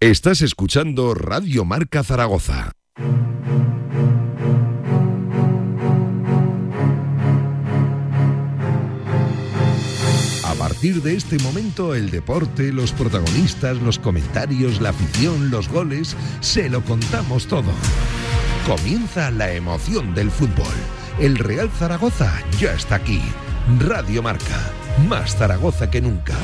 Estás escuchando Radio Marca Zaragoza. A partir de este momento, el deporte, los protagonistas, los comentarios, la afición, los goles, se lo contamos todo. Comienza la emoción del fútbol. El Real Zaragoza ya está aquí. Radio Marca, más Zaragoza que nunca.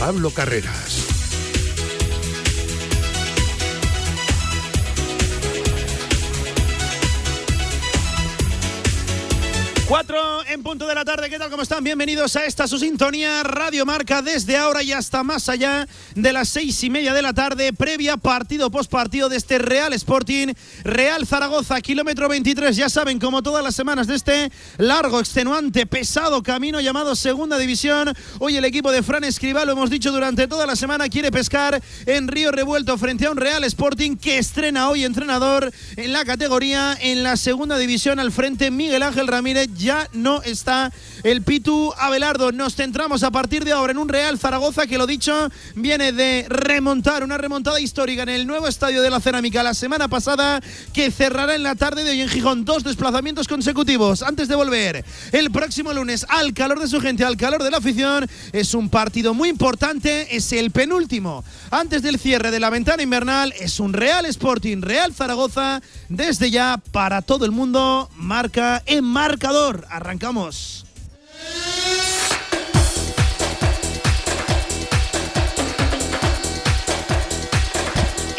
Pablo Carreras. Cuatro en punto de la tarde, ¿qué tal? ¿Cómo están? Bienvenidos a esta su sintonía Radio Marca desde ahora y hasta más allá de las seis y media de la tarde, previa partido post partido de este Real Sporting, Real Zaragoza, kilómetro 23. Ya saben, como todas las semanas de este largo, extenuante, pesado camino llamado Segunda División. Hoy el equipo de Fran Escribá, lo hemos dicho durante toda la semana, quiere pescar en Río Revuelto frente a un Real Sporting que estrena hoy entrenador en la categoría en la Segunda División al frente Miguel Ángel Ramírez ya no está el Pitu Abelardo. Nos centramos a partir de ahora en un Real Zaragoza que lo dicho viene de remontar una remontada histórica en el nuevo estadio de la Cerámica la semana pasada que cerrará en la tarde de hoy en Gijón. Dos desplazamientos consecutivos antes de volver el próximo lunes al calor de su gente, al calor de la afición. Es un partido muy importante, es el penúltimo antes del cierre de la ventana invernal. Es un Real Sporting, Real Zaragoza desde ya para todo el mundo. Marca en marcador. Arrancamos regresamos.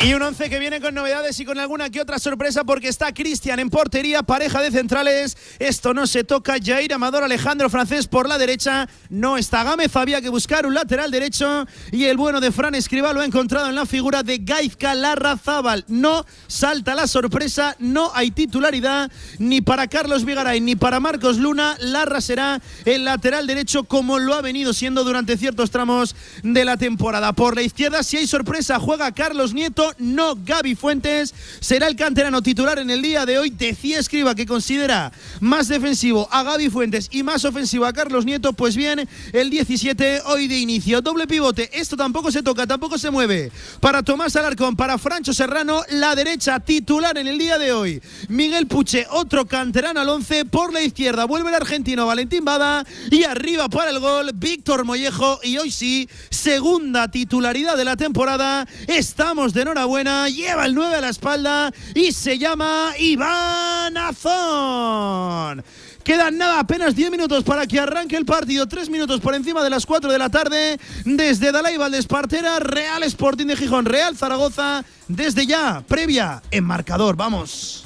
Y un once que viene con novedades y con alguna que otra sorpresa porque está Cristian en portería, pareja de centrales. Esto no se toca. Jair Amador Alejandro Francés por la derecha. No está Gámez. Había que buscar un lateral derecho. Y el bueno de Fran Escribá lo ha encontrado en la figura de Gaizka Larrazábal. No salta la sorpresa. No hay titularidad ni para Carlos Vigaray ni para Marcos Luna. Larra será el lateral derecho como lo ha venido siendo durante ciertos tramos de la temporada. Por la izquierda, si hay sorpresa, juega Carlos Nieto no Gaby Fuentes. Será el canterano titular en el día de hoy. Decía Escriba que considera más defensivo a Gaby Fuentes y más ofensivo a Carlos Nieto. Pues bien, el 17 hoy de inicio. Doble pivote. Esto tampoco se toca, tampoco se mueve. Para Tomás Alarcón, para Francho Serrano, la derecha titular en el día de hoy. Miguel Puche, otro canterano al 11. Por la izquierda vuelve el argentino Valentín Bada. Y arriba para el gol, Víctor Mollejo. Y hoy sí, segunda titularidad de la temporada. Estamos de enhorabuena buena, lleva el 9 a la espalda y se llama Iván Azón. Quedan nada, apenas 10 minutos para que arranque el partido. 3 minutos por encima de las 4 de la tarde. Desde Dalai Valdespartera, Real Sporting de Gijón, Real Zaragoza. Desde ya, previa en marcador. Vamos.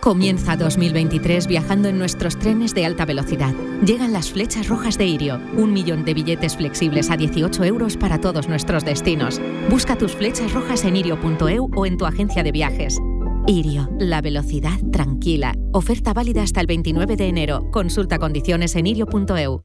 Comienza 2023 viajando en nuestros trenes de alta velocidad. Llegan las flechas rojas de Irio, un millón de billetes flexibles a 18 euros para todos nuestros destinos. Busca tus flechas rojas en irio.eu o en tu agencia de viajes. Irio, la velocidad tranquila. Oferta válida hasta el 29 de enero. Consulta condiciones en irio.eu.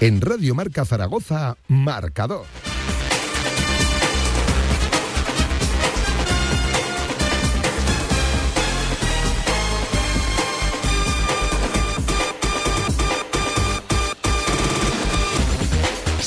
En Radio Marca Zaragoza, marcador.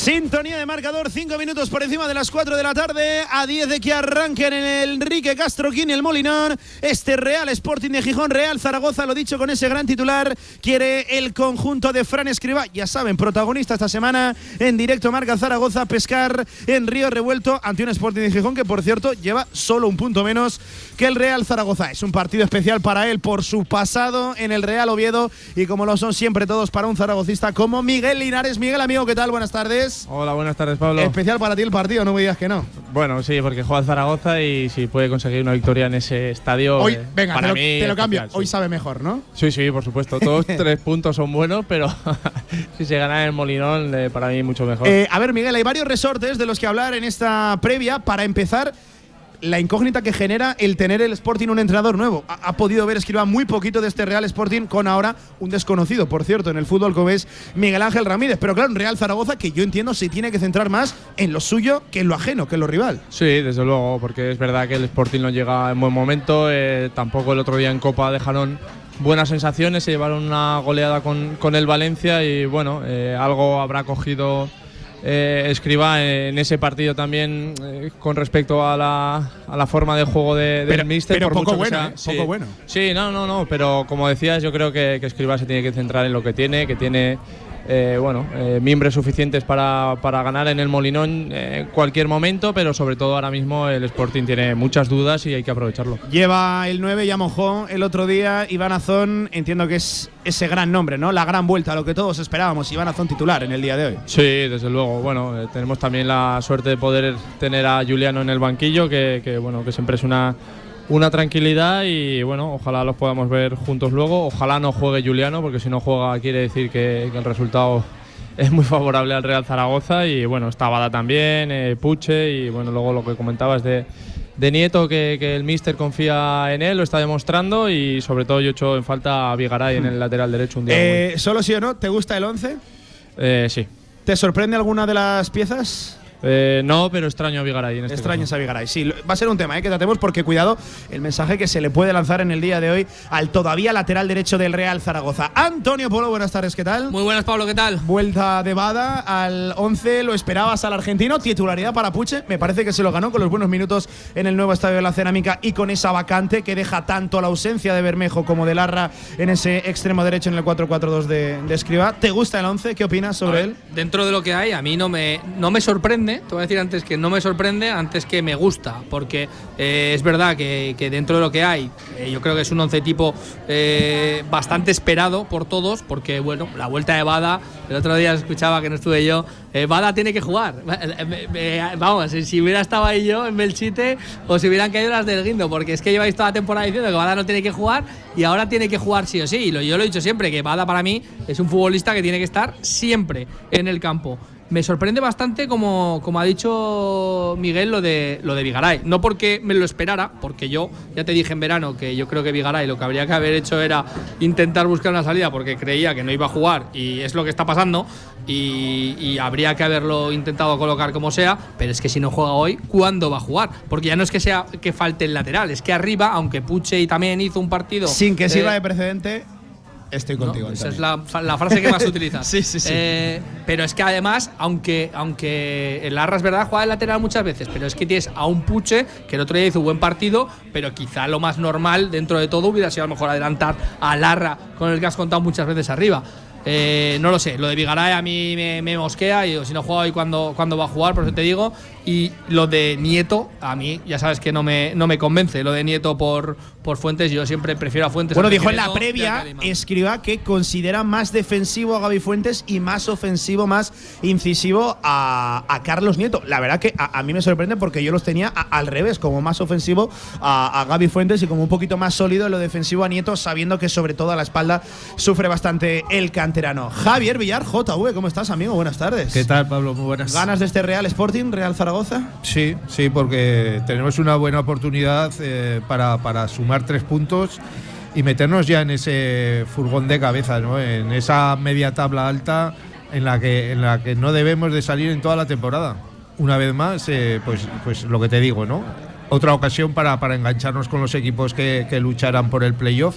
Sintonía de marcador, cinco minutos por encima de las 4 de la tarde, a 10 de que arranquen en el Enrique Castro y el Molinón. Este Real Sporting de Gijón, Real Zaragoza, lo dicho con ese gran titular, quiere el conjunto de Fran Escriba. Ya saben, protagonista esta semana en directo Marca Zaragoza, pescar en Río Revuelto ante un Sporting de Gijón que, por cierto, lleva solo un punto menos que el Real Zaragoza. Es un partido especial para él por su pasado en el Real Oviedo y como lo son siempre todos para un zaragocista como Miguel Linares. Miguel, amigo, ¿qué tal? Buenas tardes. Hola, buenas tardes, Pablo. Especial para ti el partido, no me digas que no. Bueno, sí, porque juega Zaragoza y si puede conseguir una victoria en ese estadio. Hoy, eh, venga, para te, lo, mí te lo cambio. especial, Hoy sí. sabe mejor, ¿no? Sí, sí, por supuesto. Todos tres puntos son buenos, pero si se gana en el Molinón, eh, para mí mucho mejor. Eh, a ver, Miguel, hay varios resortes de los que hablar en esta previa. Para empezar, la incógnita que genera el tener el Sporting un entrenador nuevo. Ha, podido ver escriba muy poquito de este Real Sporting con ahora un desconocido, por cierto, en el fútbol como es Miguel Ángel Ramírez. Pero claro, un Real Zaragoza que yo entiendo se tiene que centrar más en lo suyo que en lo ajeno, que en lo rival. Sí, desde luego, porque es verdad que el Sporting no llega en buen momento. eh, tampoco el otro día en Copa dejaron buenas sensaciones, se llevaron una goleada con, con el Valencia y bueno, eh, algo habrá cogido eh, Escriba en ese partido también eh, con respecto a la, a la forma de juego de, del Pero- míster. pero por poco bueno, sea. ¿eh? Poco bueno. Sí, no, no, no, pero como decías, yo creo que, que Escriba se tiene que centrar en lo que tiene, que tiene eh, bueno, eh, miembros suficientes para, para ganar en el Molinón eh, en cualquier momento, pero sobre todo ahora mismo el Sporting tiene muchas dudas y hay que aprovecharlo. Lleva el 9, ya mojó el otro día. Iván Azón, entiendo que es ese gran nombre, ¿no? La gran vuelta, lo que todos esperábamos. Iván Azón titular en el día de hoy. Sí, desde luego. Bueno, eh, tenemos también la suerte de poder tener a Juliano en el banquillo, que, que, bueno, que siempre es una, una tranquilidad y bueno, ojalá los podamos ver juntos luego. Ojalá no juegue Juliano, porque si no juega quiere decir que, que el resultado es muy favorable al Real Zaragoza y bueno, está Bada también, eh, Puche y bueno, luego lo que comentabas de, de Nieto, que, que el míster confía en él, lo está demostrando y sobre todo yo echo en falta a Vigaray en el lateral derecho un día. muy- Eh, Solo sí o no, ¿te gusta el 11? Eh, sí. ¿Te sorprende alguna de las piezas? Eh, no, pero extraño a Vigaray en este Extrañas caso. a Vigaray. Sí, va a ser un tema ¿eh? que tratemos porque cuidado el mensaje que se le puede lanzar en el día de hoy al todavía lateral derecho del Real Zaragoza. Antonio Polo, buenas tardes, ¿qué tal? Muy buenas, Pablo, ¿qué tal? Vuelta de Bada al 11, lo esperabas al argentino, titularidad para Puche, me parece que se lo ganó con los buenos minutos en el nuevo estadio de la Cerámica y con esa vacante que deja tanto la ausencia de Bermejo como de Larra en ese extremo derecho en el 4-4-2 de, de Escriba. ¿Te gusta el 11? ¿Qué opinas sobre ver, él? Dentro de lo que hay, a mí no me, no me sorprende, te voy a decir antes que no me sorprende, antes que me gusta, porque eh, es verdad que, dentro de lo que hay, eh, yo creo que es un once tipo eh, bastante esperado por todos, porque bueno, la vuelta de Bada, el otro día escuchaba que no estuve yo, eh, Bada tiene que jugar. Vamos, si hubiera estado ahí yo en Belchite, o si hubieran caído las del guindo, porque es que lleváis toda la temporada diciendo que Bada no tiene que jugar y ahora tiene que jugar sí o sí. Y yo lo he dicho siempre, que Bada para mí es un futbolista que tiene que estar siempre en el campo. Me sorprende bastante, como, como ha dicho Miguel, lo de, lo de Vigaray. No porque me lo esperara, porque yo ya te dije en verano que yo creo que Vigaray lo que habría que haber hecho era intentar buscar una salida porque creía que no iba a jugar y es lo que está pasando. Y, y habría que haberlo intentado colocar como sea, pero es que si no juega hoy, ¿cuándo va a jugar? Porque ya no es que sea que falte el lateral, es que arriba, aunque Puche y también hizo un partido. Sin que sirva eh, de precedente, estoy ¿no? contigo. Esa Antonio. es la, la frase que más utilizas. Sí, sí, sí. Eh, pero es que además, aunque, aunque el Arras, ¿verdad? Juega de lateral muchas veces, pero es que tienes a un Puche que el otro día hizo un buen partido, pero quizá lo más normal dentro de todo hubiera sido a lo mejor adelantar a Larra con el que has contado muchas veces arriba. Eh, no lo sé, lo de Vigaray a mí me, me mosquea y si no juega hoy, ¿cuándo, cuándo va a jugar? Por eso te digo. Y lo de Nieto, a mí ya sabes que no me, no me convence. Lo de Nieto por, por Fuentes, yo siempre prefiero a Fuentes. Bueno, dijo en la previa, escriba que considera más defensivo a Gaby Fuentes y más ofensivo, más incisivo a, a Carlos Nieto. La verdad que a, a mí me sorprende porque yo los tenía a- al revés, como más ofensivo a, a Gaby Fuentes y como un poquito más sólido en lo defensivo a Nieto, sabiendo que sobre todo a la espalda sufre bastante el canterano. Javier Villar, JV, ¿cómo estás, amigo? Buenas tardes. ¿Qué tal, Pablo? Muy buenas. ¿Ganas de este Real Sporting, Real Zaragoza? Sí, sí, porque tenemos una buena oportunidad eh, para, para sumar tres puntos y meternos ya en ese furgón de cabeza, ¿no? En esa media tabla alta en la que, en la que no debemos de salir en toda la temporada. Una vez más, eh, pues, pues lo que te digo, ¿no? Otra ocasión para, para engancharnos con los equipos que, que lucharán por el playoff.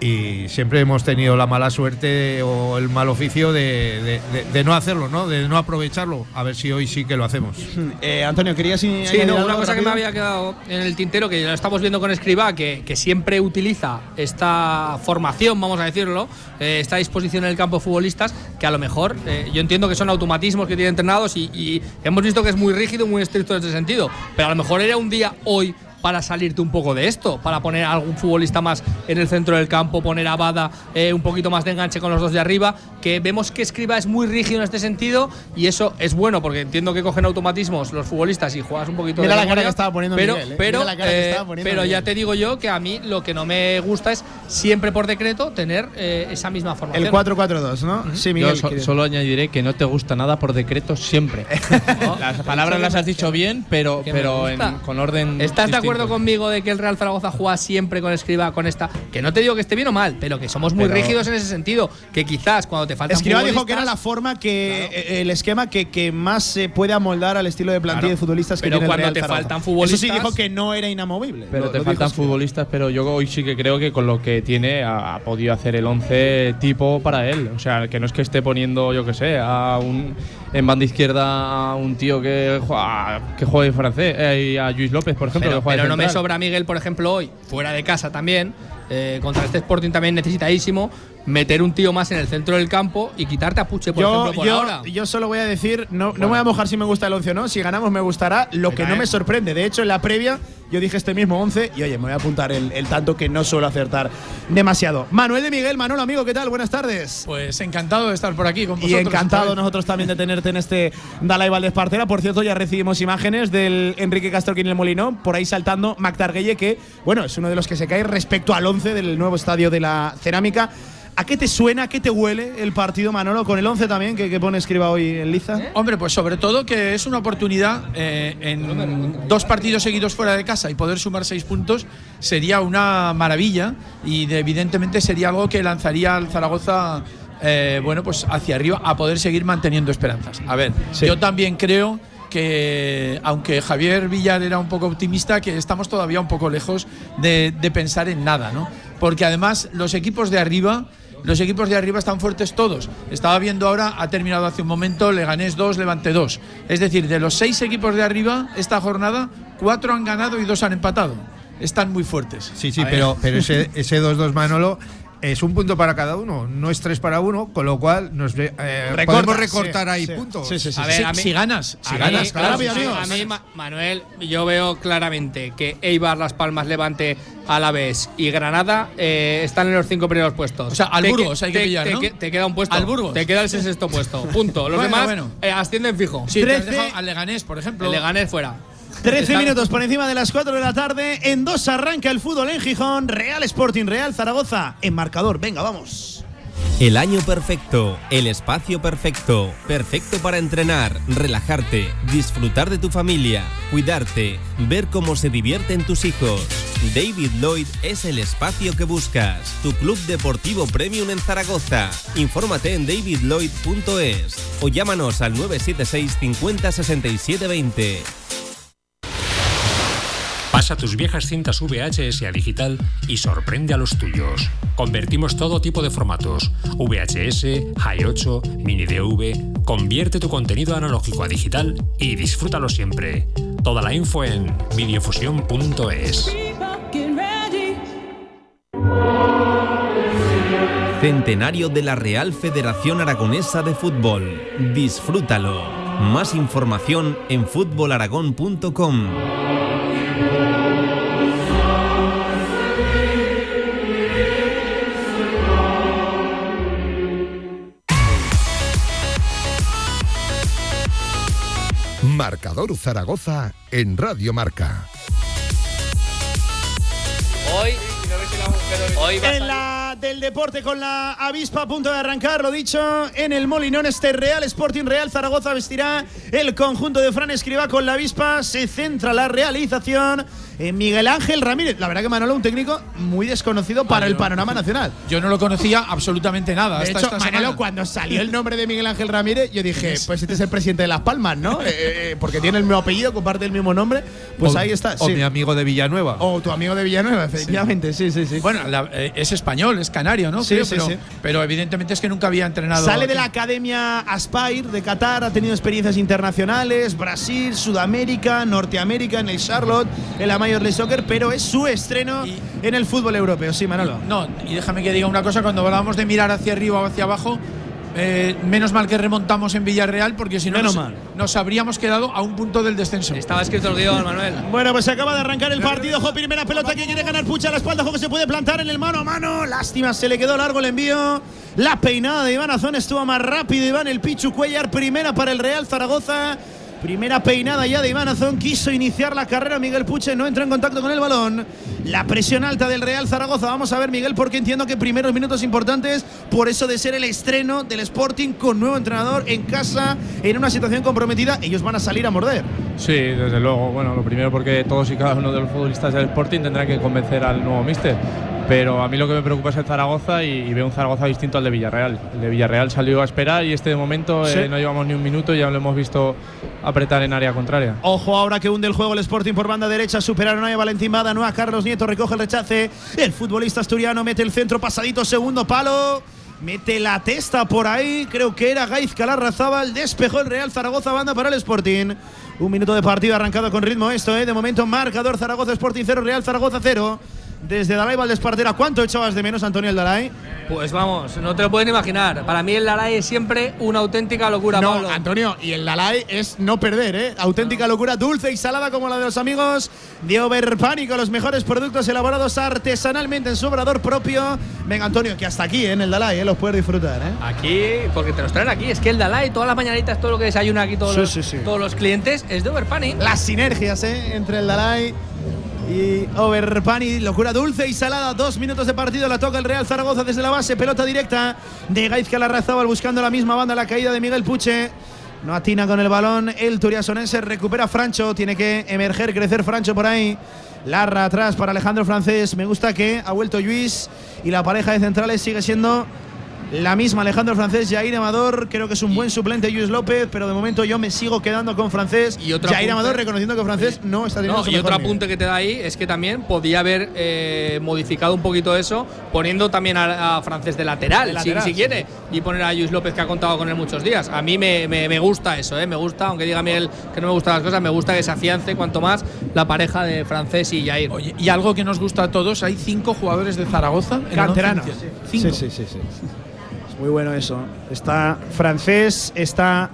Y siempre hemos tenido la mala suerte o el mal oficio de, no hacerlo, ¿no? De no aprovecharlo. A ver si hoy sí que lo hacemos. Eh, Antonio, querías Sí, no, una cosa que me había quedado en el tintero, que lo estamos viendo con Escriba, que, que siempre utiliza esta formación, vamos a decirlo, eh, esta disposición en el campo de futbolistas, que a lo mejor eh, yo entiendo que son automatismos que tienen entrenados y, y hemos visto que es muy rígido, muy estricto en ese sentido. Pero a lo mejor era un día hoy para salirte un poco de esto, para poner a algún futbolista más en el centro del campo, poner a Bada eh, un poquito más de enganche con los dos de arriba, que vemos que Escriba es muy rígido en este sentido y eso es bueno porque entiendo que cogen automatismos los futbolistas y juegas un poquito Mira de la cara que estaba poniendo pero, Miguel, ¿eh? pero, Mira la cara que eh, estaba poniendo pero ya Miguel. te digo yo que a mí lo que no me gusta es siempre por decreto tener eh, esa misma formación. El 4-4-2, ¿no? Sí, Yo Miguel. so- ¿quieres? solo añadiré que no te gusta nada por decreto siempre. Las palabras las has dicho bien, pero, pero en- con orden. ¿Estás de distinto. Acuerdo conmigo de que el Real Zaragoza juega siempre con Escriba, con esta? Que no te digo que esté bien o mal, pero que somos muy Pero- rígidos en ese sentido. Que quizás cuando te faltan Escribá dijo que era la forma que eh, el esquema que, que más se puede amoldar al estilo de plantilla Claro. de futbolistas que Pero tiene el cuando Real te Zaragoza. faltan futbolistas- Eso sí dijo que no era inamovible. Pero Lo- te lo faltan futbolistas, pero yo hoy sí que creo que con lo que tiene ha, ha podido hacer el 11 tipo para él. O sea, que no es que esté poniendo, yo que sé, a un, en banda izquierda a un tío que juega, que juegue francés, eh, y a Luis López, por ejemplo, Pero, que juega de pero no me sobra Miguel, por ejemplo, hoy, fuera de casa también, eh, contra este Sporting también necesitadísimo, meter un tío más en el centro del campo y quitarte a Puche, por Yo, ejemplo, por yo, ahora. yo solo voy a decir, no, no me voy a mojar si me gusta el 11 o no, si ganamos me gustará, lo que no me sorprende. De hecho, en la previa yo dije este mismo 11 y oye, me voy a apuntar el, el tanto que no suelo acertar demasiado. Manuel de Miguel, Manolo, amigo, ¿qué tal? Buenas tardes. Pues encantado de estar por aquí con Y vosotros. encantado otra vez. nosotros también de tenerte en este Dalai Valdez Partera. Por cierto, ya recibimos imágenes del Enrique Castroquín en el Molinón, por ahí saltando Mac Targuelle, que bueno, es uno de los que se cae respecto al 11 del nuevo estadio de la Cerámica. ¿A qué te suena, a qué te huele el partido, Manolo, con el 11 también que, que pone escriba hoy en Liza? Hombre, pues sobre todo que es una oportunidad eh, en dos partidos seguidos fuera de casa y poder sumar seis puntos sería una maravilla y de- evidentemente sería algo que lanzaría al Zaragoza eh, bueno pues hacia arriba a poder seguir manteniendo esperanzas. A ver, yo también creo que aunque Javier Villar era un poco optimista, que estamos todavía un poco lejos de, de pensar en nada, ¿no? Porque además los equipos de arriba los equipos de arriba están fuertes todos. Estaba viendo ahora, ha terminado hace un momento, Leganés 2, Levante 2. Es decir, de los seis equipos de arriba, esta jornada, cuatro han ganado y dos han empatado. Están muy fuertes. Sí, sí, pero, pero ese ese 2-2 Manolo es un punto para cada uno, no es tres para uno, con lo cual nos eh, Recorta, podemos recortar sí, ahí sí. puntos. Sí, sí, sí. A ver, si, a mí- si ganas, si a ganas, mí, claro. claro, a mí- Manuel, yo veo claramente que Eibar, Las Palmas, Levante, Alavés y Granada eh, están en los cinco primeros puestos. O sea, al Te Burgos que- hay que te- pillar, te, te queda un puesto. Al Burgos. Te queda el sexto puesto. Punto. Los Bueno, demás bueno. eh, ascienden fijo. Sí, te has 13. dejado al Leganés, por ejemplo. El Leganés fuera. 13 minutos por encima de las 4 de la tarde. En dos arranca el fútbol en Gijón. Real Sporting, Real Zaragoza. En marcador. Venga, vamos. El año perfecto, el espacio perfecto, perfecto para entrenar, relajarte, disfrutar de tu familia, cuidarte, ver cómo se divierten tus hijos. David Lloyd es el espacio que buscas. Tu club deportivo premium en Zaragoza. Infórmate en davidlloyd.es o llámanos al 976 50 67 20. Pasa tus viejas cintas VHS a digital y sorprende a los tuyos. Convertimos todo tipo de formatos: VHS, High 8, Mini DV. Convierte tu contenido analógico a digital y disfrútalo siempre. Toda la info en videofusión.es. Centenario de la Real Federación Aragonesa de Fútbol. Disfrútalo. Más información en fútbolaragón.com. Marcador Zaragoza en Radio Marca. Hoy. Hoy va a En la del deporte con la avispa a punto de arrancar, lo dicho, en el Molinón este Real Sporting Real Zaragoza vestirá el conjunto de Fran Escriba con la avispa, se centra la realización eh, Miguel Ángel Ramírez. La verdad que Manolo, un técnico muy desconocido para el panorama nacional. Yo no lo conocía absolutamente nada. De hasta hecho, esta Manolo, semana. cuando salió el nombre de Miguel Ángel Ramírez, yo dije, pues este es el presidente de Las Palmas, ¿no? Eh, eh, porque tiene el mismo apellido, comparte el mismo nombre. Pues O- ahí está. O sí. mi amigo de Villanueva. O tu amigo de Villanueva, efectivamente, sí, sí, sí. Bueno, la- eh, es español, es canario, ¿no? Sí, Creo, sí, pero, sí. pero evidentemente es que nunca había entrenado. Sale de la academia Aspire de Qatar, ha tenido experiencias internacionales, Brasil, Sudamérica, Norteamérica, en el Charlotte, en la Major League Soccer, pero es su estreno Y- en el fútbol europeo, sí, Manolo. No, y déjame que diga una cosa, cuando hablábamos de mirar hacia arriba o hacia abajo, eh, menos mal que remontamos en Villarreal, porque si no nos, nos habríamos quedado a un punto del descenso. Estaba escrito el guion, Manuel. Bueno, pues se acaba de arrancar el partido. Ojo, primera pelota que quiere ganar Pucha a la espalda. Ojo que se puede plantar en el mano a mano. Lástima, se le quedó largo el envío. La peinada de Iván Azón estuvo más rápido. Iván el Pichu Cuellar, primera para el Real Zaragoza. Primera peinada ya de Iván Azón. Quiso iniciar la carrera. Miguel Puche no entró en contacto con el balón. La presión alta del Real Zaragoza. Vamos a ver, Miguel, porque entiendo que primeros minutos importantes. Por eso de ser el estreno del Sporting con nuevo entrenador en casa, en una situación comprometida. Ellos van a salir a morder. Sí, desde luego. Bueno, lo primero porque todos y cada uno de los futbolistas del Sporting tendrán que convencer al nuevo míster. Pero a mí lo que me preocupa es el Zaragoza y, y veo un Zaragoza distinto al de Villarreal. El de Villarreal salió a esperar y este de momento Sí. eh, no llevamos ni un minuto y ya lo hemos visto apretar en área contraria. Ojo ahora que hunde el juego el Sporting por banda derecha. Superaron a Valentín Bada, no a Carlos Nieto. Recoge el rechace. El futbolista asturiano mete el centro pasadito, segundo palo. Mete la testa por ahí. Creo que era Gaiz Calarrazábal. Despejó el Real Zaragoza, banda para el Sporting. Un minuto de partido arrancado con ritmo esto, ¿eh? De momento, marcador Zaragoza Sporting 0, Real Zaragoza 0. Desde Dalai Valdespartera, ¿cuánto echabas de menos, Antonio el Dalai? Pues vamos, no te lo pueden imaginar. Para mí el Lalay es siempre una auténtica locura, No, Pablo. Antonio, y el Dalai es no perder, ¿eh? Auténtica locura, dulce y salada como la de los amigos de Overpani con los mejores productos elaborados artesanalmente en su obrador propio. Venga, Antonio, que hasta aquí, ¿eh? en el Dalai, ¿eh? los puedes disfrutar, ¿eh? Aquí, porque te los traen aquí. Es que el Dalai, todas las mañanitas, todo lo que desayuna aquí todos, Sí, los, sí, sí. todos los clientes, es de Overpani. Las sinergias, ¿eh? Entre el Dalai y Overpani, locura dulce y salada. Dos minutos de partido, la toca el Real Zaragoza desde la base, pelota directa de Gaizka Larrazábal buscando la misma banda, la caída de Miguel Puche. No atina con el balón, el turiasonense recupera Francho, tiene que emerger, crecer Francho por ahí. Larra atrás para Alejandro Francés, me gusta que ha vuelto Luis y la pareja de centrales sigue siendo la misma Alejandro Francés, Jair Amador, creo que es un buen suplente Luis López, pero de momento yo me sigo quedando con Francés. Y otro Jair apunte- Amador reconociendo que Francés no está teniendo No, su y mejor otro nivel. apunte que te da ahí es que también podía haber eh, modificado un poquito eso, poniendo también a, a Francés de lateral, De si- lateral, si, sí. quiere, y poner a Luis López que ha contado con él muchos días. A mí me, me- me gusta eso, ¿eh? me gusta, aunque diga Miguel que no me gustan las cosas, me gusta que se afiance cuanto más la pareja de Francés y Jair. Oye, y algo que nos gusta a todos, hay cinco jugadores de Zaragoza en el once Canteranos. Sí, sí, sí, sí. Muy bueno eso. Está Francés, está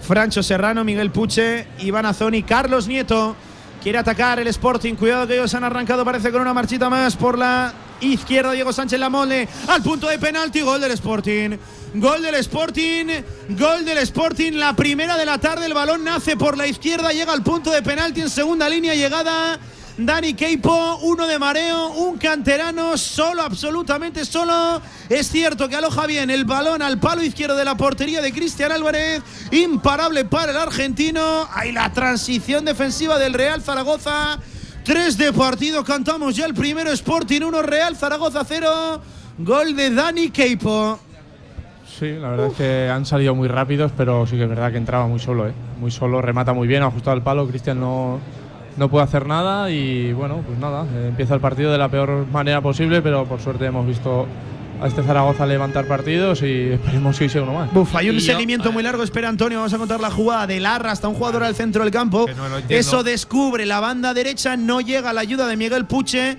Francho Serrano, Miguel Puche, Iván Azoni, Carlos Nieto. Quiere atacar el Sporting. Cuidado que ellos han arrancado, parece con una marchita más por la izquierda. Diego Sánchez la mole al punto de penalti. Gol del Sporting. Gol del Sporting. Gol del Sporting. La primera de la tarde. El balón nace por la izquierda. Llega al punto de penalti en segunda línea. Llegada. Dani Keipo, uno de mareo, un canterano, solo, absolutamente solo. Es cierto que aloja bien el balón al palo izquierdo de la portería de Cristian Álvarez. Imparable para el argentino. Ahí la transición defensiva del Real Zaragoza. Tres de partido, cantamos ya el primero Sporting 1, Real Zaragoza 0. Gol de Dani Keipo. Sí, la verdad es que han salido muy rápidos, pero sí que es verdad que entraba muy solo, ¿eh? Muy solo, remata muy bien, ajustado al palo. Cristian no, no puede hacer nada y bueno, pues nada, eh, empieza el partido de la peor manera posible, pero por suerte hemos visto a este Zaragoza levantar partidos y esperemos que hoy sea uno más. Buf, hay un Y yo- seguimiento muy largo. Espera, Antonio. Vamos a contar la jugada de Larra hasta un jugador al centro del campo. No eso descubre la banda derecha. No llega la ayuda de Miguel Puche.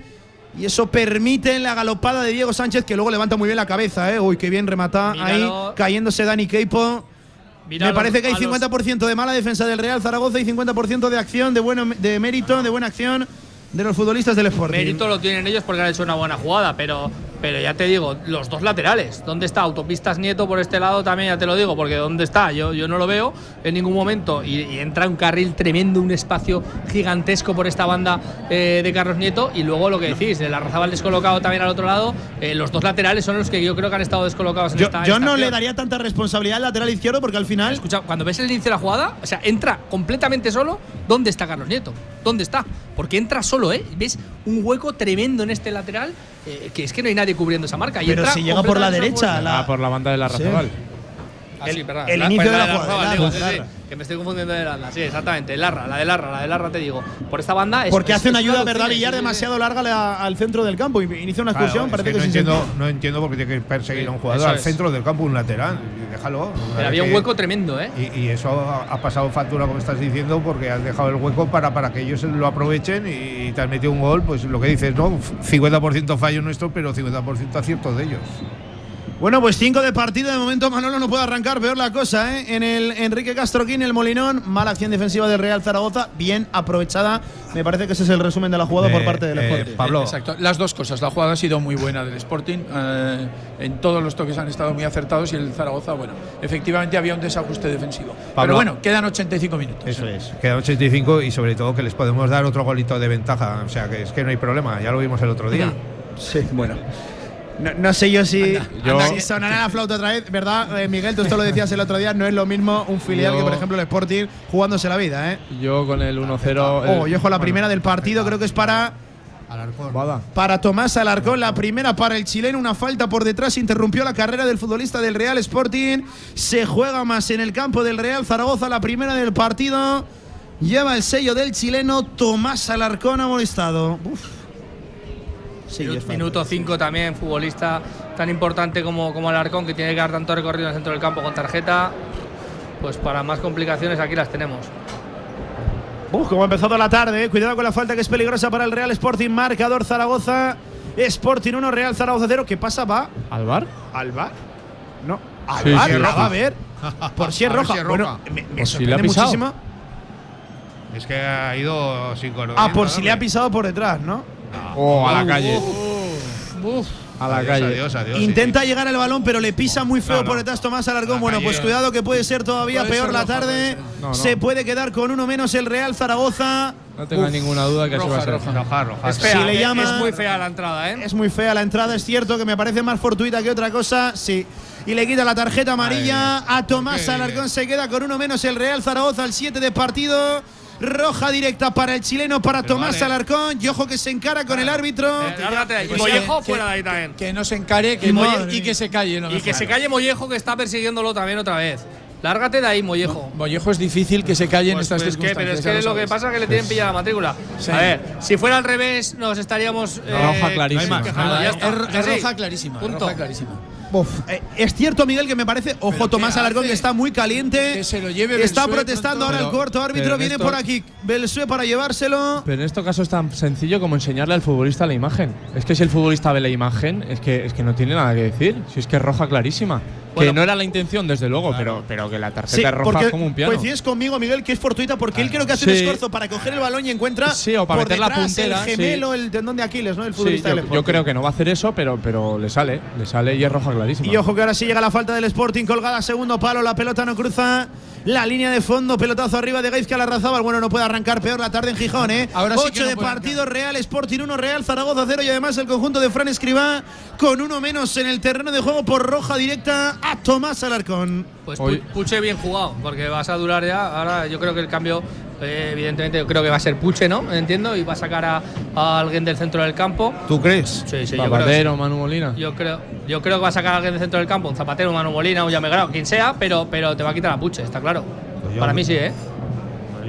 Y eso permite la galopada de Diego Sánchez, que luego levanta muy bien la cabeza. ¿eh? Uy, qué bien remata Míralo. ahí, cayéndose Dani Keipo. Me parece que hay a los- 50% de mala defensa del Real Zaragoza y 50% de acción, de, bueno, de mérito, de buena acción de los futbolistas del Sporting. Mérito lo tienen ellos porque han hecho una buena jugada, pero, pero ya te digo, los dos laterales. ¿Dónde está? Autopistas Nieto por este lado también, ya te lo digo, porque ¿dónde está? Yo, yo no lo veo en ningún momento. Y, y entra un carril tremendo, un espacio gigantesco por esta banda eh, de Carlos Nieto. Y luego lo que decís, el Arrazabal descolocado también al otro lado. eh, los dos laterales son los que yo creo que han estado descolocados en Yo, esta yo no le daría tanta responsabilidad al lateral izquierdo porque al final. Escucha, cuando ves el inicio de la jugada, o sea, entra completamente solo ¿Dónde está Carlos Nieto? ¿Dónde está? Porque entra solo, ¿eh? ¿Ves un hueco tremendo en este lateral? Eh, que es que no hay nadie cubriendo esa marca. Y Pero entra si llega por la derecha, la- Ah, por la banda de la Sí. Ah, sí, perdón. el La- inicio pues de la la jugada, digo, sí, sí, que me estoy confundiendo de Larra, sí, exactamente, el Larra, la de Larra, la de Larra te digo. Por esta banda es Porque es- hace una es ayuda, ¿verdad, Villar? sí, sí. Demasiado larga la- al centro del campo. y Inicia una Claro, excursión, es parece que que, no, entiendo, no entiendo por qué tiene que perseguir a un jugador al es. centro del campo, un lateral. Déjalo. Pero había un Que- hueco tremendo, ¿eh? Y, y eso ha ha pasado factura, como estás diciendo, porque has dejado el hueco para, para que ellos lo aprovechen y te has metido un gol, pues lo que dices, ¿no? 50% fallo nuestro, pero 50% acierto de ellos. Bueno, pues 5 de partido. De momento Manolo no puede arrancar. Peor la cosa, ¿eh? En el Enrique Castroquín, el Molinón. Mala acción defensiva del Real Zaragoza. Bien aprovechada. Me parece que ese es el resumen de la jugada por Eh, parte del eh, Sporting. Pablo, Exacto, las dos cosas. La jugada ha sido muy buena del Sporting. eh, en todos los toques han estado muy acertados y el Zaragoza, bueno, efectivamente había un desajuste defensivo. Pero Pablo. bueno, quedan 85 minutos. Eso es. Quedan 85 y sobre todo que les podemos dar otro golito de ventaja. O sea, que es que no hay problema. Ya lo vimos el otro día. Sí, bueno. No, no sé yo si, Yo- si sonará la flauta otra vez, ¿verdad? Eh, Miguel, tú esto lo decías el otro día, no es lo mismo un filial Yo- que, por ejemplo, el Sporting jugándose la vida, ¿eh? Yo con el 1-0. Oh, el- y ojo, la bueno, primera del partido creo que es para, Bada. para Tomás Alarcón, la primera para el chileno, una falta por detrás, interrumpió la carrera del futbolista del Real Sporting, se juega más en el campo del Real Zaragoza, la primera del partido, lleva el sello del chileno, Tomás Alarcón amonestado. Uf. Sí. Minuto 5 también, futbolista tan importante como, como Alarcón, que tiene que dar tanto recorrido en el centro del campo con tarjeta. Pues para más complicaciones aquí las tenemos. Uf, como ha empezado la tarde, eh. cuidado con la falta que es peligrosa para el Real Sporting, marcador Zaragoza, Sporting 1, Real Zaragoza 0, ¿qué pasa? ¿Va ¿Al bar? al bar? No, al Sí, bar, sí, la roja. va a ver. Por si es roja. si es Bueno, roja. me, me Pues si sorprende muchísimo. Es que ha ido sin cordón. Ah, por si le ha pisado por detrás, ¿no? Oh, a la calle. A la Adiós, calle. adiós, adiós, sí, Intenta llegar al balón, pero le pisa muy feo No, no. por detrás Tomás Alarcón. La Bueno, calle- pues cuidado que puede ser todavía Puede peor ser la roja, tarde. No. Se puede quedar con uno menos el Real Zaragoza. No tenga ninguna duda que así va a ser. Roja, roja. Es fea, Si le llama- es muy fea la entrada, ¿eh? Es muy fea la entrada, es cierto que me parece más fortuita que otra cosa. Sí. Y le quita la tarjeta amarilla a Tomás? Alarcón. Se queda con uno menos el Real Zaragoza al 7 de partido. Roja directa para el chileno, para Tomás vale. Alarcón. Y ojo que se encara con el árbitro. Eh, lárgate de ahí. Y Pues Mollejo que- fuera de ahí también. Que no se encare que Molle- y que se calle. lo Y que se calle Mollejo que está persiguiéndolo también otra vez. Lárgate de ahí, Mollejo. Mollejo es difícil que se calle en Pues- estas pues que- pero es que lo que pasa es que le tienen pillada la matrícula. Sí. A ver, si fuera al revés, nos estaríamos. eh, Roja clarísima. quejando. Nada, Ya es, roja clarísima. Punto. Roja clarísima. Eh, es cierto, Miguel, que me parece. Ojo, ¿Pero Tomás Alarcón, que está muy caliente. Que se lo lleve Está Belsué protestando ahora el cuarto árbitro. Viene esto- por aquí Belsué para llevárselo. Pero en este caso es tan sencillo como enseñarle al futbolista la imagen. Es que si el futbolista ve la imagen, es que, es que no tiene nada que decir. Si es que es roja clarísima. Bueno. que no era la intención, desde luego, pero, pero que la tarjeta Sí, es roja porque como un piano. coincides conmigo, Miguel, que es fortuita porque él creo que hace un Sí. esfuerzo para coger el balón y encuentra Sí, o para por meter la puntera, el gemelo, el tendón de Aquiles, ¿no? El futbolista yo, yo creo que no va a hacer eso, pero, pero le sale, le sale y es roja clarísima. Y ojo que ahora sí llega la falta del Sporting, colgada segundo palo, la pelota no cruza la línea de fondo, pelotazo arriba de Gaizka Larrazábal. Bueno, no puede arrancar peor la tarde en Gijón, ¿eh? Ahora sí 8 que no de partido, Real Sporting 1, Real Zaragoza 0 y además el conjunto de Fran Escribá con uno menos en el terreno de juego por roja directa a Tomás Alarcón. Pues Puche bien jugado, porque vas a durar ya. Ahora yo creo que el cambio, eh, evidentemente, yo creo que va a ser Puche, ¿no? Entiendo, y va a sacar a, a alguien del centro del campo. ¿Tú crees? Sí, sí, yo creo, Zapatero, sí. Manu Molina. yo creo, yo creo que va a sacar a alguien del centro del campo, un Zapatero, un Manu Molina, un Yamegrao, quien sea, pero, pero te va a quitar a Puche, está claro. Pues yo- Para mí sí, ¿eh?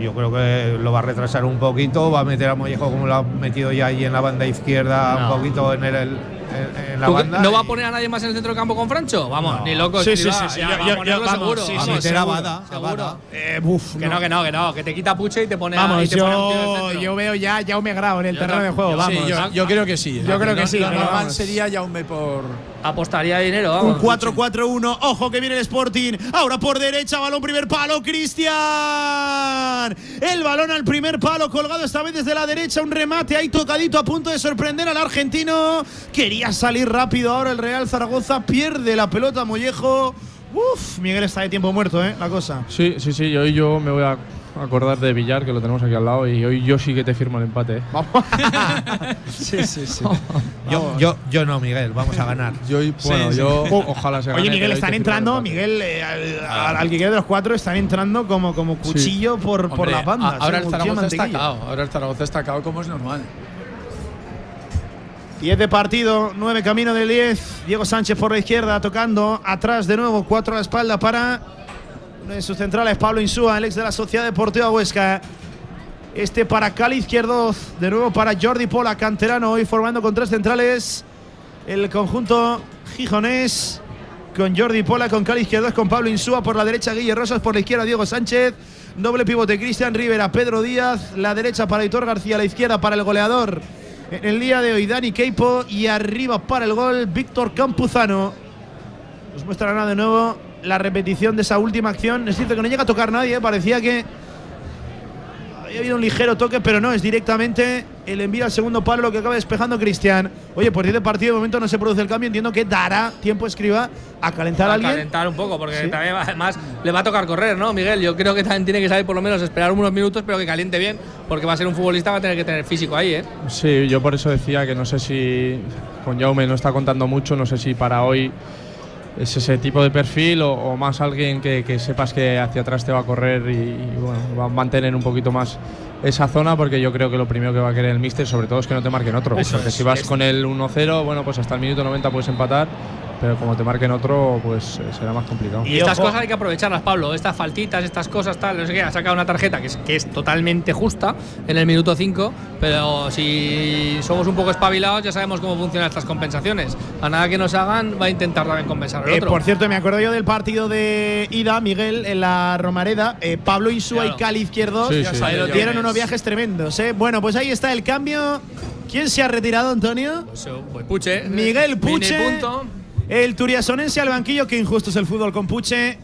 Yo creo que lo va a retrasar un poquito, va a meter a Mollejo como lo ha metido ya ahí en la banda izquierda, No. un poquito en, el, en, en la ¿Tú banda. ¿No va a poner a nadie más en el centro del campo con Francho? Vamos, No. ni loco. Sí, sí, sí, sí, ya, yo- va a yo- ponerlo vamos, seguro. sí, vamos, sí, a meter a seguro, a seguro. Bada. Eh, buf, Que no, que no, que no, que te quita Puche y te pone a- Vamos, y te pone a un tío el yo, yo veo ya Jaume Grau en el Yo terreno de juego, yo- vamos. Sí, yo, yo creo que sí. Yo creo que sí, Lo normal sería Jaume por. Apostaría dinero, Un vamos. 4-4-1. Ojo que viene el Sporting. Ahora por derecha, balón primer palo. Cristian. El balón al primer palo, colgado esta vez desde la derecha. Un remate ahí tocadito a punto de sorprender al argentino. Quería salir rápido ahora el Real Zaragoza. Pierde la pelota Mollejo. Uf, Miguel está de tiempo muerto, ¿eh? La cosa. Sí, sí, sí, yo, yo me voy a acordar de Villar, que lo tenemos aquí al lado, y hoy yo sí que te firmo el empate. ¿eh? Sí, sí, sí. Yo, yo, yo no, Miguel, vamos a ganar. Yo, bueno, yo ojalá se Oye, gane, Miguel, pero hoy están entrando. Miguel, eh, al, al- que quede de los cuatro, están entrando como, como cuchillo por, por Hombre, las bandas. a- Ahora eh, el Zaragoza está cao, ahora el Zaragoza está cao como es normal. 10 de partido, 9 camino del 10. Diego Sánchez por la izquierda, tocando atrás de nuevo, 4 a la espalda para uno de sus centrales, Pablo Insúa, el ex de la Sociedad Deportiva Huesca. Este para Cali Izquierdo, de nuevo para Jordi Pola, canterano, hoy formando con tres centrales. El conjunto gijonés con Jordi Pola, con Cali Izquierdo, con Pablo Insúa por la derecha, Guille Rosas por la izquierda, Diego Sánchez. Doble pivote, Cristian Rivera, Pedro Díaz, la derecha para Hitor García, la izquierda para el goleador. En el día de hoy, Dani Keipo y arriba para el gol, Víctor Campuzano. Nos mostrará de nuevo la repetición de esa última acción. Es cierto que no llega a tocar nadie, ¿eh? parecía que había habido un ligero toque, pero no, es directamente el envío al segundo palo lo que acaba despejando Cristian. Oye, por 10 de partido de momento no se produce el cambio, entiendo que dará tiempo a escriba a calentar a a alguien. calentar un poco, porque Sí. también va- además le va a tocar correr, ¿no, Miguel? Yo creo que también tiene que saber por lo menos esperar unos minutos, pero que caliente bien, porque va a ser un futbolista, va a tener que tener físico ahí, ¿eh? Sí, yo por eso decía que no sé si con Jaume no está contando mucho, no sé si para hoy es ese tipo de perfil o, o más alguien que, que sepas que hacia atrás te va a correr y, y, bueno, va a mantener un poquito más esa zona porque yo creo que lo primero que va a querer el míster sobre todo es que no te marquen otro. Eso porque es, si vas es- con el 1-0, bueno, pues hasta el minuto 90 puedes empatar, pero como te marquen otro, pues eh, será más complicado. Y, estas cosas hay que aprovecharlas, Pablo. Estas faltitas, estas cosas, tal. No sé qué. Ha sacado una tarjeta que es, que es totalmente justa en el minuto 5. Pero si somos un poco espabilados, ya sabemos cómo funcionan estas compensaciones. A nada que nos hagan, va a intentar también compensar el Eh, otro. por cierto, me acuerdo yo del partido de ida, Miguel, en la Romareda. Eh, Pablo Insúa Claro. y Cali Izquierdo Sí, sí. Dieron unos viajes tremendos. ¿eh? Bueno, pues ahí está el cambio. ¿Quién se ha retirado, Antonio? Pues, eh, pues Puche. Miguel Puche. punto. El turiasonense al banquillo, que injusto es el fútbol con Puche.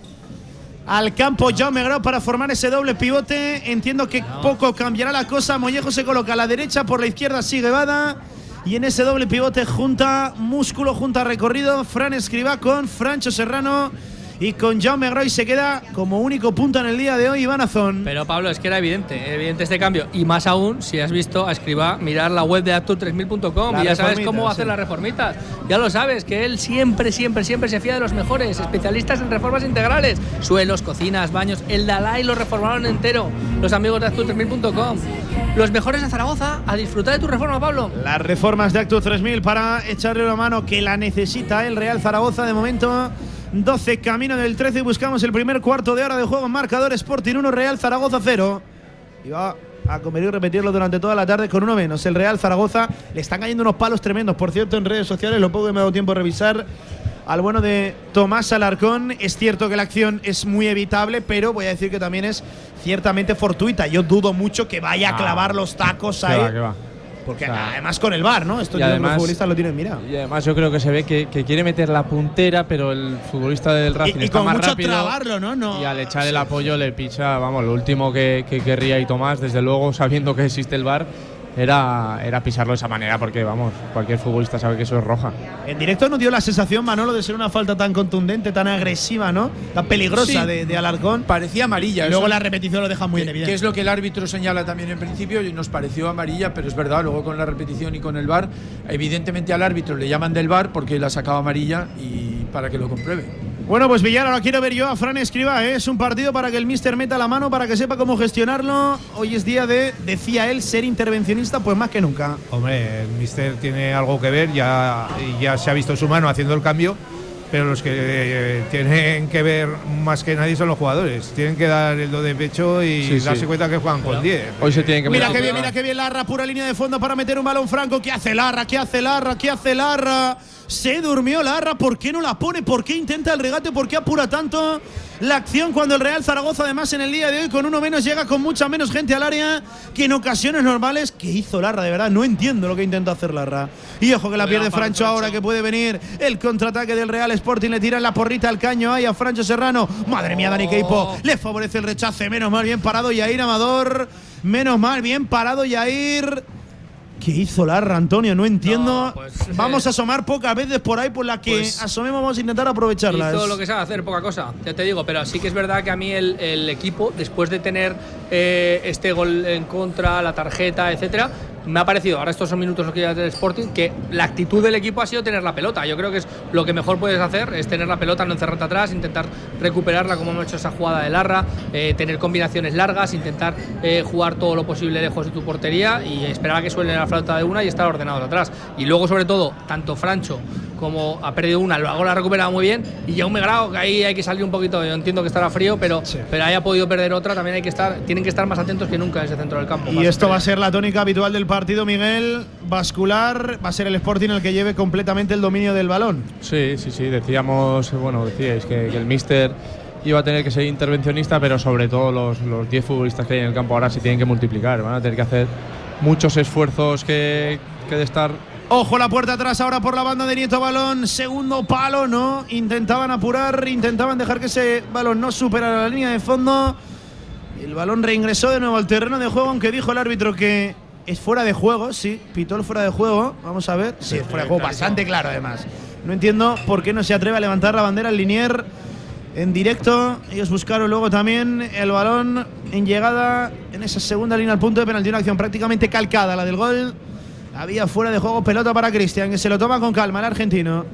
Al campo Jaume Grau para formar ese doble pivote. Entiendo que poco cambiará la cosa. Mollejo se coloca a la derecha, por la izquierda sigue Bada. Y en ese doble pivote junta músculo, junta recorrido. Fran Escribá con Francho Serrano y con Jaume Grau. Y se queda como único punto en el día de hoy Iván Azón. Pero Pablo, es que era evidente, evidente este cambio. Y más aún, si has visto a Escribá mirar la web de Actur3000.com La y ya sabes cómo hacer sí. las reformitas. Ya lo sabes, que él siempre, siempre, siempre se fía de los mejores, especialistas en reformas integrales. Suelos, cocinas, baños. El Dalai lo reformaron entero. Los amigos de Actur3000.com. Los mejores de Zaragoza. A disfrutar de tu reforma, Pablo. Las reformas de Actu 3000 para echarle una mano que la necesita el Real Zaragoza de momento. 12 camino del 13 y buscamos el primer cuarto de hora de juego. Marcador Sporting 1, Real Zaragoza 0. Y va a comer y repetirlo durante toda la tarde con uno menos. El Real Zaragoza le están cayendo unos palos tremendos. Por cierto, en redes sociales, lo poco que me ha dado tiempo de revisar. Al bueno de Tomás Alarcón, es cierto que la acción es muy evitable, pero voy a decir que también es ciertamente fortuita. Yo dudo mucho que vaya a Ah. clavar los tacos Que ahí. va, que va. Porque O sea, además con el bar, ¿no? Esto además- los futbolistas lo tienen mirado. Y además yo creo que se ve que, que quiere meter la puntera, pero el futbolista del Racing Y, y está con más mucho rápido. trabarlo, ¿no? no Y al echar el apoyo le picha, vamos, lo último que, que querría y Tomás, desde luego, sabiendo que existe el bar, era, era pisarlo de esa manera, porque vamos, cualquier futbolista sabe que eso es roja. En directo nos dio la sensación, Manolo, de ser una falta tan contundente, tan agresiva, ¿no? Tan peligrosa Sí. de, de Alarcón. Parecía amarilla. Y luego eso- la repetición lo deja muy en que, evidencia. que es lo que el árbitro señala también en principio y nos pareció amarilla, pero es verdad, luego con la repetición y con el VAR, evidentemente al árbitro le llaman del VAR porque la ha sacado amarilla y para que lo compruebe. Bueno, pues Villar, ahora quiero ver yo a Fran Escriba. ¿eh? Es un partido para que el Mister meta la mano, para que sepa cómo gestionarlo. Hoy es día de, decía él, ser intervencionista, pues más que nunca. Hombre, el Mister tiene algo que ver, ya, ya se ha visto su mano haciendo el cambio, pero los que eh, tienen que ver más que nadie son los jugadores. Tienen que dar el do de pecho y Sí, sí. darse cuenta que juegan con 10. Hoy se tienen que Mira qué bien, mira qué bien Larra, pura línea de fondo para meter un balón franco. ¿Qué hace Larra? ¿Qué hace Larra? ¿Qué hace Larra? Se durmió Larra, ¿por qué no la pone? ¿Por qué intenta el regate? ¿Por qué apura tanto la acción cuando el Real Zaragoza, además en el día de hoy, con uno menos, llega con mucha menos gente al área que en ocasiones normales? ¿Qué hizo Larra? De verdad, no entiendo lo que intenta hacer Larra. Y ojo que la pierde Francho ahora, que puede venir el contraataque del Real Sporting. Le tira la porrita al caño ahí a Francho Serrano. Madre mía, Dani Keipo. Le favorece el rechace. Menos mal, bien parado Yair Amador. Menos mal, bien parado Yair. ¿Qué hizo Larra, Antonio? No entiendo. No, pues, vamos eh, a asomar pocas veces por ahí por la que pues, asomemos, vamos a intentar aprovecharlas. Hizo lo que sabe hacer, poca cosa, ya te digo, pero sí que es verdad que a mí el, el equipo, después de tener eh, este gol en contra, la tarjeta, etcétera, me ha parecido, ahora estos son minutos los que llevas del Sporting, que la actitud del equipo ha sido tener la pelota. Yo creo que es lo que mejor puedes hacer, es tener la pelota, no encerrarte atrás, intentar recuperarla como hemos hecho esa jugada de Larra, eh, tener combinaciones largas, intentar eh, jugar todo lo posible lejos de tu portería y esperar a que suene la flauta de una y estar ordenados atrás. Y luego, sobre todo, tanto Francho como ha perdido una, luego la ha recuperado muy bien y ya un Grau, que ahí hay que salir un poquito, yo entiendo que estará frío, pero, pero ahí ha podido perder otra, también hay que estar, tienen que estar más atentos que nunca en ese centro del campo. Y esto va a ser la tónica habitual del partido, Miguel. Bascular, va a ser el Sporting el que lleve completamente el dominio del balón. Sí, sí, sí. Decíamos, bueno, decíais que, que el míster iba a tener que ser intervencionista, pero sobre todo los, los 10 futbolistas que hay en el campo ahora se tienen que multiplicar. Van a tener que hacer muchos esfuerzos que, que de estar Ojo la puerta atrás ahora por la banda de Nieto Balón. Segundo palo, no. Intentaban apurar, intentaban dejar que ese balón no superara la línea de fondo. El balón reingresó de nuevo al terreno de juego, aunque dijo el árbitro que es fuera de juego. Sí, pitó el fuera de juego. Vamos a ver. Sí, es fuera de juego, bastante claro además. No entiendo por qué no se atreve a levantar la bandera al Linier en directo. Ellos buscaron luego también el balón en llegada en esa segunda línea al punto de penalti. Una acción prácticamente calcada, la del gol. Había fuera de juego pelota para Cristian, que se lo toma con calma el argentino.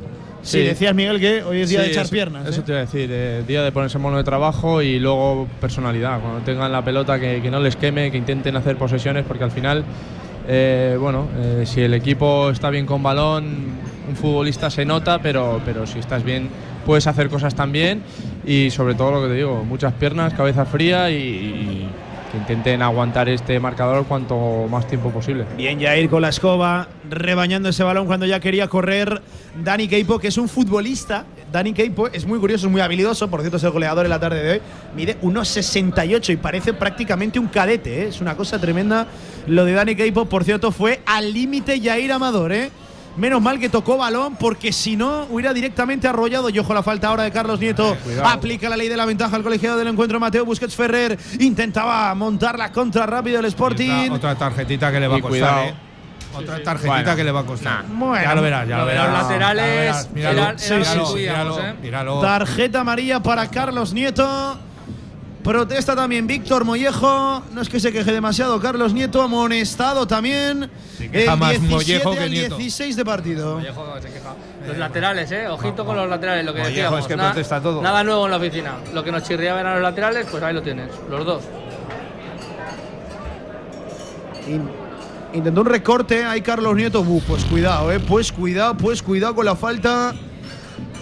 Sí, Sí. decías Miguel que hoy es día Sí, de echar eso- piernas. Eso ¿eh? te iba a decir, eh, día de ponerse mono de trabajo y luego personalidad. Cuando tengan la pelota, que, que no les queme, que intenten hacer posesiones, porque al final, eh, bueno, eh, si el equipo está bien con balón, un futbolista se nota, pero, pero si estás bien, puedes hacer cosas también. Y sobre todo lo que te digo, muchas piernas, cabeza fría y, y intenten aguantar este marcador cuanto más tiempo posible. Bien, Jair con la escoba, rebañando ese balón cuando ya quería correr. Dani Keipo, que es un futbolista. Dani Keipo es muy curioso, es muy habilidoso. Por cierto, es el goleador en la tarde de hoy. Mide 1,68 y parece prácticamente un cadete. ¿eh? Es una cosa tremenda. Lo de Dani Keipo, por cierto, fue al límite Jair Amador. ¿eh? Menos mal que tocó balón, porque si no, hubiera directamente arrollado. Y ojo, la falta ahora de Carlos Nieto. Aplica la ley de la ventaja al colegiado del encuentro. Mateo Busquets Ferrer intentaba montar la contra rápido del Sporting. Otra, tarjetita que le va a costar, cuidado. ¿eh? Otra tarjetita Bueno, que le va a costar. Bueno. ya lo verás, ya lo verás. los laterales. Tarjeta amarilla para Carlos Nieto. Protesta también Víctor Mollejo. No es que se queje demasiado. Carlos Nieto amonestado también. Se queja El más 17 Mollejo que al Nieto. 16 de partido. Se queja. Los laterales, eh. Ojito con los laterales, lo que Vallejo decíamos. es que protesta todo. Nada nuevo en la oficina. Lo que nos chirriaba eran los laterales, pues ahí lo tienes, los dos. In- intentó un recorte. Ahí Carlos Nieto. Uh, pues cuidado, eh. Pues cuidado, pues cuidado con la falta.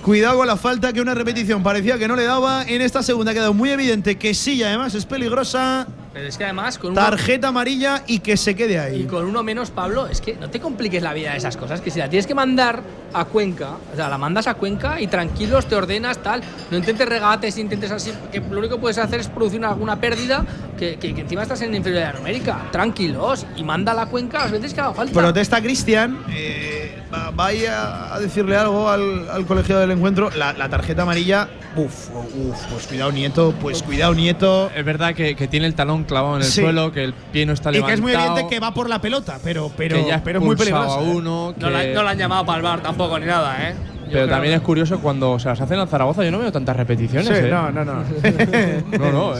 Cuidado con la falta, que una repetición parecía que no le daba. En esta segunda ha quedado muy evidente que sí, además es peligrosa. Pero es que además, con uno, Tarjeta amarilla y que se quede y ahí. con uno menos, Pablo, es que no te compliques la vida de esas cosas. Que si la tienes que mandar a Cuenca, o sea, la mandas a Cuenca y tranquilos te ordenas, tal. No intentes regates, intentes así. Que lo único que puedes hacer es producir alguna pérdida. Que, que- que encima estás en inferioridad numérica. Tranquilos y manda a la Cuenca las veces que haga falta. Protesta Cristian. eh, va- vaya a decirle algo al, al colegiado del encuentro. La, la tarjeta amarilla. Uf, uf, pues cuidado, Nieto. Pues cuidado, Nieto. Es verdad que, que tiene el talón clavado en el Sí. suelo, que el pie no está Y levantado. que es muy evidente que va por la pelota, pero, pero, que ya pero es muy peligroso. a ¿eh? uno. no, la, no la han llamado para el bar tampoco ni nada, ¿eh? Pero también es curioso cuando se las hacen al Zaragoza, yo no veo tantas repeticiones. Sí, ¿eh? no, no, no. Eh, Bueno,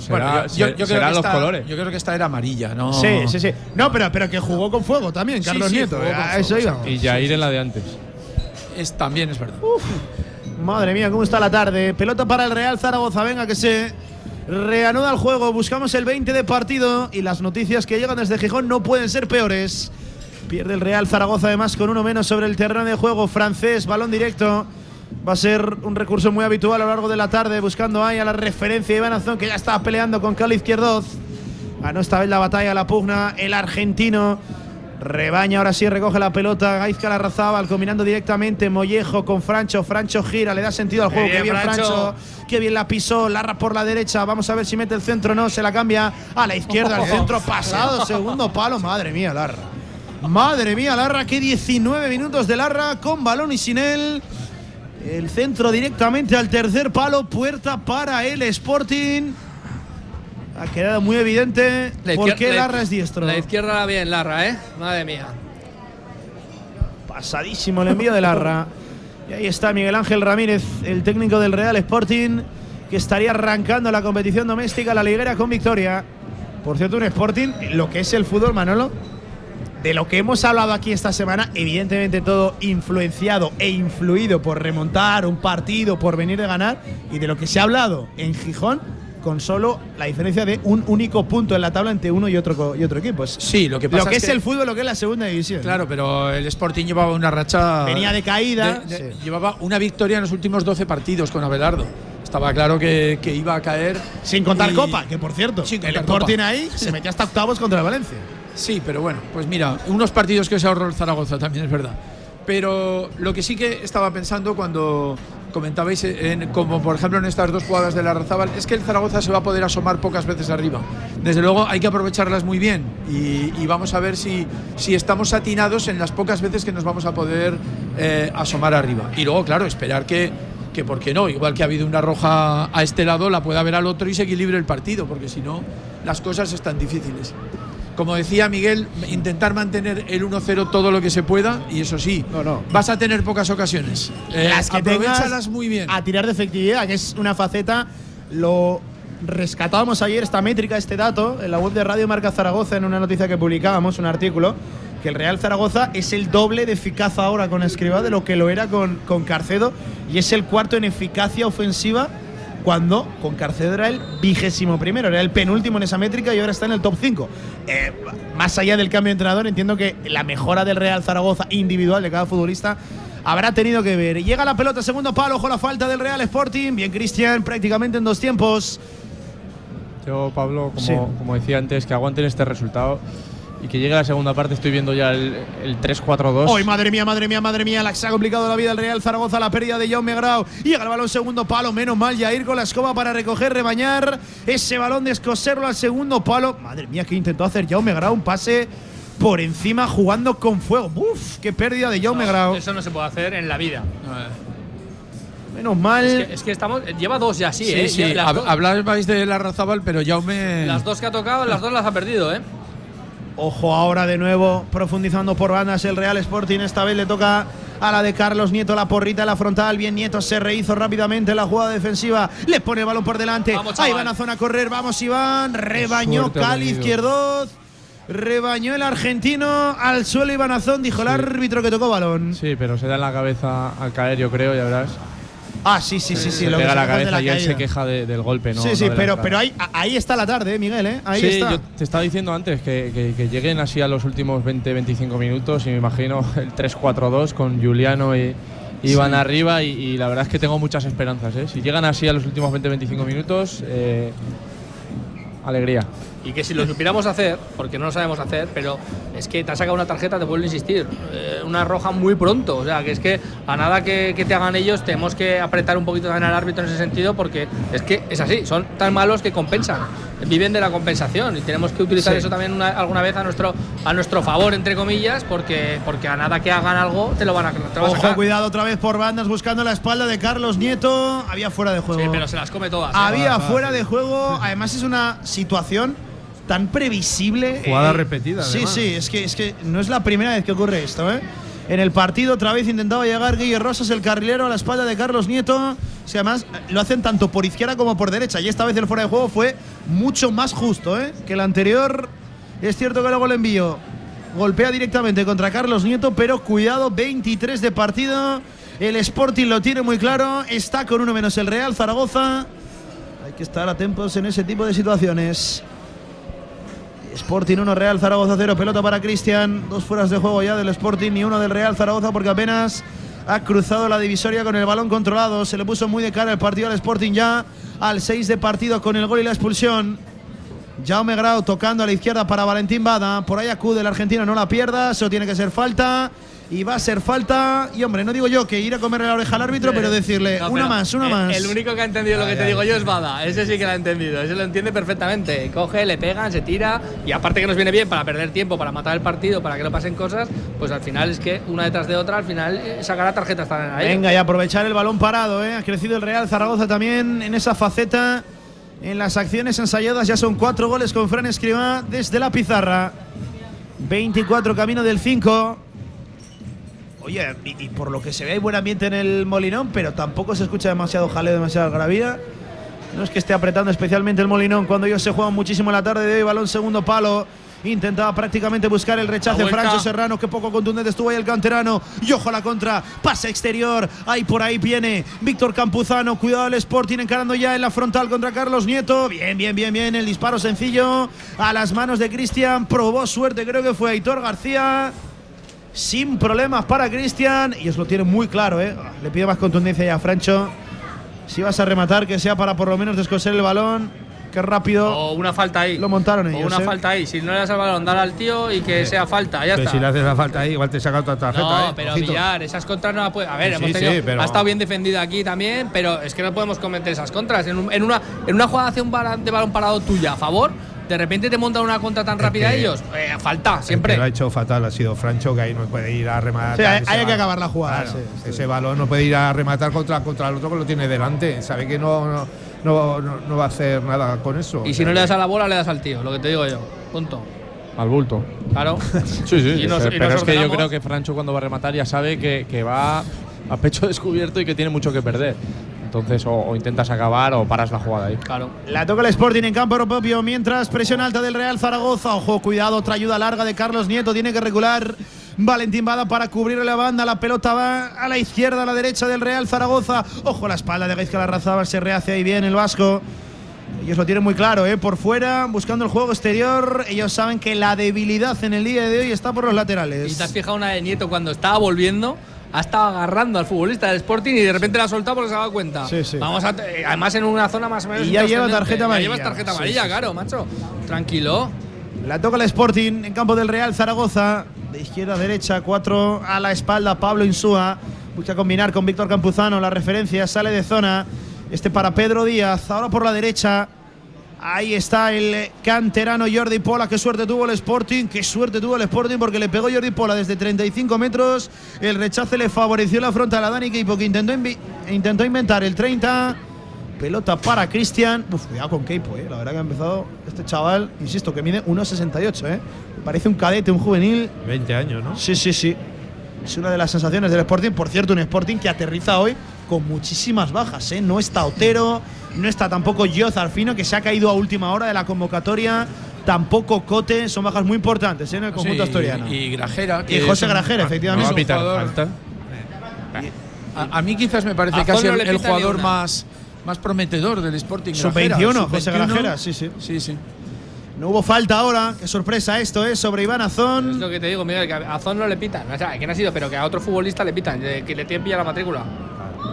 será- yo, yo- se- yo creo serán que los esta- colores. Yo creo que esta era amarilla, ¿no? Sí, sí, sí. No, pero, pero que jugó con fuego también, Sí, Carlos sí, Nieto. A fuego, eso íbamos. Y Jair en la de antes. Es, también es verdad. Madre mía, cómo está la tarde. Pelota para el Real Zaragoza. Venga, que se reanuda el juego. Buscamos el 20 de partido y las noticias que llegan desde Gijón no pueden ser peores. Pierde el Real Zaragoza además con uno menos sobre el terreno de juego francés. Balón directo. Va a ser un recurso muy habitual a lo largo de la tarde, buscando ahí a la referencia de Iván Azón, que ya estaba peleando con Cali Izquierdoz. Ganó esta vez la batalla, la pugna, el argentino. Rebaña, ahora sí recoge la pelota. Gaizka Larrazábal combinando directamente Mollejo con Francho. Francho gira, le da sentido al juego. Qué bien, bien, Francho. Francho. Qué bien la pisó. Larra por la derecha. Vamos a ver si mete el centro o no. Se la cambia a la izquierda. El centro pasado. Segundo palo. Madre mía, Larra. Madre mía, Larra. Qué 19 minutos de Larra con balón y sin él. El centro directamente al tercer palo. Puerta para el Sporting. Ha quedado muy evidente La por qué la- Larra es diestro. La izquierda va bien, Larra, ¿eh? Madre mía. Pasadísimo el envío de Larra. Y ahí está Miguel Ángel Ramírez, el técnico del Real Sporting, que estaría arrancando la competición doméstica, la liguera con victoria. Por cierto, un Sporting, lo que es el fútbol, Manolo, de lo que hemos hablado aquí esta semana, evidentemente todo influenciado e influido por remontar un partido, por venir de ganar, y de lo que se ha hablado en Gijón, con solo la diferencia de un único punto en la tabla entre uno y otro, y otro equipo. Sí, lo que pasa lo que es el fútbol, lo que es la segunda división. Claro, pero el Sporting llevaba una racha. Venía de caída, de- de- sí. Llevaba una victoria en los últimos 12 partidos con Abelardo. Estaba claro que, que iba a caer. Sin contar y- Copa, que por cierto, el Sporting Copa. ahí se metió hasta octavos contra el Valencia. Sí, pero bueno, pues mira, unos partidos que se ahorró el Zaragoza también es verdad. Pero lo que sí que estaba pensando cuando comentabais, en- como por ejemplo en estas dos jugadas de la Razábal, es que el Zaragoza se va a poder asomar pocas veces arriba. Desde luego hay que aprovecharlas muy bien y, y vamos a ver si, si estamos atinados en las pocas veces que nos vamos a poder eh, asomar arriba. Y luego, claro, esperar que, que, ¿por qué no? Igual que ha habido una roja a este lado, la pueda ver al otro y se equilibre el partido, porque si no, las cosas están difíciles. Como decía Miguel, intentar mantener el 1-0 todo lo que se pueda y eso sí, No, no. vas a tener pocas ocasiones. Eh, Las que tengas muy bien. A tirar de efectividad, que es una faceta. Lo rescatábamos ayer, esta métrica, este dato, en la web de Radio Marca Zaragoza, en una noticia que publicábamos, un artículo, que el Real Zaragoza es el doble de eficaz ahora con Escribá de lo que lo era con, con Carcedo y es el cuarto en eficacia ofensiva cuando con Carcedo era el vigésimo primero, era el penúltimo en esa métrica y ahora está en el top 5. Eh, más allá del cambio de entrenador, entiendo que la mejora del Real Zaragoza individual de cada futbolista habrá tenido que ver. Llega la pelota, segundo palo, ojo la falta del Real Sporting. Bien, Cristian, prácticamente en dos tiempos. Yo, Pablo, como, Sí. como decía antes, que aguanten este resultado y que llegue la segunda parte. Estoy viendo ya el, el 3-4-2. Hoy, madre mía, madre mía, madre mía, la que se ha complicado la vida el Real Zaragoza, la pérdida de Jaume Grau. Llega el balón segundo palo, menos mal Jair con la escoba para recoger, rebañar ese balón, descoserlo al segundo palo. Madre mía, que intentó hacer Jaume Grau, un pase por encima jugando con fuego. Uf, qué pérdida de Jaume Grau. Eso no se puede hacer en la vida. Menos mal. Es que, es que estamos. Lleva dos ya, sí, sí, ¿eh? sí, hablabais de la Razábal, pero Jaume. las dos que ha tocado, las dos las ha perdido, ¿eh? Ojo ahora de nuevo, profundizando por bandas el Real Sporting. Esta vez le toca a la de Carlos Nieto, la porrita en la frontal. Bien, Nieto se rehizo rápidamente la jugada defensiva. Le pone el balón por delante. Vamos, Ahí van a zona a correr. Vamos, Iván. Rebañó Cali tenido. izquierdoz. Rebañó el argentino al suelo Iván Azón, dijo el árbitro que tocó balón. Sí, pero se da en la cabeza al caer, yo creo, ya verás. Ah, sí, sí, sí, sí. se lo que pega se la de cabeza y él caída. se queja de- del golpe, ¿no? sí, no sí, de la pero, entrada. pero ahí, ahí está la tarde, eh, Miguel, ¿eh? Ahí sí, está. yo te estaba diciendo antes que, que- que lleguen así a los últimos 20-25 minutos y me imagino el 3-4-2 con Juliano y Iván arriba y, y la verdad es que tengo muchas esperanzas. ¿eh? Si llegan así a los últimos 20-25 minutos, eh, alegría. Y que si lo supiéramos hacer, porque no lo sabemos hacer, pero es que te has sacado una tarjeta, te vuelvo a insistir, eh, una roja muy pronto. O sea, que es que a nada que, que te hagan ellos, tenemos que apretar un poquito también al árbitro en ese sentido, porque es que es así, son tan malos que compensan, viven de la compensación y tenemos que utilizar Sí. eso también una- alguna vez a nuestro, a nuestro favor, entre comillas, porque, porque a nada que hagan algo te lo van a, te lo a Ojo, cuidado otra vez por bandas buscando la espalda de Carlos Nieto. Había fuera de juego. Sí, pero se las come todas. ¿eh? Había fuera de juego. Además, es una situación tan previsible. Jugada repetida, Sí, además. sí, es que, es que no es la primera vez que ocurre esto, ¿eh? En el partido otra vez intentaba llegar Guille Rosas, el carrilero, a la espalda de Carlos Nieto. O sea, además eh, lo hacen tanto por izquierda como por derecha. Y esta vez el fuera de juego fue mucho más justo, ¿eh? Que el anterior. Es cierto que luego el envío golpea directamente contra Carlos Nieto, pero cuidado, 23 de partido. El Sporting lo tiene muy claro. Está con uno menos el Real Zaragoza. Hay que estar atentos en ese tipo de situaciones. Sporting 1, Real Zaragoza 0. Pelota para Cristian. Dos fueras de juego ya del Sporting y uno del Real Zaragoza porque apenas ha cruzado la divisoria con el balón controlado. Se le puso muy de cara el partido al Sporting ya al 6 de partido con el gol y la expulsión. Jaume Grau tocando a la izquierda para Valentín Bada. Por ahí acude el argentino, no la pierda. Eso tiene que ser falta. Y va a ser falta. Y hombre, no digo yo que ir a comerle la oreja al árbitro, pero decirle No, una pero más, una el- más. El único que ha entendido lo que te digo yo es Bada. Ese sí que lo ha entendido. Ese lo entiende perfectamente. Coge, le pegan, se tira. Y aparte que nos viene bien para perder tiempo, para matar el partido, para que no pasen cosas, pues al final es que una detrás de otra, al final eh, sacará tarjetas también ahí. Venga, y aprovechar el balón parado, ¿eh? Ha crecido el Real Zaragoza también en esa faceta en las acciones ensayadas. Ya son cuatro goles con Fran Escribá desde la pizarra. 24 camino del 5. Oye, y, y por lo que se ve hay buen ambiente en el Molinón, pero tampoco se escucha demasiado jaleo, demasiada gravía. No es que esté apretando especialmente el Molinón cuando ellos se juegan muchísimo en la tarde de hoy. Balón segundo palo. Intentaba prácticamente buscar el rechace. Francho Serrano, que poco contundente estuvo ahí el canterano. Y ojo a la contra, pase exterior. Ahí por ahí viene Víctor Campuzano. Cuidado el Sporting encarando ya en la frontal contra Carlos Nieto. Bien, bien, bien, bien. El disparo sencillo a las manos de Cristian. Probó suerte, creo que fue Aitor García. Sin problemas para Cristian. Y os lo tiene muy claro, ¿eh? Le pide más contundencia ya a Francho. Si vas a rematar, que sea para por lo menos descoser el balón. Qué rápido. O una falta ahí. Lo montaron O una ¿eh? falta ahí. Si no le das al balón, dale al tío y que sea falta. Ya Pero está. si le haces la falta ahí, igual te saca otra tarjeta. No, ¿eh? pero Ojito. Villar, esas contras no las puede. A ver, Sí, hemos sí, tenido, sí, pero- ha estado bien defendida aquí también, pero es que no podemos cometer esas contras. En, un- en una, en una jugada hace un de balón parado tuya a favor, de repente te montan una contra tan Es rápida que- ellos. Eh, falta, siempre. lo ha hecho fatal ha sido Francho, que ahí no puede ir a rematar. Sí, hay- que acabar la jugada, Claro, sí, sí. Ese balón no puede ir a rematar contra, contra el otro que lo tiene delante. Sabe que no, no, no, no- va a hacer nada con eso. Y si no le das a la bola, le das al tío, lo que te digo yo. Punto. Al bulto. Claro. Sí, sí. Y nos- y pero es que yo creo que Francho cuando va a rematar ya sabe que, que va a pecho descubierto y que tiene mucho que perder. Entonces o, o intentas acabar o paras la jugada ahí. Claro. La toca el Sporting en campo propio, mientras presión alta del Real Zaragoza. Ojo, cuidado, otra ayuda larga de Carlos Nieto. Tiene que recular Valentín Bada para cubrir la banda. La pelota va a la izquierda, a la derecha del Real Zaragoza. Ojo, la espalda de Gaizka Larrazábal se rehace ahí bien el Vasco. Ellos lo tienen muy claro, ¿eh? por fuera, buscando el juego exterior. Ellos saben que la debilidad en el día de hoy está por los Y laterales. te has fijado una de Nieto cuando estaba volviendo, ha estado agarrando al futbolista del Sporting y de repente la ha soltado porque se ha dado cuenta. Sí, sí. Vamos a, eh, además en una zona más o menos. Y ya lleva tarjeta Ya amarilla. llevas tarjeta amarilla, sí. claro, macho. Tranquilo. La toca el Sporting en campo del Real Zaragoza. De izquierda a derecha, cuatro a la espalda. Pablo Insúa busca combinar con Víctor Campuzano. La referencia sale de zona. Este para Pedro Díaz. Ahora por la derecha. Ahí está el canterano Jordi Pola. Qué suerte tuvo el Sporting. Qué suerte tuvo el Sporting porque le pegó Jordi Pola desde 35 metros. El rechace le favoreció la frontal a Dani Keipo que intentó, intentó inventar el 30. Pelota para Cristian. Uf, cuidado con Keipo, eh. La verdad que ha empezado este chaval, insisto, que mide 1,68, eh. Parece un cadete, un juvenil. 20 años, ¿no? Sí, sí, sí. Es una de las sensaciones del Sporting. Por cierto, un Sporting que aterriza hoy con muchísimas bajas, ¿eh? No está Otero, no está tampoco Gio Zarfino, que se ha caído a última hora de la convocatoria. Tampoco Cote, son bajas muy importantes ¿eh? en el conjunto Sí, asturiano. Y, y Grajera. Y que José es un- Grajera, es efectivamente. un pitar jugador- falta. A, a mí quizás me parece A casi no el, el jugador más, más prometedor del Sporting. Sub Grajera, 21, sub José 21. Grajera, sí, sí. Sí, sí. No hubo falta ahora. Qué sorpresa esto, ¿eh? Sobre Iván Es Azón. lo que te digo, Miguel, que a Zon no le pitan. O sea, que no ha sido, pero que a otro futbolista le pitan, que le tienen pilla la matrícula.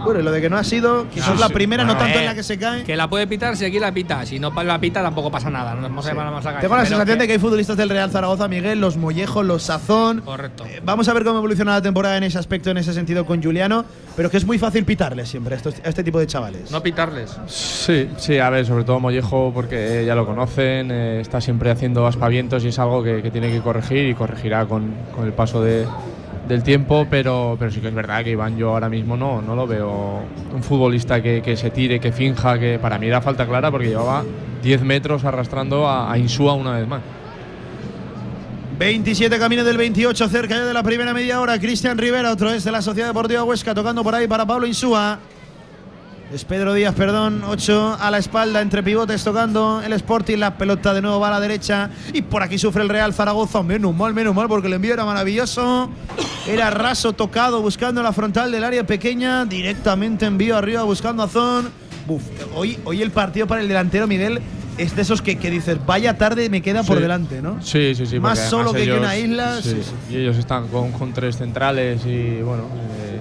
Bueno, y lo de que no ha sido, quizás la primera, no Bueno, tanto en eh, la que se cae. Que la puede pitar si aquí la pita. Si no la pita, tampoco pasa nada. No nos vamos a llamar más a la Tengo la sensación de que hay futbolistas del Real Zaragoza, Miguel, los Mollejos, los Sazón. Correcto. Eh, Vamos a ver cómo evoluciona la temporada en ese aspecto, en ese sentido con Juliano, pero que es muy fácil pitarle siempre a, estos- a este tipo de chavales. No pitarles. Sí, sí, a ver, sobre todo Mollejo porque eh, ya lo conocen, eh, está siempre haciendo aspavientos y es algo que, que tiene que corregir y corregirá con, con el paso de- del tiempo, pero, pero sí que es verdad que Iván yo ahora mismo no, no lo veo un futbolista que, que se tire, que finja, que para mí era falta clara porque llevaba 10 metros arrastrando a, Insúa una vez más. 27 camino del 28, cerca ya de la primera media hora. Cristian Rivera, otro es de la Sociedad Deportiva Huesca, tocando por ahí para Pablo Insúa. Es Pedro Díaz, perdón, 8 a la espalda, entre pivotes tocando el Sporting, la pelota de nuevo va a la derecha y por aquí sufre el Real Zaragoza, menos mal, menos mal, porque el envío era maravilloso, era raso tocado buscando la frontal del área pequeña, directamente envío arriba buscando a Zon. Hoy, hoy el partido para el delantero Miguel es de esos que, que dices, vaya tarde me queda por Sí. delante, ¿no? Sí, sí, sí. Más solo que ellos- una isla, sí, sí, sí. Y ellos están con, con tres centrales y bueno. eh,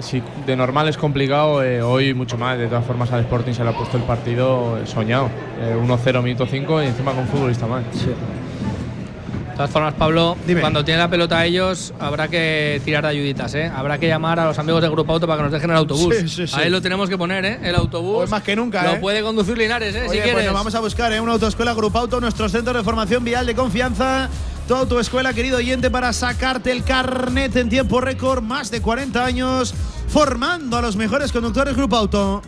si de normal es complicado, eh, hoy mucho más. De todas formas, al Sporting se le ha puesto el partido eh, soñado. Eh, 1-0, minuto 5 y encima con un futbolista más. De todas formas, Pablo, Dime. cuando tiene la pelota a ellos, habrá que tirar de ayuditas, ¿eh? Habrá que llamar a los amigos del Grupo Auto para que nos dejen el autobús. Sí, sí, sí. Ahí lo tenemos que poner, ¿eh? El autobús. Hoy más que nunca, Lo ¿eh? puede conducir Linares, ¿eh? Oye, si pues quieres. nos vamos a buscar ¿eh? una autoescuela Grupo Auto, nuestro centro de formación vial de confianza. Tu autoescuela, querido oyente, para sacarte el carnet en tiempo récord, más de 40 años, formando a los mejores conductores Grupo Auto.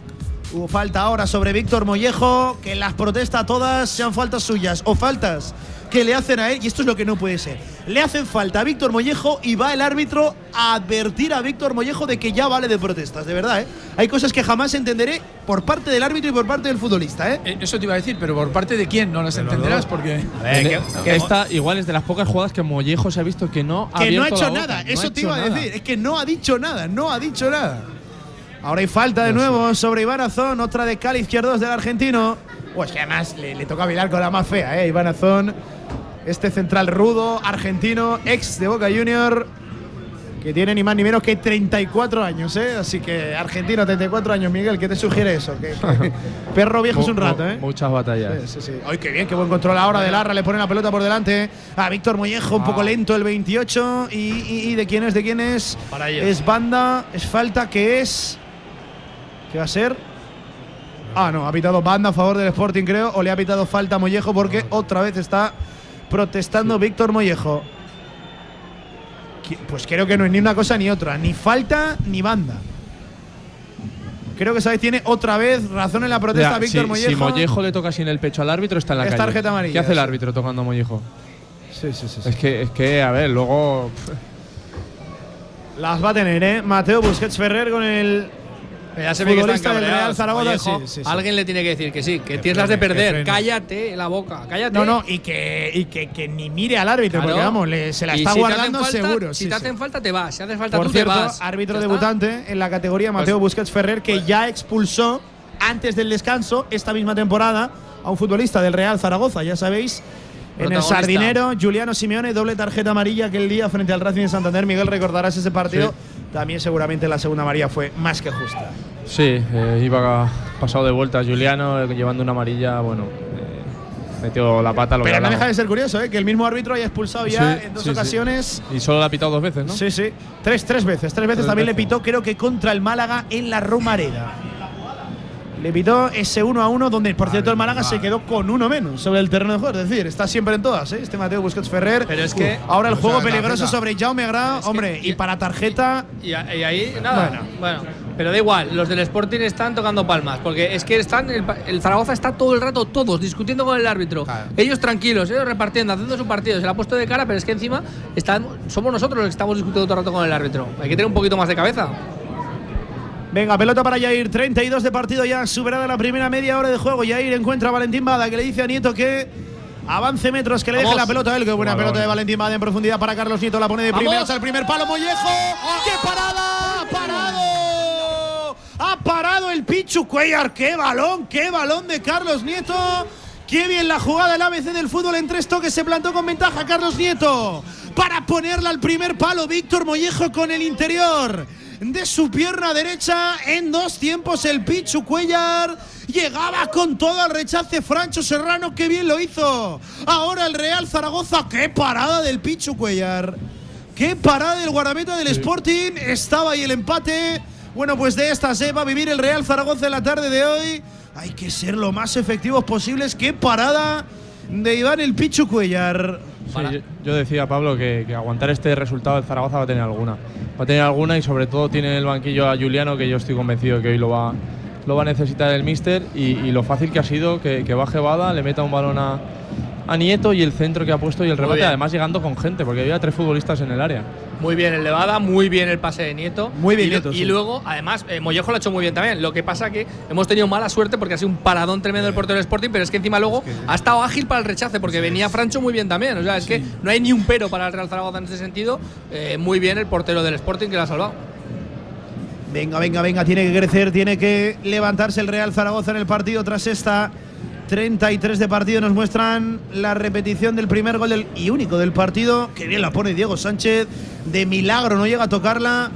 Hubo falta ahora sobre Víctor Mollejo, que las protesta todas sean faltas suyas o faltas que le hacen a él, y esto es lo que no puede ser. Le hacen falta a Víctor Mollejo y va el árbitro a advertir a Víctor Mollejo de que ya vale de protestas, de verdad, ¿eh? Hay cosas que jamás entenderé por parte del árbitro y por parte del futbolista, ¿eh? Eh, Eso te iba a decir, pero por parte de quién no las entenderás, porque. Que esta igual es de las pocas jugadas que Mollejo se ha visto que no ha que no ha hecho nada, no eso te iba a nada. decir, es que no ha dicho nada, no ha dicho nada. Ahora hay falta de nuevo sobre Iván Azón, otra de Cali izquierdos del argentino. Pues que además le, le toca bailar con la más fea, ¿eh? Iván Azón, este central rudo, argentino, ex de Boca Junior, que tiene ni más ni menos que 34 años, ¿eh? Así que argentino, 34 años, Miguel, ¿qué te sugiere eso? Que, que perro viejo es un rato, ¿eh? Muchas batallas. Sí, sí, sí. Ay, qué bien, qué buen control ahora de Larra. Le pone la pelota por delante a Víctor Mollejo, un poco lento el 28. Y, y- y de quién es? ¿De quién es? Para ellos. Es banda, es falta, que es. ¿Qué va a ser? Ah, no, ha pitado banda a favor del Sporting, creo. O le ha pitado falta a Mollejo porque otra vez está protestando Víctor Mollejo. Pues creo que no es ni una cosa ni otra, ni falta ni banda. Creo que sabes tiene otra vez razón en la protesta Ya, Víctor si, Mollejo. si Mollejo le toca así en el pecho al árbitro, está en la Es calle. tarjeta amarilla, ¿Qué hace el sí. árbitro tocando a Mollejo? Sí, sí, sí. Es que, es que, a ver, luego. Las va a tener, ¿eh? Mateo Busquets Ferrer con el Ya se ve que están futbolista del Real. Zaragoza. Mollejo, Sí, sí, sí. Alguien le tiene que decir que sí, que tienes las de que perder. Cállate la boca, cállate. No, no, y que, y que, que ni mire al árbitro, Claro. porque vamos, le- se la está si guardando falta- seguro. Si te hacen falta, te vas. Si haces falta, Por tú cierto, te vas. árbitro Ya debutante en la categoría Mateo Pues- Busquets Ferrer, que ya expulsó antes del descanso esta misma temporada a un futbolista del Real Zaragoza, ya sabéis. En el. Sardinero, Juliano Simeone, doble tarjeta amarilla aquel día frente al Racing de Santander. Miguel, recordarás ese partido. También seguramente la segunda amarilla fue más que justa. Sí, eh, iba pasado de vuelta Juliano, eh, llevando una amarilla, bueno. eh, metió la pata, lo que Pero no deja de ser curioso, ¿eh? que el mismo árbitro haya expulsado ya Sí, en dos sí, sí. ocasiones. Y solo la ha pitado dos veces, ¿no? Sí, sí. Tres, tres veces. Tres veces Tres también le pitó, creo que contra el Málaga en la Romareda. Le pitó ese 1 a 1, donde por cierto el Málaga se quedó con uno menos sobre el terreno de juego. Es decir, está siempre en todas, ¿eh? este Mateo Busquets Ferrer. Pero es que- Ahora el juego peligroso sobre Jaume Gra, hombre, y para tarjeta. Y, y ahí, nada. Bueno. Bueno. pero da igual, los del Sporting están tocando palmas, porque es que están el, el Zaragoza está todo el rato todos discutiendo con el árbitro. Claro. Ellos tranquilos, ellos repartiendo, haciendo su partido, se la ha puesto de cara, pero es que encima están, somos nosotros los que estamos discutiendo todo el rato con el árbitro. Hay que tener un poquito más de cabeza. Venga, pelota para Yair, 32 de partido ya, superada la primera media hora de juego. Yair encuentra a Valentín Bada, que le dice a Nieto que avance metros, que le deje la pelota a él. Qué buena pelota de Valentín Bada en profundidad para Carlos Nieto, la pone de Vamos. primeras al primer palo. Mollejo, ¡qué parada! ¡Ha parado! ¡Ha parado el Pichu Cuellar! ¡Qué balón! ¡Qué balón de Carlos Nieto! ¡Qué bien la jugada del ABC del fútbol en tres toques! Se plantó con ventaja Carlos Nieto para ponerla al primer palo. Víctor Mollejo con el interior de su pierna derecha en dos tiempos el Pichu Cuellar llegaba con todo al rechace Francho Serrano que bien lo hizo. Ahora el Real Zaragoza qué parada del Pichu Cuellar. Qué parada del guardameta del Sporting. Estaba ahí el empate. Bueno pues de esta se va a vivir el Real Zaragoza en la tarde de hoy. Hay que ser lo más efectivos posibles. Qué parada de Iván el Pichu Cuellar Sí, yo, yo decía, Pablo, que, que aguantar este resultado el Zaragoza va a tener alguna. Va a tener alguna y sobre todo tiene en el banquillo a Juliano, que yo estoy convencido que hoy lo va, lo va a necesitar el míster. Y, y lo fácil que ha sido que, que baje Bada, le meta un balón a, a Nieto y el centro que ha puesto y el remate, además llegando con gente, porque había tres futbolistas en el área. Muy bien el Levada, muy bien el pase de Nieto. Muy bien y, Nieto, Y sí. luego, además, eh, Mollejo lo ha hecho muy bien también. Lo que pasa que hemos tenido mala suerte porque ha sido un paradón tremendo el portero del Sporting, pero es que encima luego ha estado ágil para el rechace porque venía Francho muy bien también. O sea, es que no hay ni un pero para el Real Zaragoza en ese sentido. Eh, muy bien el portero del Sporting que lo ha salvado. Venga, venga, venga, tiene que crecer, tiene que levantarse el Real Zaragoza en el partido tras esta 33 de partido. Nos muestran la repetición del primer gol del, y único del partido. Que bien la pone Diego Sánchez. De milagro no llega a tocarla.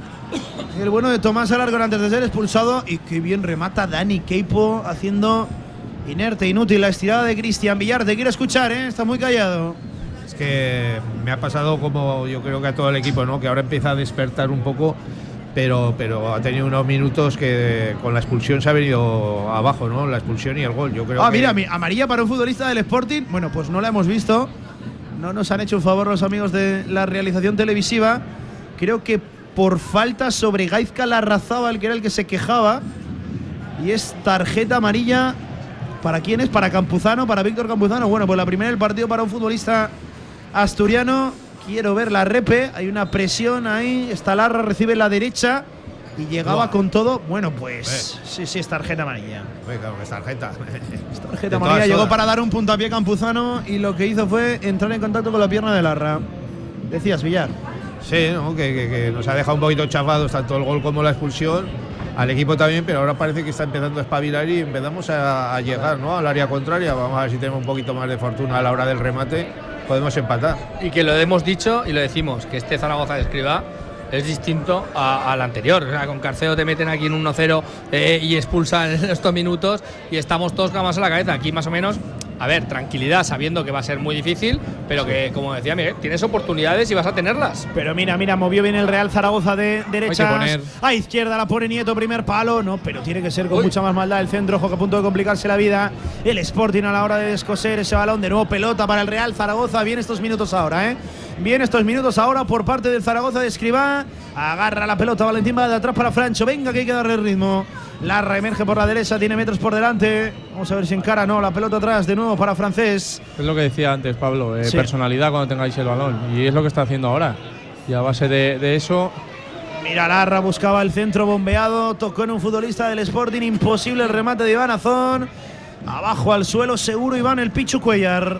El bueno de Tomás Alarcón antes de ser expulsado. Y qué bien remata Dani Keipo haciendo inerte, inútil la estirada de Cristian Villar. Te quiero escuchar, ¿eh? Está muy callado. Es que me ha pasado como yo creo que a todo el equipo, ¿no? Que ahora empieza a despertar un poco, pero, pero ha tenido unos minutos que con la expulsión se ha venido abajo, ¿no? La expulsión y el gol. Yo creo Ah, que mira, mi- amarilla para un futbolista del Sporting. Bueno, pues no la hemos visto. No nos han hecho un favor los amigos de la realización televisiva. Creo que por falta sobre Gaizka Larrazábal, que era el que se quejaba. Y es tarjeta amarilla. ¿Para quién es? ¿Para Campuzano? ¿Para Víctor Campuzano? Bueno, pues la primera del partido para un futbolista asturiano. Quiero ver la repe. Hay una presión ahí. Está Larra, recibe la derecha. Y llegaba con todo. Bueno, pues sí, sí, es tarjeta amarilla. Uy, claro que es tarjeta. Es tarjeta amarilla. Llegó para dar un puntapié Campuzano y lo que hizo fue entrar en contacto con la pierna de Larra. Decías, Villar. Sí, ¿no? que, que- que nos ha dejado un poquito chafados tanto el gol como la expulsión. Al equipo también, pero ahora parece que está empezando a espabilar y empezamos a, llegar ¿no? al área contraria. Vamos a ver si tenemos un poquito más de fortuna a la hora del remate. Podemos empatar. Y que lo hemos dicho y lo decimos, que este Zaragoza de Escriba es distinto al anterior. O sea, con Carceo te meten aquí en un 1-0 eh, y expulsan estos minutos y estamos todos gamas a la cabeza. Aquí más o menos, a ver, tranquilidad, sabiendo que va a ser muy difícil, pero que, como decía Miguel, tienes oportunidades y vas a tenerlas. Pero mira, mira, movió bien el Real Zaragoza de derecha. A izquierda la pone Nieto, primer palo. No, pero tiene que ser con mucha más maldad el centro, ojo que a punto de complicarse la vida. El Sporting a la hora de descoser ese balón. De nuevo pelota para el Real Zaragoza. Bien estos minutos ahora, ¿eh? Bien estos minutos ahora por parte del Zaragoza de Escribá. Agarra la pelota Valentín va de atrás para Francho. Venga, que hay que darle ritmo. Larra emerge por la derecha, tiene metros por delante. Vamos a ver si encara. No, la pelota atrás de nuevo para Francés. Es lo que decía antes Pablo, eh, Sí. personalidad cuando tengáis el balón. Y es lo que está haciendo ahora. Y a base de, de eso, Mira, Larra buscaba el centro bombeado, tocó en un futbolista del Sporting, imposible el remate de Iván Azón. Abajo al suelo, seguro Iván el Pichu Cuellar.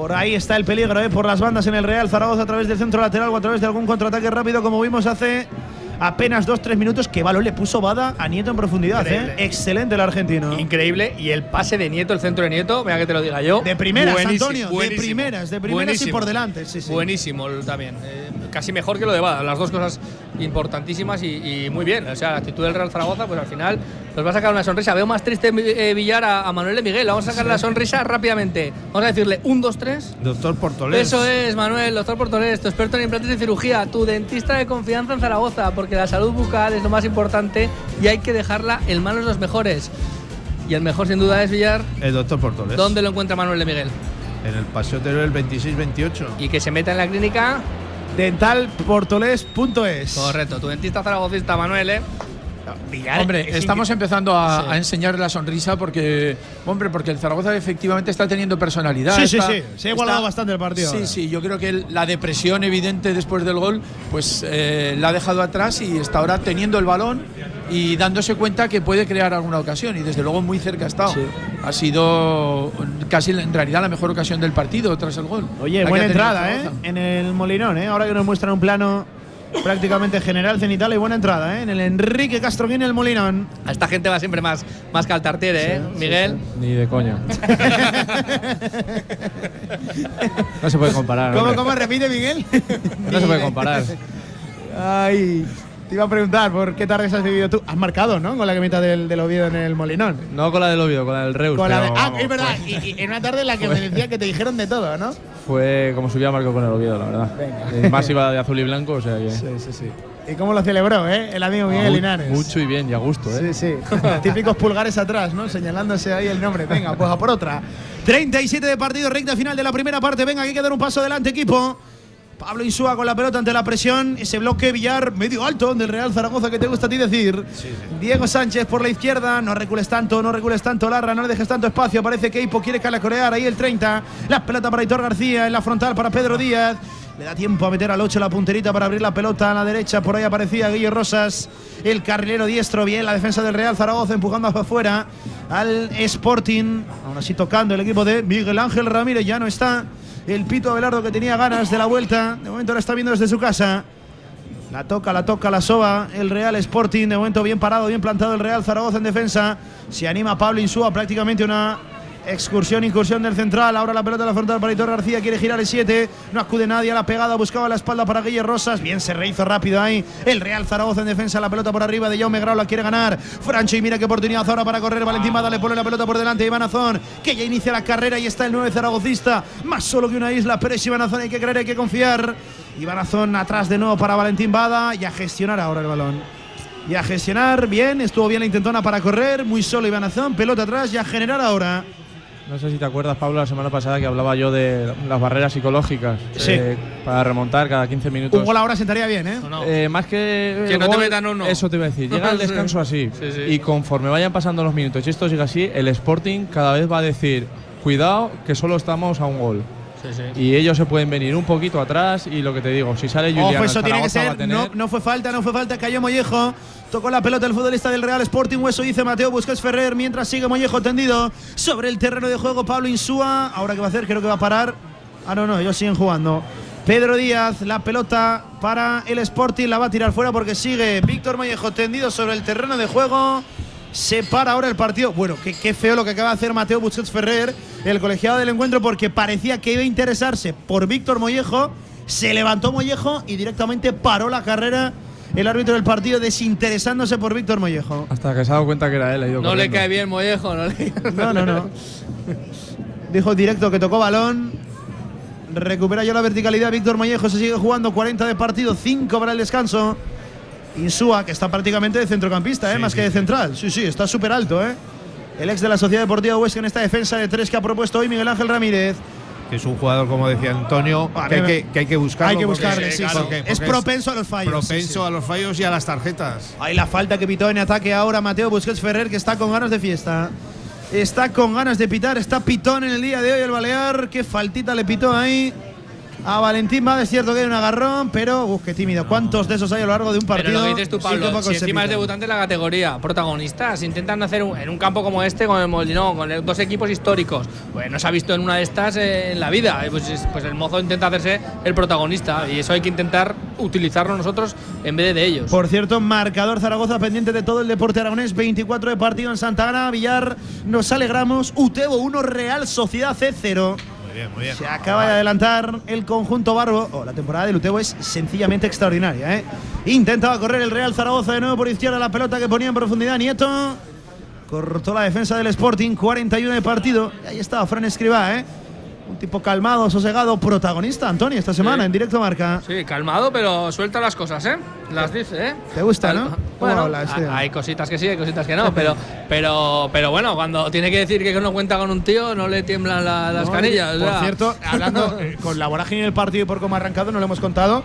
Por ahí está el peligro, ¿eh? por las bandas en el Real Zaragoza a través del centro lateral o a través de algún contraataque rápido, como vimos hace apenas 2-3 minutos. Que balón le puso Bada a Nieto en profundidad. ¿eh? Excelente el argentino. Increíble. Y el pase de Nieto, el centro de Nieto, mira que te lo diga yo. De primeras, Buenísimo, Antonio, de primeras, de primeras y por delante. Sí, sí. Buenísimo también. Eh, casi mejor que lo de Bada. Las dos cosas importantísimas y, y muy bien. O sea, la actitud del Real Zaragoza, pues al final nos va a sacar una sonrisa. Veo más triste eh, Villar a, a Manuel de Miguel. Vamos a sacar la sonrisa rápidamente. Vamos a decirle un, dos, tres. Doctor Portolés. Eso es, Manuel, doctor Portolés, tu experto en implantes y cirugía, tu dentista de confianza en Zaragoza, porque la salud bucal es lo más importante y hay que dejarla en manos de los mejores. Y el mejor sin duda es Villar. El doctor Portolés. ¿Dónde lo encuentra Manuel de Miguel? En el paseo del 26-28. Y que se meta en la clínica. Dentalportoles.es. Correcto, tu dentista zaragocista, Manuel, ¿eh? Hombre, estamos empezando a, a enseñar la sonrisa porque, hombre, porque el Zaragoza efectivamente está teniendo personalidad. Sí, sí, está- sí. Se ha igualado bastante el partido Sí, ahora. sí. Yo creo que el- la depresión evidente después del gol, pues eh, la ha dejado atrás y está ahora teniendo el balón y dándose cuenta que puede crear alguna ocasión y desde luego muy cerca ha estado. Ha sido casi en realidad la mejor ocasión del partido tras el gol. Oye, buena entrada, ¿eh? En el Molinón, ¿eh? Ahora que nos muestran un plano prácticamente general cenital y buena entrada, ¿eh? En el Enrique Castro viene el Molinón. A esta gente va siempre más, más que al Tartiere, ¿eh? Miguel. ni de coña. no se puede comparar. ¿Cómo, cómo repite, Miguel? No se puede comparar. Ay, te iba a preguntar por qué tardes has vivido tú. Has marcado, ¿no? Con la camiseta del, del Oviedo en el Molinón. No con la del Oviedo, con la del Reus. Con la de- pero ah, es verdad. Y, y en una tarde en la que me decía que te dijeron de todo, ¿no? fue como subía Marco con el Oviedo, la verdad. Venga. Más iba de azul y blanco, o sea que. sí, sí. ¿Y cómo lo celebró, eh? El amigo Miguel Mu- Linares. Mucho y bien, y a gusto, ¿eh? Sí, sí. Típicos pulgares atrás, ¿no? Señalándose ahí el nombre. Venga, pues a por otra. 37 de partido, recta final de la primera parte. Venga, hay que dar un paso adelante, equipo. Pablo Insúa con la pelota ante la presión. Ese bloque Villar medio alto del Real Zaragoza que te gusta a ti decir. Diego Sánchez por la izquierda. No recules tanto, no recules tanto, Larra. No le dejes tanto espacio. Parece que Ipo quiere calacorear ahí el 30. La pelota para Hitor García en la frontal para Pedro Díaz. Le da tiempo a meter al 8 la punterita para abrir la pelota a la derecha. Por ahí aparecía Guillermo Rosas, el carrilero diestro. Bien la defensa del Real Zaragoza empujando hacia afuera al Sporting. Aún así tocando el equipo de Miguel Ángel Ramírez. Ya no está el Pito Abelardo que tenía ganas de la vuelta. De momento la está viendo desde su casa. La toca, la toca, la soba el Real Sporting. De momento bien parado, bien plantado el Real Zaragoza en defensa. Se anima Pablo Insúa, prácticamente una excursión, incursión del central. Ahora la pelota de la frontal para Hitor García. Quiere girar el 7. No acude nadie a la pegada. Buscaba la espalda para Guille Rosas. Bien se rehizo rápido ahí. El Real Zaragoza en defensa. La pelota por arriba de Jaume Grau. La quiere ganar. Francho y mira qué oportunidad ahora para correr. Valentín Bada le pone la pelota por delante. Iván Azón, que ya inicia la carrera y está el 9 zaragocista. Más solo que una isla, pero es Iván Azón. Hay que creer, hay que confiar. Iván Azón atrás de nuevo para Valentín Bada y a gestionar ahora el balón. Y a gestionar bien, estuvo bien la intentona para correr, muy solo Iván Azón, pelota atrás y a generar ahora. No sé si te acuerdas, Pablo, la semana pasada que hablaba yo de las barreras psicológicas. Sí. eh, para remontar cada 15 minutos. Un gol ahora sentaría bien, ¿eh? No, no. Eh, más que. Que el no te metan uno. Eso te iba a decir. Llega el Sí. descanso así. Sí, sí. Y conforme vayan pasando los minutos y esto sigue así, el Sporting cada vez va a decir: cuidado, que solo estamos a un gol. Sí, sí. Y ellos se pueden venir un poquito atrás. Y lo que te digo, si sale Julián. Ojo, eso tiene que va a ser. tener. No, no fue falta, no fue falta. Cayó Mollejo. Tocó la pelota el futbolista del Real Sporting. Hueso dice Mateo Busquets Ferrer. Mientras sigue Mollejo tendido sobre el terreno de juego. Pablo Insúa. Ahora qué va a hacer, creo que va a parar. Ah, no, no, ellos siguen jugando. Pedro Díaz, la pelota para el Sporting. La va a tirar fuera porque sigue Víctor Mollejo tendido sobre el terreno de juego. Se para ahora el partido. Bueno, qué, qué feo lo que acaba de hacer Mateo Busquets Ferrer, el colegiado del encuentro, porque parecía que iba a interesarse por Víctor Mollejo. Se levantó Mollejo y directamente paró la carrera el árbitro del partido desinteresándose por Víctor Mollejo. Hasta que se ha dado cuenta que era él. ha ido No le cae bien Mollejo, no le No, no, no. Dijo directo que tocó balón. Recupera ya la verticalidad. Víctor Mollejo se sigue jugando 40 de partido, 5 para el descanso. Insúa, que está prácticamente de centrocampista, ¿eh? más que de central. Sí, sí, está súper alto. ¿eh? El ex de la Sociedad Deportiva Huesca en esta defensa de tres que ha propuesto hoy Miguel Ángel Ramírez. Que es un jugador, como decía Antonio, que hay que, que hay que buscarlo. Hay que porque- buscarle, sí, sí. porque- Es propenso a los fallos. sí, Propenso sí. a los fallos y a las tarjetas. Hay la falta que pitó en ataque ahora Mateo Busquets Ferrer, que está con ganas de fiesta. Está con ganas de pitar, está pitón en el día de hoy el Balear. Qué faltita le pitó ahí a Valentín Va. Es cierto que hay un agarrón, pero uf, qué tímido. ¿Cuántos de esos hay a lo largo de un Pero partido? lo que dices tú, Pablo, si encima es debutante en la categoría, protagonistas, intentan hacer un- en un campo como este, con el Molinón, con el- dos equipos históricos. Pues no se ha visto en una de estas eh, en la vida. Eh, Pues, es- pues el mozo intenta hacerse el protagonista y eso hay que intentar utilizarlo nosotros en vez de ellos. Por cierto, marcador Zaragoza pendiente de todo el deporte aragonés. 24 de partido en Santa Ana. Villar, nos alegramos. Utebo 1, Real Sociedad C 0. Bien, muy bien. Se acaba de adelantar el conjunto Barbo. Oh, la temporada de Utebo es sencillamente extraordinaria. ¿eh? Intentaba correr el Real Zaragoza de nuevo por izquierda. La pelota que ponía en profundidad Nieto. Cortó la defensa del Sporting. 41 de partido. Ahí estaba Fran Escribá. ¿eh? Un tipo calmado, sosegado, protagonista, Antonio, esta semana Sí. en directo marca. Sí, calmado, pero suelta las cosas, ¿eh? Las dice, ¿eh? ¿Te gusta, no? Cal- ¿Cómo Bueno, este? ha- hay cositas que sí, hay cositas que no, pero, pero, pero bueno, cuando tiene que decir que no cuenta con un tío, no le tiemblan la- las No, canillas. Por o sea. cierto, hablando eh, con la vorágine del partido y por cómo ha arrancado, no lo hemos contado.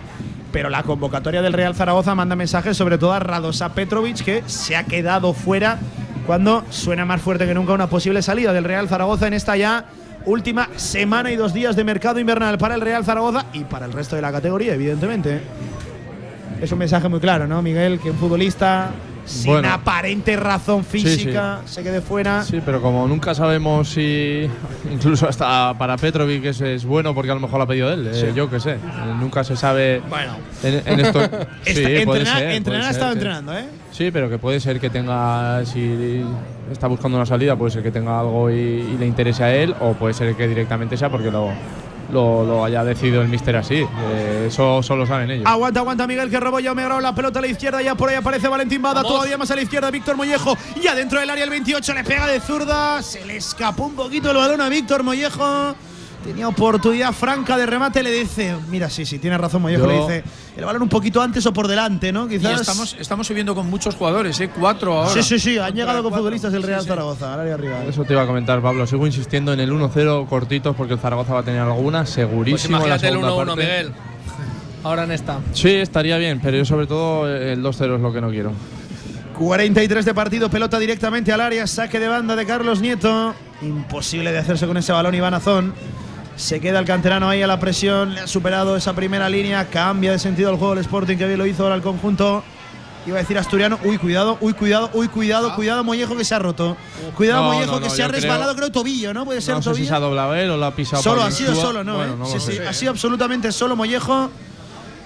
Pero la convocatoria del Real Zaragoza manda mensajes, sobre todo a Radosa Petrovic, que se ha quedado fuera cuando suena más fuerte que nunca una posible salida del Real Zaragoza en esta ya última semana y dos días de mercado invernal para el Real Zaragoza y para el resto de la categoría, evidentemente. Es un mensaje muy claro, ¿no, Miguel? Que un futbolista sin Bueno. aparente razón sí. física se quede fuera. Sí, pero como nunca sabemos si. Incluso hasta para Petrovic es, es bueno porque a lo mejor lo ha pedido él. eh, yo qué sé. Eh, nunca se sabe. Bueno, En, en esto. entrenar ser, entrenar puede ha estado entrenando, ¿eh? Sí, pero que puede ser que tenga. Si está buscando una salida, puede ser que tenga algo y, y le interese a él, o puede ser que directamente sea porque lo, lo, lo haya decidido el mister así. Eh, eso solo saben ellos. Aguanta, aguanta Miguel que robó ya me la pelota a la izquierda, ya por ahí aparece Valentín Bada, Vamos. todavía más a la izquierda Víctor Mollejo, ya dentro del área el 28 le pega de zurda, se le escapó un poquito el balón a Víctor Mollejo. Tenía oportunidad franca de remate, le dice, mira, sí, sí, tiene razón Mollejo, Yo- le dice, el balón un poquito antes o por delante, ¿no? Y Quizás. estamos, estamos subiendo con muchos jugadores, ¿eh? Cuatro ahora. Sí, sí, sí, han llegado con futbolistas del Real sí. Zaragoza, al área rival. Eso te iba a comentar, Pablo. Sigo insistiendo en el 1-0 cortitos porque el Zaragoza va a tener alguna, pues segurísimo. en la imagínate el segunda 1-1, parte. Miguel. Ahora en esta. Sí, estaría bien, pero yo sobre todo el 2-0 es lo que no quiero. 43 de partido, pelota directamente al área, saque de banda de Carlos Nieto. Imposible de hacerse con ese balón Iván Azón. Se queda el canterano ahí a la presión, le ha superado esa primera línea, cambia de sentido el juego el Sporting que bien lo hizo ahora el conjunto. Iba a decir asturiano, uy, cuidado, uy, cuidado, uy, cuidado, cuidado, Mollejo que se ha roto. Cuidado, No, Mollejo no, que se ha yo creo- resbalado, creo, tobillo, ¿no? Puede ser No sé si tobillo. se ha doblado él o lo ha pisado solo, ha sido solo, ¿no? Bueno, eh? sí, sí, ha sido absolutamente solo Mollejo.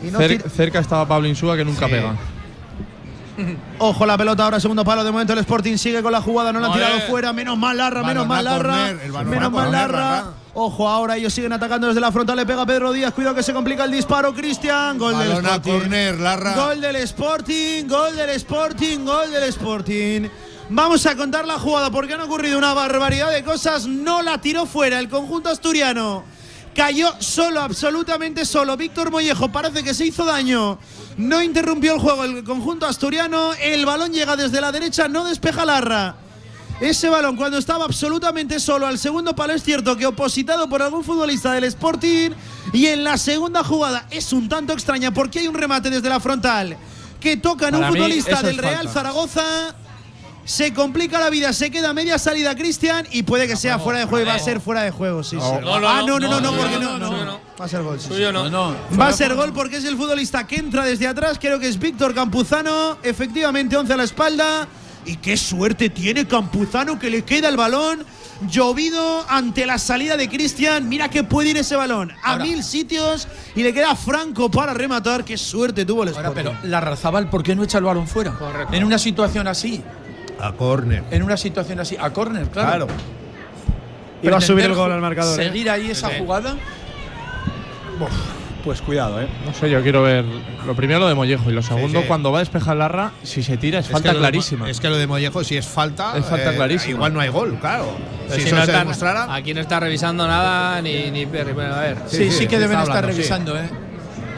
Y Cer- cerca estaba Pablo Insúa que nunca Sí. pega. Ojo la pelota ahora, segundo palo. De momento el Sporting sigue con la jugada, no la han tirado fuera. Menos mal Larra, menos mal Larra. Menos mal Larra. Ojo ahora, ellos siguen atacando desde la frontal. Le pega Pedro Díaz. Cuidado que se complica el disparo. Cristian, gol del Sporting. Larra. Gol del Sporting, gol del Sporting, gol del Sporting. Vamos a contar la jugada porque han ocurrido una barbaridad de cosas. No la tiró fuera el conjunto asturiano. Cayó solo, absolutamente solo. Víctor Mollejo parece que se hizo daño. No interrumpió el juego el conjunto asturiano. El balón llega desde la derecha, no despeja Larra. Ese balón cuando estaba absolutamente solo al segundo palo es cierto que opositado por algún futbolista del Sporting y en la segunda jugada es un tanto extraña porque hay un remate desde la frontal que toca en un futbolista del Real falta. Zaragoza. Se complica la vida, se queda media salida Cristian y puede que sea fuera de juego y va a ser fuera de juego, sí, sí. No, no, ah, no, no, no, no, no, porque no, no, no, no, no, no. Va a ser gol, sí, sí. No. No, Va a ser gol porque es el futbolista que entra desde atrás. Creo que es Víctor Campuzano. Efectivamente, 11 a la espalda. Y qué suerte tiene Campuzano que le queda el balón. Llovido ante la salida de Cristian. Mira que puede ir ese balón a Ahora- mil sitios. Y le queda Franco para rematar. Qué suerte tuvo el Ahora, Sporting. pero la Razabal, ¿por qué no echa el balón fuera? Correcto. En una situación así. A córner. En una situación así. A córner, claro. Claro. Iba a subir el gol al marcador. ¿eh? Seguir ahí esa jugada. Pues cuidado, ¿eh? No sé, yo quiero ver lo primero lo de Mollejo y lo segundo sí. cuando va a despejar Larra, si se tira es, Es falta de clarísima. es que lo de Mollejo, si es falta. Es falta clarísima. Igual no hay gol, claro. Si si no se demostrara. Aquí no está revisando nada ni, ni Perry. Bueno, a ver. Sí, sí, sí, que deben estar hablando, revisando, ¿eh?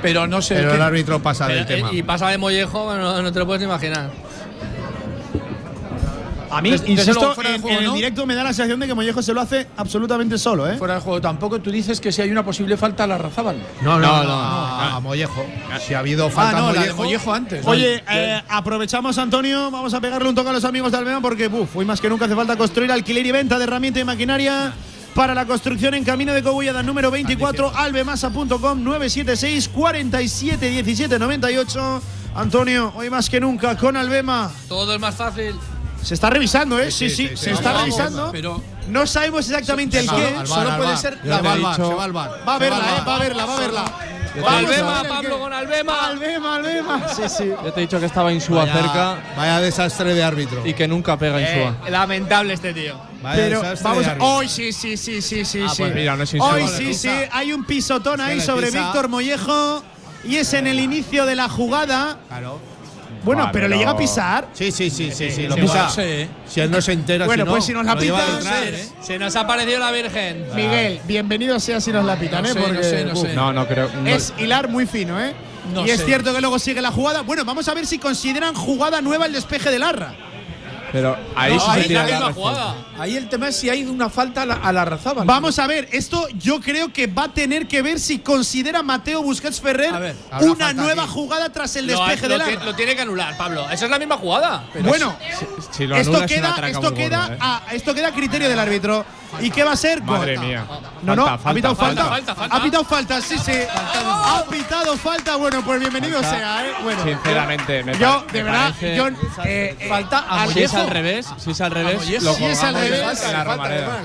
Pero no sé. Pero el árbitro pasa del tema. eh, y pasa de Mollejo, no, no te lo puedes ni imaginar. A mí, Desde- desde insisto, luego, fuera de en, juego, en el ¿no? directo me da la sensación de que Mollejo se lo hace absolutamente solo, ¿eh? Fuera de juego. Tampoco tú dices que si hay una posible falta a la Razabal. No, no, No, no, no, a, a Mollejo. Si ha habido Ah, falta no, a la de Mollejo. Mollejo antes. Oye, eh, aprovechamos, Antonio. Vamos a pegarle un toque a los amigos de Albema porque, uf, hoy más que nunca hace falta construir alquiler y venta de herramienta y maquinaria para la construcción en Camino de Cogullada número 24, albemasa.com 976 47 17 98. Antonio, hoy más que nunca con Albema. Todo es más fácil. Se está revisando, ¿eh? Sí, sí, sí, sí, se sí. está Vamos, revisando. Pero No sabemos exactamente el qué. solo puede ser la va va a verla, eh, va a verla, va a verla. Albema, Pablo, con Albema. Albema, Albema. Sí, sí. Yo te he dicho que estaba Insúa Vaya- cerca Vaya desastre de árbitro. y que nunca pega Insúa. Eh, lamentable este tío. Vaya Pero desastre vamos. Hoy sí, sí, sí, sí, sí, sí. pues mira, no es Insúa. Hoy sí, sí. Hay un pisotón ahí sobre. Víctor Mollejo. Y es en el inicio de la jugada. Claro. Bueno, Vale, pero le llega a pisar. Sí, sí, sí, sí, sí, lo pisa. no sé. Si él no se entera, Bueno, si no, pues si nos la lo lleva detrás. ¿eh? Se nos ha aparecido la Virgen. Miguel, bienvenido sea si nos la pitan, No ¿eh? sé, no Porque, sé, no sé. No, no creo. no- Es hilar muy fino, ¿eh? No y es sé. cierto que luego sigue la jugada. Bueno, vamos a ver si consideran jugada nueva el despeje de Larra. Pero ahí No, sí ahí se tira la la misma jugada. Ahí el tema es si hay una falta a la, a la Razabal. Vamos a ver, esto yo creo que va a tener que ver si considera Mateo Busquets Ferrer A ver, habrá una nueva aquí. jugada tras el despeje lo de ti- Larra. lo tiene que anular, Pablo. Esa es la misma jugada. bueno, Si lo esto queda, esto queda, ¿eh? a, esto queda a criterio del árbitro. ¿Y qué va a ser? Madre mía. No, no, Falta, ha pitado falta. falta, falta, falta. Ha pitado falta, sí, sí. Ha pitado falta. Bueno, pues bienvenido Falta. sea, ¿eh? Bueno, Sinceramente, me yo, de me verdad, parece- yo. eh, eh, Falta a Si es al revés, si es al revés, Si es al revés, Romareda.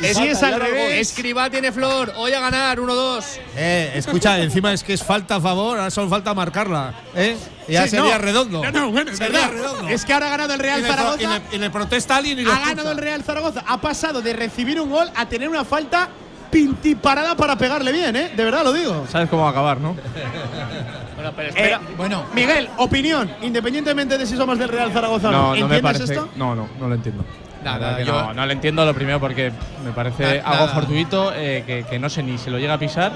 si es al revés. Escriba tiene flor. Hoy a ganar 1-2. Eh, escucha, encima es que es falta a favor, ahora solo falta marcarla. ¿eh? Ya Sí, sería no. redondo. No, no, bueno, es Sería verdad. redondo. Es que ahora ha ganado el y, Real le, pro- Zaragoza. y le- y le protesta alguien y lo ha expulsa. ganado el Real Zaragoza. Ha pasado de recibir un gol a tener una falta pintiparada para pegarle bien, ¿eh? De verdad lo digo. Sabes cómo va a acabar, ¿no? Bueno, pero Eh, espera. Bueno, Miguel, opinión, independientemente de si somos del Real Zaragoza o no. No, no me ¿Entiendes parece. esto? No, no, no lo entiendo. Nada, yo- no, no lo entiendo lo primero porque me parece Na- algo nada. fortuito eh, que, que no sé ni si lo llega a pisar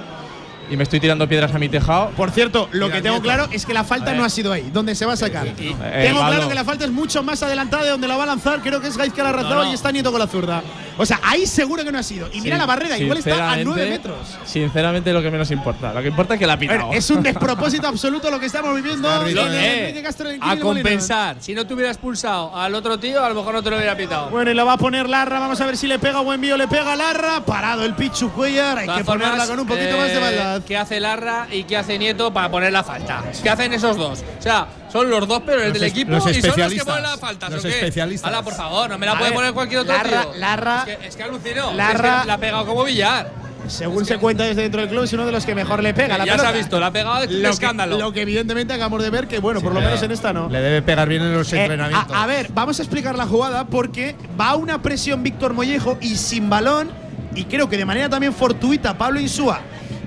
y me estoy tirando piedras a mi tejado. Por cierto, lo que tengo claro es que la falta no ha sido ahí, donde se va a sacar. Eh, tengo Pablo, claro que la falta es mucho más adelantada de donde la va a lanzar. Creo que es Gaizka la No, no. y está Nieto con la zurda. O sea, ahí seguro que no ha sido. Y mira la barrera, igual está a sinceramente- 9 metros. Sinceramente, lo que menos importa. Lo que importa es que la ha pitado. Es un despropósito absoluto lo que estamos viviendo. Eh, a compensar. Si no te hubiera expulsado al otro tío, a lo mejor no te lo hubiera pitado. Bueno, y la va a poner Larra. Vamos a ver si le pega buen envío. Le pega Larra. Parado el Pichu Cuellar. Hay que formas, con un poquito eh, más de maldad. ¿Qué hace Larra y qué hace Nieto para poner la falta? ¿Qué hacen esos dos? O sea, son los dos peores Los del es- equipo los y son los que especialistas. ponen la falta. Los especialistas. Hala, por favor, no me la A puede ver, poner cualquier otro Larra- tío. Larra- Es que, es que alucino. Larra- Es que la ha pegado como billar. Según se cuenta desde dentro del club, es uno de los que mejor le pega. la ya se pelota. ha visto, la ha pegado de Lo que, escándalo. lo que evidentemente acabamos de ver que, bueno, por lo menos en esta no. Le debe pegar bien en los Eh, entrenamientos. a, a ver, vamos a explicar la jugada porque va a una presión Víctor Mollejo y sin balón, y creo que de manera también fortuita Pablo Insúa.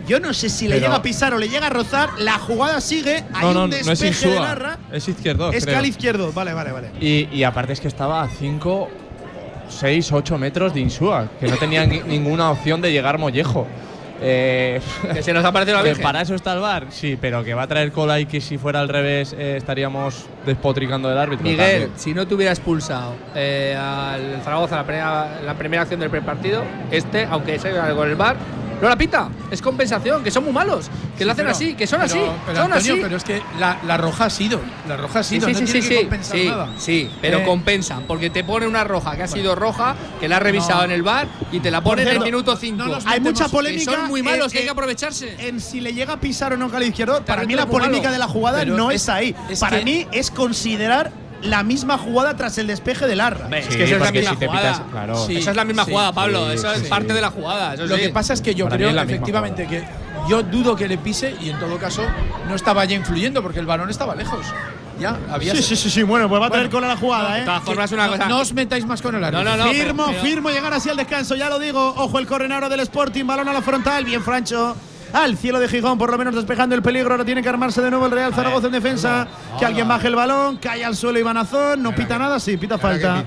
Yo no sé si le Pero- llega a pisar o le llega a rozar. La jugada sigue. Hay no, no, un no es despeje de. Es izquierdo. Es creo. cal izquierdo. Vale, vale, vale. Y, y aparte es que estaba a 5, 6, 8 metros de Insúa, que no tenía ni- ninguna opción de llegar Mollejo. Eh, Que se nos ha parecido la que Virgen. para eso está el bar, sí, pero que va a traer cola y que si fuera al revés eh, estaríamos despotricando del árbitro. Miguel, también. si no te hubiera expulsado eh, al Zaragoza la primera, la primera acción del primer partido, este, aunque se haya con el bar, no la pita. Es compensación, que son muy malos, que lo hacen Pero- así, que son pero- así, pero, son Antonio, así. Pero es que la, la roja ha sido. La roja ha Sí, sido. sí, no sí, tiene sí, que sí, compensar sí, nada. sí, pero Eh, compensan, porque te pone una roja que ha sido roja, que la ha revisado No. en el bar y te la pone en el minuto 5. no nos Hay mucha que polémica. son muy malos, en- que hay que en- aprovecharse. En si le llega a pisar o no al izquierdo, para mí la polémica malo. de la jugada no es- ahí. para que- mí es considerar la misma jugada tras el despeje del Arra. Sí, es que esa es la misma si jugada. pitas- claro. Sí. Esa es la misma sí, jugada, Pablo. sí, eso es sí. parte de la jugada. Eso Lo sí. que pasa es que yo Para creo misma efectivamente que yo dudo que le pise y en todo caso no estaba ya influyendo porque el balón estaba lejos. Ya había. Sí, sí, sí, sí, bueno, pues va a tener Bueno, cola la jugada, De ¿eh? todas formas, una no, cosa. no os metáis más con el árbitro. No, no, no. firmo, pero- pero- firmo llegar así al descanso, ya lo digo. Ojo el correnaro del Sporting, balón a la frontal, bien Francho. Al cielo de Gijón, por lo menos despejando el peligro. Ahora tiene que armarse de nuevo el Real Zaragoza en defensa. Que alguien baje el balón, cae al suelo Iván Azón. No pita nada, sí, pita falta.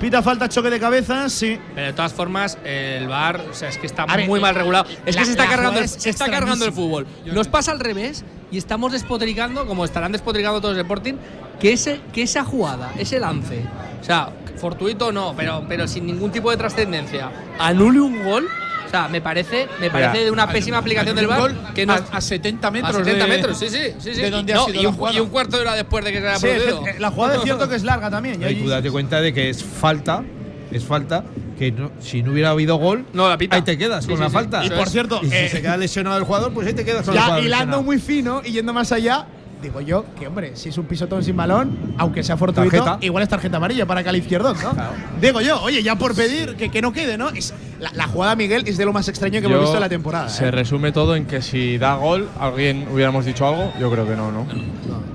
pita. Falta, choque de cabezas, sí. Pero de todas formas, el VAR, o sea, es que está ver, muy mal regulado. Es la- que se está cargando, el, es se está cargando el fútbol. Nos pasa al revés y estamos despotricando, como estarán despotricando todos el Sporting, que, ese, que esa jugada, ese lance, o sea, fortuito no, pero, pero sin ningún tipo de trascendencia, anule un gol. O sea, me parece, me parece de una pésima aplicación del VAR que no, a, a 70 metros. a 70 de- metros, sí, sí, sí, sí. de donde No, ha sido y, la un, jugada. y un cuarto de hora después de que se haya Sí, producido. la jugada es cierto que es larga también. Y tú date cuenta de que es falta, es falta, que no- si no hubiera habido gol, No, la pita. ahí te quedas Sí, con sí, la sí. falta. Y por cierto, Y si eh, se queda lesionado el jugador, pues ahí te quedas con Ya hilando muy fino y yendo más allá, digo yo que, hombre, si es un pisotón sin balón, aunque sea fortuito, Tarjeta. igual es tarjeta amarilla para Cali izquierdo, ¿no? Digo yo, oye, ya por pedir que, que no quede, ¿no? Es, la, la jugada, Miguel, es de lo más extraño que hemos Yo- visto en la temporada. Se ¿eh? resume todo en que si da gol, alguien hubiéramos dicho algo. Yo creo que no, ¿no?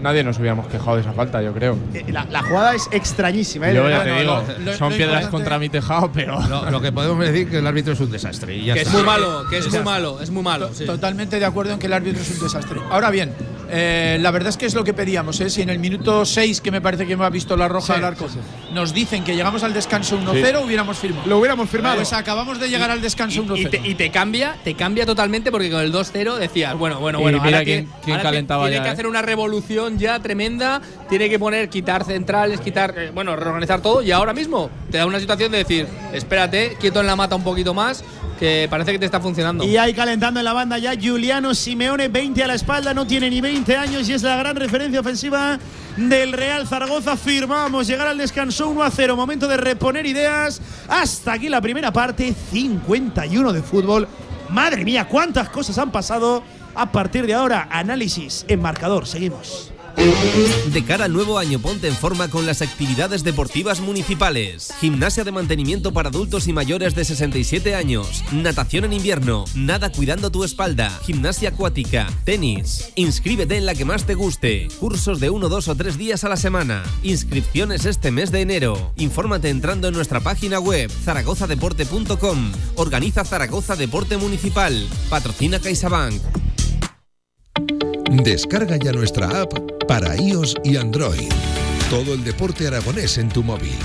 Nadie nos hubiéramos quejado de esa falta, yo creo. Eh, La, la jugada es extrañísima, ¿eh? Yo ya te digo, lo- son lo piedras contra mi tejado, pero. Lo, lo que podemos decir que el árbitro es un desastre. Y ya Que es está. muy malo, que es muy malo, es muy malo. To- sí. Totalmente de acuerdo en que el árbitro es un desastre. Ahora bien, eh, la verdad es que es lo que pedíamos. ¿eh? Si en el minuto 6, que me parece que me ha visto la roja Sí, al arco, nos dicen que llegamos al descanso 1-0, hubiéramos firmado. Lo hubiéramos firmado. Pues acabamos de llegar al descanso 1-0. Y te, y te cambia, te cambia totalmente porque con el 2-0 decías, bueno, bueno, Y bueno, mira ahora quién- tiene, quién ahora calentaba tiene ya, que ¿eh? hacer una revolución ya tremenda, tiene que poner, quitar centrales, quitar, eh, bueno, reorganizar todo y ahora mismo te da una situación de decir, espérate, quieto en la mata un poquito más, que parece que te está funcionando. Y ahí calentando en la banda ya Giuliano Simeone, 20 a la espalda, no tiene ni 20 años y es la gran referencia ofensiva del Real Zaragoza. Firmamos llegar al descanso 1 a 0, momento de reponer ideas. Hasta aquí la primera parte, 51 de fútbol. Madre mía, cuántas cosas han pasado. A partir de ahora, análisis en marcador. Seguimos. De cara al nuevo año, ponte en forma con las actividades deportivas municipales. Gimnasia de mantenimiento para adultos y mayores de 67 años. Natación en invierno. Nada cuidando tu espalda. Gimnasia acuática. Tenis. Inscríbete en la que más te guste. Cursos de uno, dos o tres días a la semana. Inscripciones este mes de enero. Infórmate entrando en nuestra página web zaragozadeporte.com. Organiza Zaragoza Deporte Municipal. Patrocina CaixaBank. Descarga ya nuestra app para iOS y Android. Todo el deporte aragonés en tu móvil.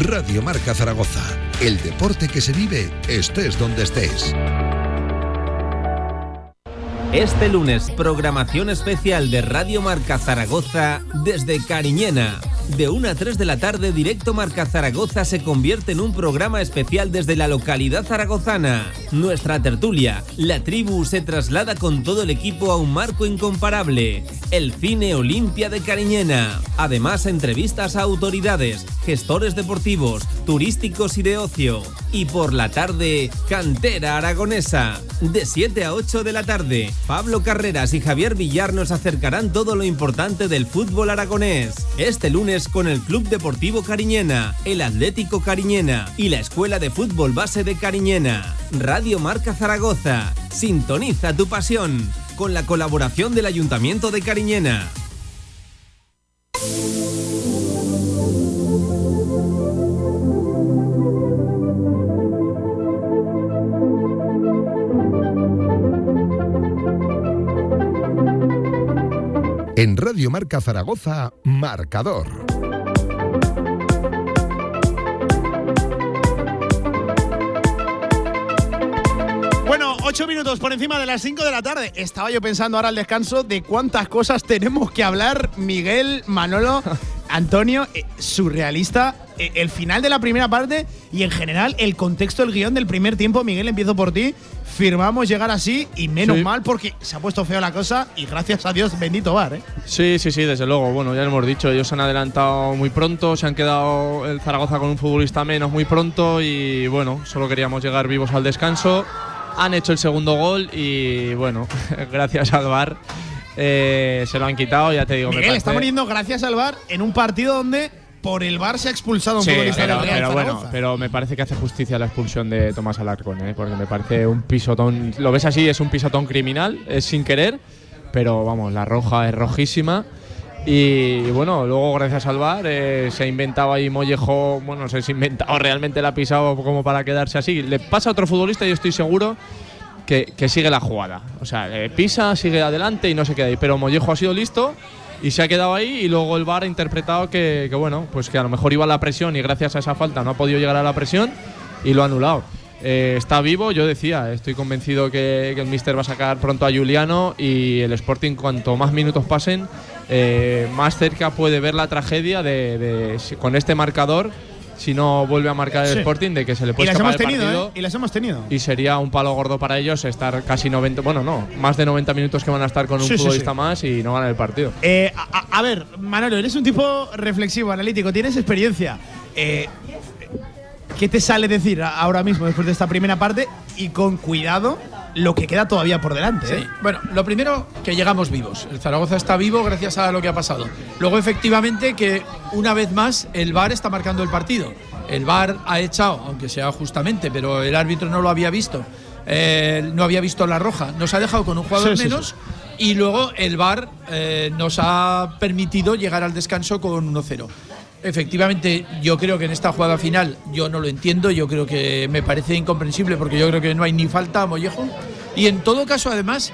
Radio Marca Zaragoza. El deporte que se vive estés donde estés. Este lunes, programación especial de Radio Marca Zaragoza desde Cariñena. De 1 a 3 de la tarde, Directo Marca Zaragoza se convierte en un programa especial desde la localidad zaragozana. Nuestra tertulia, la tribu, se traslada con todo el equipo a un marco incomparable, el Cine Olimpia de Cariñena. Además, entrevistas a autoridades, gestores deportivos, turísticos y de ocio. Y por la tarde, Cantera Aragonesa. De 7 a 8 de la tarde, Pablo Carreras y Javier Villar nos acercarán todo lo importante del fútbol aragonés. Este lunes con el Club Deportivo Cariñena, el Atlético Cariñena y la Escuela de Fútbol Base de Cariñena. Radio Marca Zaragoza. Sintoniza tu pasión. Con la colaboración del Ayuntamiento de Cariñena. En Radio Marca Zaragoza, Marcador. Bueno, Ocho minutos por encima de las 5 de la tarde. Estaba yo pensando ahora al descanso de cuántas cosas tenemos que hablar, Miguel, Manolo, Antonio, eh, surrealista. eh, el final de la primera parte y en general el contexto del guion del primer tiempo. Miguel, empiezo por ti. Firmamos llegar así y menos Sí. mal porque se ha puesto feo la cosa y gracias a Dios, bendito bar, ¿eh? Sí, sí, sí, desde luego. Bueno, ya lo hemos dicho, ellos se han adelantado muy pronto, se han quedado el Zaragoza con un futbolista menos muy pronto y bueno, solo queríamos llegar vivos al descanso. Han hecho el segundo gol y bueno, gracias al VAR eh, se lo han quitado, ya te digo. me Miguel, parece- está poniendo gracias al bar en un partido donde por el bar se ha expulsado un Sí, futbolista pero, del Real pero bueno, pero me parece que hace justicia la expulsión de Tomás Alarcón, ¿eh? porque me parece un pisotón. Lo ves así, es un pisotón criminal, es sin querer, pero vamos, la roja es rojísima. Y bueno, luego gracias al VAR eh, se ha inventado ahí Mollejo, bueno, no sé si ha inventado realmente la ha pisado como para quedarse así. Le pasa a otro futbolista y yo estoy seguro que, que sigue la jugada. O sea, eh, pisa, sigue adelante y no se queda ahí. Pero Mollejo ha sido listo y se ha quedado ahí y luego el VAR ha interpretado que, bueno, pues que a lo mejor iba la presión y gracias a esa falta no ha podido llegar a la presión y lo ha anulado. Eh, está vivo, yo decía, estoy convencido que, que el Mister va a sacar pronto a Juliano y el Sporting cuanto más minutos pasen, eh, más cerca puede ver la tragedia de, con este marcador, si no vuelve a marcar el Sí. Sporting, de que se le y puede las escapar hemos el tenido, partido. ¿eh? Y las hemos tenido. Y sería un palo gordo para ellos estar casi 90, bueno, no, más de 90 minutos que van a estar con un Sí, futbolista sí. más y no ganan el partido. Eh, a, ver, Manolo, eres un tipo reflexivo, analítico, tienes experiencia. Eh, ¿Qué te sale decir ahora mismo después de esta primera parte? Y con cuidado lo que queda todavía por delante. Sí. ¿eh? Bueno, lo primero, que llegamos vivos. El Zaragoza está vivo gracias a lo que ha pasado. Luego, efectivamente, que una vez más el VAR está marcando el partido. El VAR ha echado, aunque sea justamente, pero el árbitro no lo había visto. eh, no había visto la roja. Nos ha dejado con un jugador Sí, sí, menos. Y luego el VAR eh, nos ha permitido llegar al descanso con 1-0. Efectivamente, yo creo que en esta jugada final yo no lo entiendo, yo creo que me parece incomprensible porque yo creo que no hay ni falta a Mollejo. Y en todo caso, además,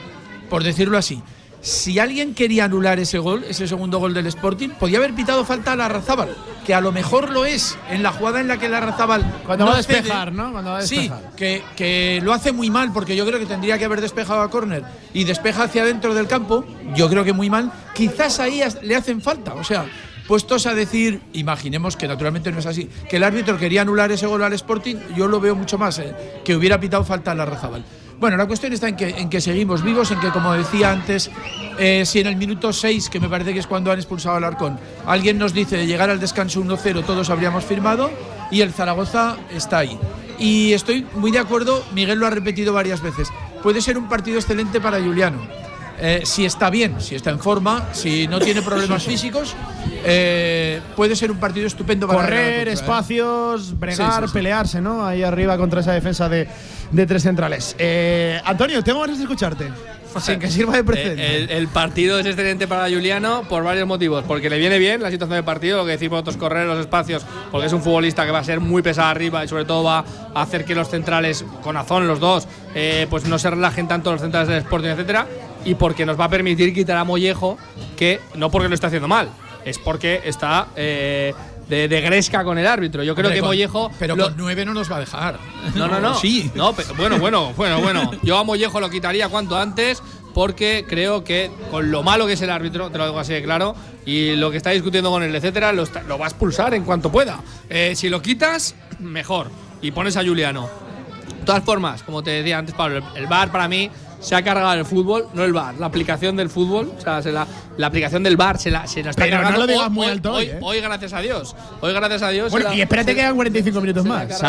por decirlo así, si alguien quería anular ese gol, ese segundo gol del Sporting, podía haber pitado falta a Larrazábal, que a lo mejor lo es en la jugada en la que Larrazábal Cuando va a cede. despejar, ¿no? Cuando va a Sí, despejar. que, que lo hace muy mal porque yo creo que tendría que haber despejado a córner y despeja hacia adentro del campo, yo creo que muy mal. Quizás ahí le hacen falta, o sea, puestos a decir, imaginemos que naturalmente no es así, que el árbitro quería anular ese gol al Sporting, yo lo veo mucho más, eh, que hubiera pitado falta a la Razabal. Bueno, la cuestión está en que, en que seguimos vivos, en que, como decía antes, eh, si en el minuto 6, que me parece que es cuando han expulsado al Arcón, alguien nos dice de llegar al descanso 1-0, todos habríamos firmado, y el Zaragoza está ahí. Y estoy muy de acuerdo, Miguel lo ha repetido varias veces, puede ser un partido excelente para Juliano. Eh, si está bien, si está en forma, si no tiene problemas físicos, eh, puede ser un partido estupendo para Correr, contra, ¿eh? espacios, bregar, Sí, sí, sí. pelearse, ¿no? Ahí arriba contra esa defensa de, de tres centrales. Eh, Antonio, tengo ganas de escucharte. Sin que sirva de precedente. Eh, El, partido es excelente para Juliano por varios motivos. Porque le viene bien la situación del partido, lo que decir por otros correr los espacios, porque es un futbolista que va a ser muy pesado arriba y sobre todo va a hacer que los centrales, con Azón los dos, eh, pues no se relajen tanto los centrales del Sporting, etcétera. Y porque nos va a permitir quitar a Mollejo, que no porque lo esté haciendo mal, es porque está eh, de, de gresca con el árbitro. Yo creo Hombre, que con- Mollejo. Pero lo- con nueve no nos va a dejar. no, no, no. Sí. No, pero bueno, bueno, bueno, bueno. Yo a Mollejo lo quitaría cuanto antes porque creo que con lo malo que es el árbitro, te lo digo así de claro, y lo que está discutiendo con él, etcétera, lo, está- lo va a expulsar en cuanto pueda. Eh, si lo quitas, mejor. Y pones a Juliano. De todas formas, como te decía antes, Pablo, el, el VAR para mí se ha cargado el fútbol, no el VAR, la aplicación del fútbol, o sea, se la, la aplicación del VAR se la, se la está Pero no cargando. lo digas hoy, muy alto hoy, hoy, ¿eh? hoy, gracias a Dios. Hoy, gracias a Dios. bueno, la- y espérate que quedan 45 minutos más.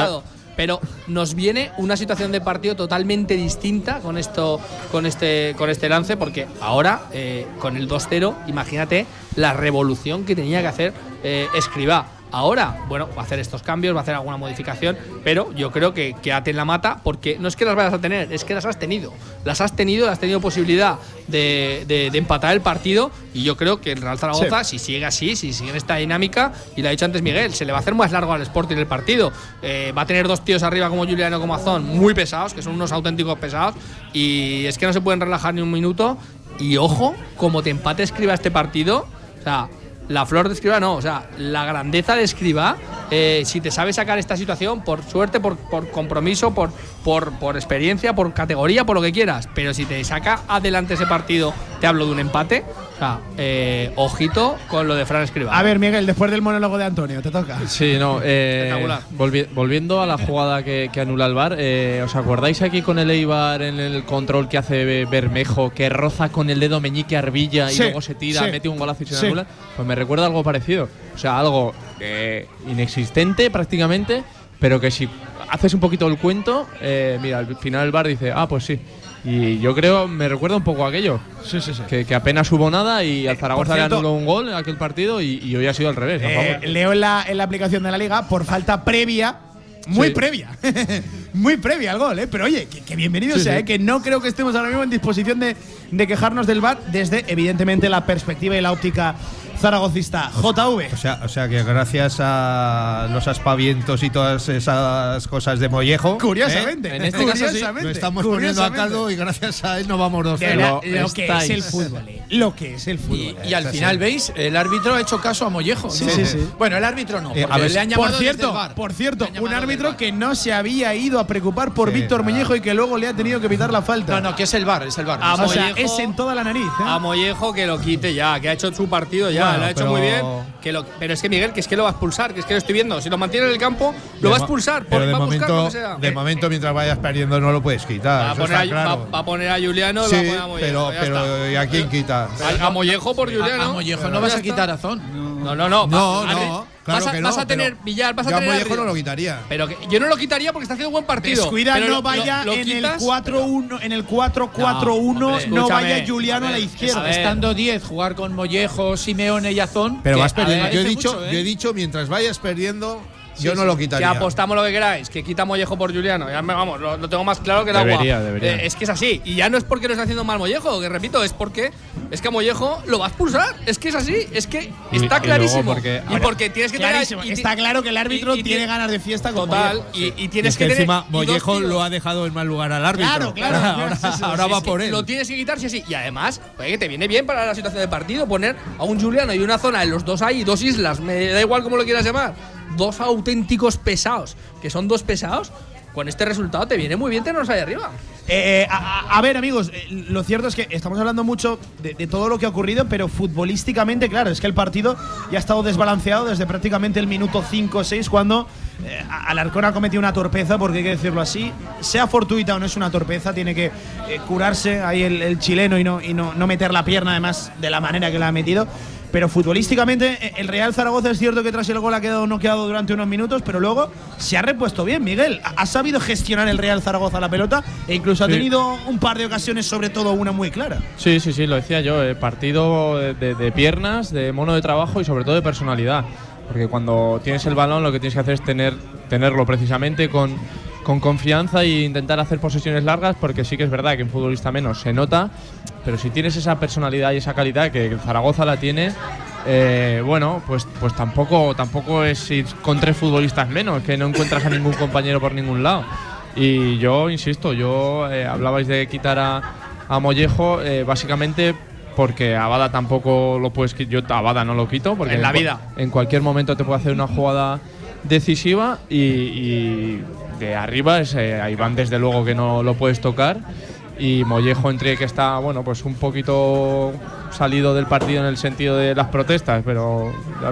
Pero nos viene una situación de partido totalmente distinta con esto, con este, con este lance, porque ahora, eh, con el 2-0, imagínate la revolución que tenía que hacer eh, Escribá. Ahora, bueno, va a hacer estos cambios, va a hacer alguna modificación, pero yo creo que quédate en la mata porque no es que las vayas a tener, es que las has tenido. Las has tenido, has tenido posibilidad de, de- de empatar el partido y yo creo que el Real Zaragoza, si sigue así, si sigue en esta dinámica, y lo ha dicho antes Miguel, se le va a hacer más largo al Sporting el partido. Eh, va a tener dos tíos arriba como Juliano como Azón, muy pesados, que son unos auténticos pesados, y es que no se pueden relajar ni un minuto. Y ojo, como te empate escriba este partido, o sea, la flor de escriba no, o sea, la grandeza de escriba, eh, si te sabe sacar esta situación, por suerte, por, por compromiso, por, por, por experiencia, por categoría, por lo que quieras. Pero si te saca adelante ese partido, te hablo de un empate. O sea, eh, ojito con lo de Fran Escribá. A ver, Miguel, después del monólogo de Antonio, te toca. Sí, no. eh, Espectacular. volvi- volviendo a la jugada que, que anula el bar, ¿os acordáis aquí con el Eibar en el control que hace Be- Bermejo, que roza con el dedo meñique Arbilla Sí, y luego se tira, sí, mete un golazo y se sí. anula? Pues me recuerda algo parecido. O sea, algo eh, inexistente prácticamente, pero que si haces un poquito el cuento, eh, mira, al final el bar dice, ah, pues sí. Y yo creo, me recuerda un poco a aquello. Sí, sí, sí. Que, que apenas hubo nada y al Zaragoza le anuló un gol en aquel partido y, y hoy ha sido al revés. Eh, leo en la, en la aplicación de la liga por falta previa. Muy Sí. previa. muy previa al gol, ¿eh? Pero oye, que, que bienvenido Sí, sea, sí. ¿eh? Que no creo que estemos ahora mismo en disposición de, de quejarnos del VAR desde, evidentemente, la perspectiva y la óptica zaragocista. JV. O sea, o sea que gracias a los aspavientos y todas esas cosas de Mollejo. Curiosamente. ¿eh? En este caso sí, curiosamente, Lo estamos poniendo a curiosamente. caldo y gracias a él nos vamos dos verdad, lo que es estáis. el fútbol, ¿eh? Lo que es el fútbol. Y, y al final, ¿veis? El árbitro ha hecho caso a Mollejo. Sí, ¿no? sí, sí. Bueno, el árbitro no. Eh, a ver, le han llamado Por desde el cierto, por cierto, un árbitro que no se había ido a preocupar por Sí, Víctor. Muñejo y que luego le ha tenido que pitar la falta. No, no, que es el bar, es el bar. O sea, Mollejo- es en toda la nariz. ¿eh? A Mollejo que lo quite ya, que ha hecho su partido ya, Bueno, lo ha hecho pero- muy bien. Que lo, pero es que Miguel, que es que lo va a expulsar, que es que lo estoy viendo. Si lo mantiene en el campo, lo va a expulsar. Pero por- de va a buscar lo momento, que sea. de momento, mientras vayas perdiendo, no lo puedes quitar. va, a poner a, claro. va- va a poner a Juliano y sí, va a poner a Mollejo. pero, pero. ¿y a no vas a Zon. No, no, no. No, va- no, vas claro a, que tener Villar, vas a yo a tener Mollejo no lo quitaría. Pero que yo no lo quitaría porque está haciendo buen partido. Descuida, pero no lo- vaya lo- lo en el quitas, 4-1, en el 4-4-1, No, no, vaya Juliano a, a la ver, izquierda. a ver. Estando 10, jugar con Mollejo, Simeone y Azón. Pero que vas a ver, perdiendo. Yo he, dicho, mucho, ¿eh? yo he dicho, mientras vayas perdiendo, Sí, yo no sí. lo Que quitaría. apostamos lo que queráis, que quita Mollejo por Juliano. Ya me, vamos, lo, lo tengo más claro que el Debería, agua. debería. Eh, es que es así. Y ya no es porque lo está haciendo mal Mollejo, que repito, es porque es que a Mollejo lo va a expulsar. Es que es así. Es que Y- está y clarísimo. porque- y porque tienes que tener- Clarísimo. y ti- Está claro que el árbitro y- y tiene ganas de fiesta con Total. Mollejo. Y, y Y tienes es que que tener. encima y Mollejo lo ha dejado en mal lugar al árbitro. Claro, claro. ahora Sí, sí, sí. ahora Es va que por él. Lo tienes que quitar sí o sí. Y además, oye, que te viene bien para la situación de partido poner a un Juliano y una zona en los dos ahí, dos islas, me da igual cómo lo quieras llamar. Dos auténticos pesados, que son dos pesados. Con este resultado te viene muy bien tenerlos ahí arriba. Eh, a, a- a ver, amigos, eh, lo cierto es que estamos hablando mucho de, de todo lo que ha ocurrido, pero futbolísticamente, claro, es que el partido ya ha estado desbalanceado desde prácticamente el minuto 5 o 6, cuando eh, Alarcón ha cometido una torpeza, porque hay que decirlo así, sea fortuita o no es una torpeza, tiene que eh, curarse ahí el, el chileno y, no, y no, no meter la pierna, además, de la manera que la ha metido. Pero futbolísticamente, eh, el Real Zaragoza es cierto que tras el gol ha quedado noqueado durante unos minutos, pero luego se ha repuesto bien, Miguel. Ha, sabido gestionar el Real Zaragoza la pelota e incluso ha Sí. tenido un par de ocasiones, sobre todo una muy clara. Sí, sí, sí, lo decía yo. eh, partido de, de- de piernas, de mono de trabajo y sobre todo de personalidad. Porque cuando tienes el balón lo que tienes que hacer es tener, tenerlo precisamente con, con confianza e intentar hacer posesiones largas, porque sí que es verdad que un futbolista menos se nota, pero si tienes esa personalidad y esa calidad que Zaragoza la tiene, eh, bueno, pues, pues tampoco, tampoco es ir con tres futbolistas menos, que no encuentras a ningún compañero por ningún lado. Y yo, insisto, yo eh, hablabais de quitar a, a Mollejo, eh, básicamente porque a Abada tampoco lo puedes quitar. Yo a Abada no lo quito, porque En la vida. en cualquier momento te puede hacer una jugada decisiva y, y arriba es, eh, desde luego que no lo puedes tocar. Y Mollejo entre que está bueno pues un poquito salido del partido en el sentido de las protestas pero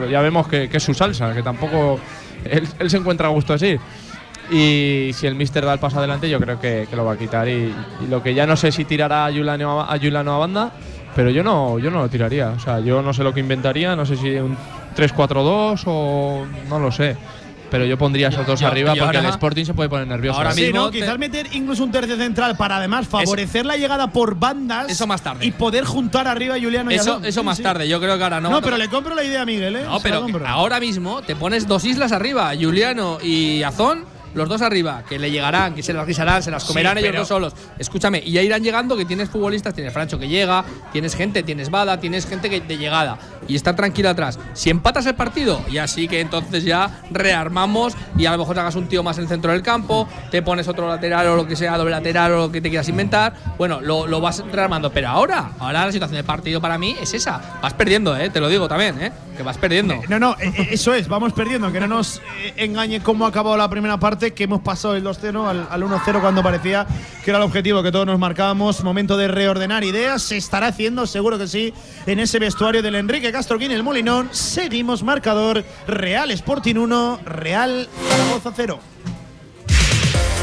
ya, vemos que, es su salsa que tampoco él, se encuentra a gusto así. Y si el Mister da el paso adelante yo creo que, lo va a quitar. Y, lo que ya no sé si tirará a Juliano a, Juliano a banda pero yo no yo no lo tiraría. O sea yo no sé lo que inventaría no sé si un 3-4-2 o no lo sé pero yo pondría esos dos yo- arriba yo porque ahora- el Sporting se puede poner nervioso ahora Sí, mismo ¿no? Quizás meter incluso un tercio central para además favorecer la llegada por bandas. Eso más tarde. Y poder juntar arriba a Juliano y Eso, Azón. eso más sí. tarde, yo creo que ahora no. No, pero le compro la idea a Miguel, ¿eh? No, pero ahora mismo te pones dos islas arriba, Juliano y Azón, los dos arriba, que le llegarán, que se las guisarán, se las comerán Sí, ellos pero- dos solos. Escúchame, y ya irán llegando que tienes futbolistas, tienes Francho que llega, tienes gente, tienes Bada, tienes gente que de llegada y estar tranquilo atrás. Si empatas el partido, ya sí que entonces ya rearmamos y a lo mejor te hagas un tío más en el centro del campo, te pones otro lateral o lo que sea, doble lateral o lo que te quieras inventar. Bueno, lo, lo vas rearmando, pero ahora, ahora la situación de partido para mí es esa. Vas perdiendo, eh, te lo digo también, eh. que vas perdiendo. No, no, eh, eh, eso es, vamos perdiendo. Que no nos eh, engañe cómo ha acabado la primera parte, que hemos pasado el 2-0 al, al 1-0 cuando parecía que era el objetivo que todos nos marcábamos. Momento de reordenar ideas. Se estará haciendo, seguro que sí, en ese vestuario del Enrique Castro en el Molinón. Seguimos marcador Real Sporting 1, Real Zaragoza 0.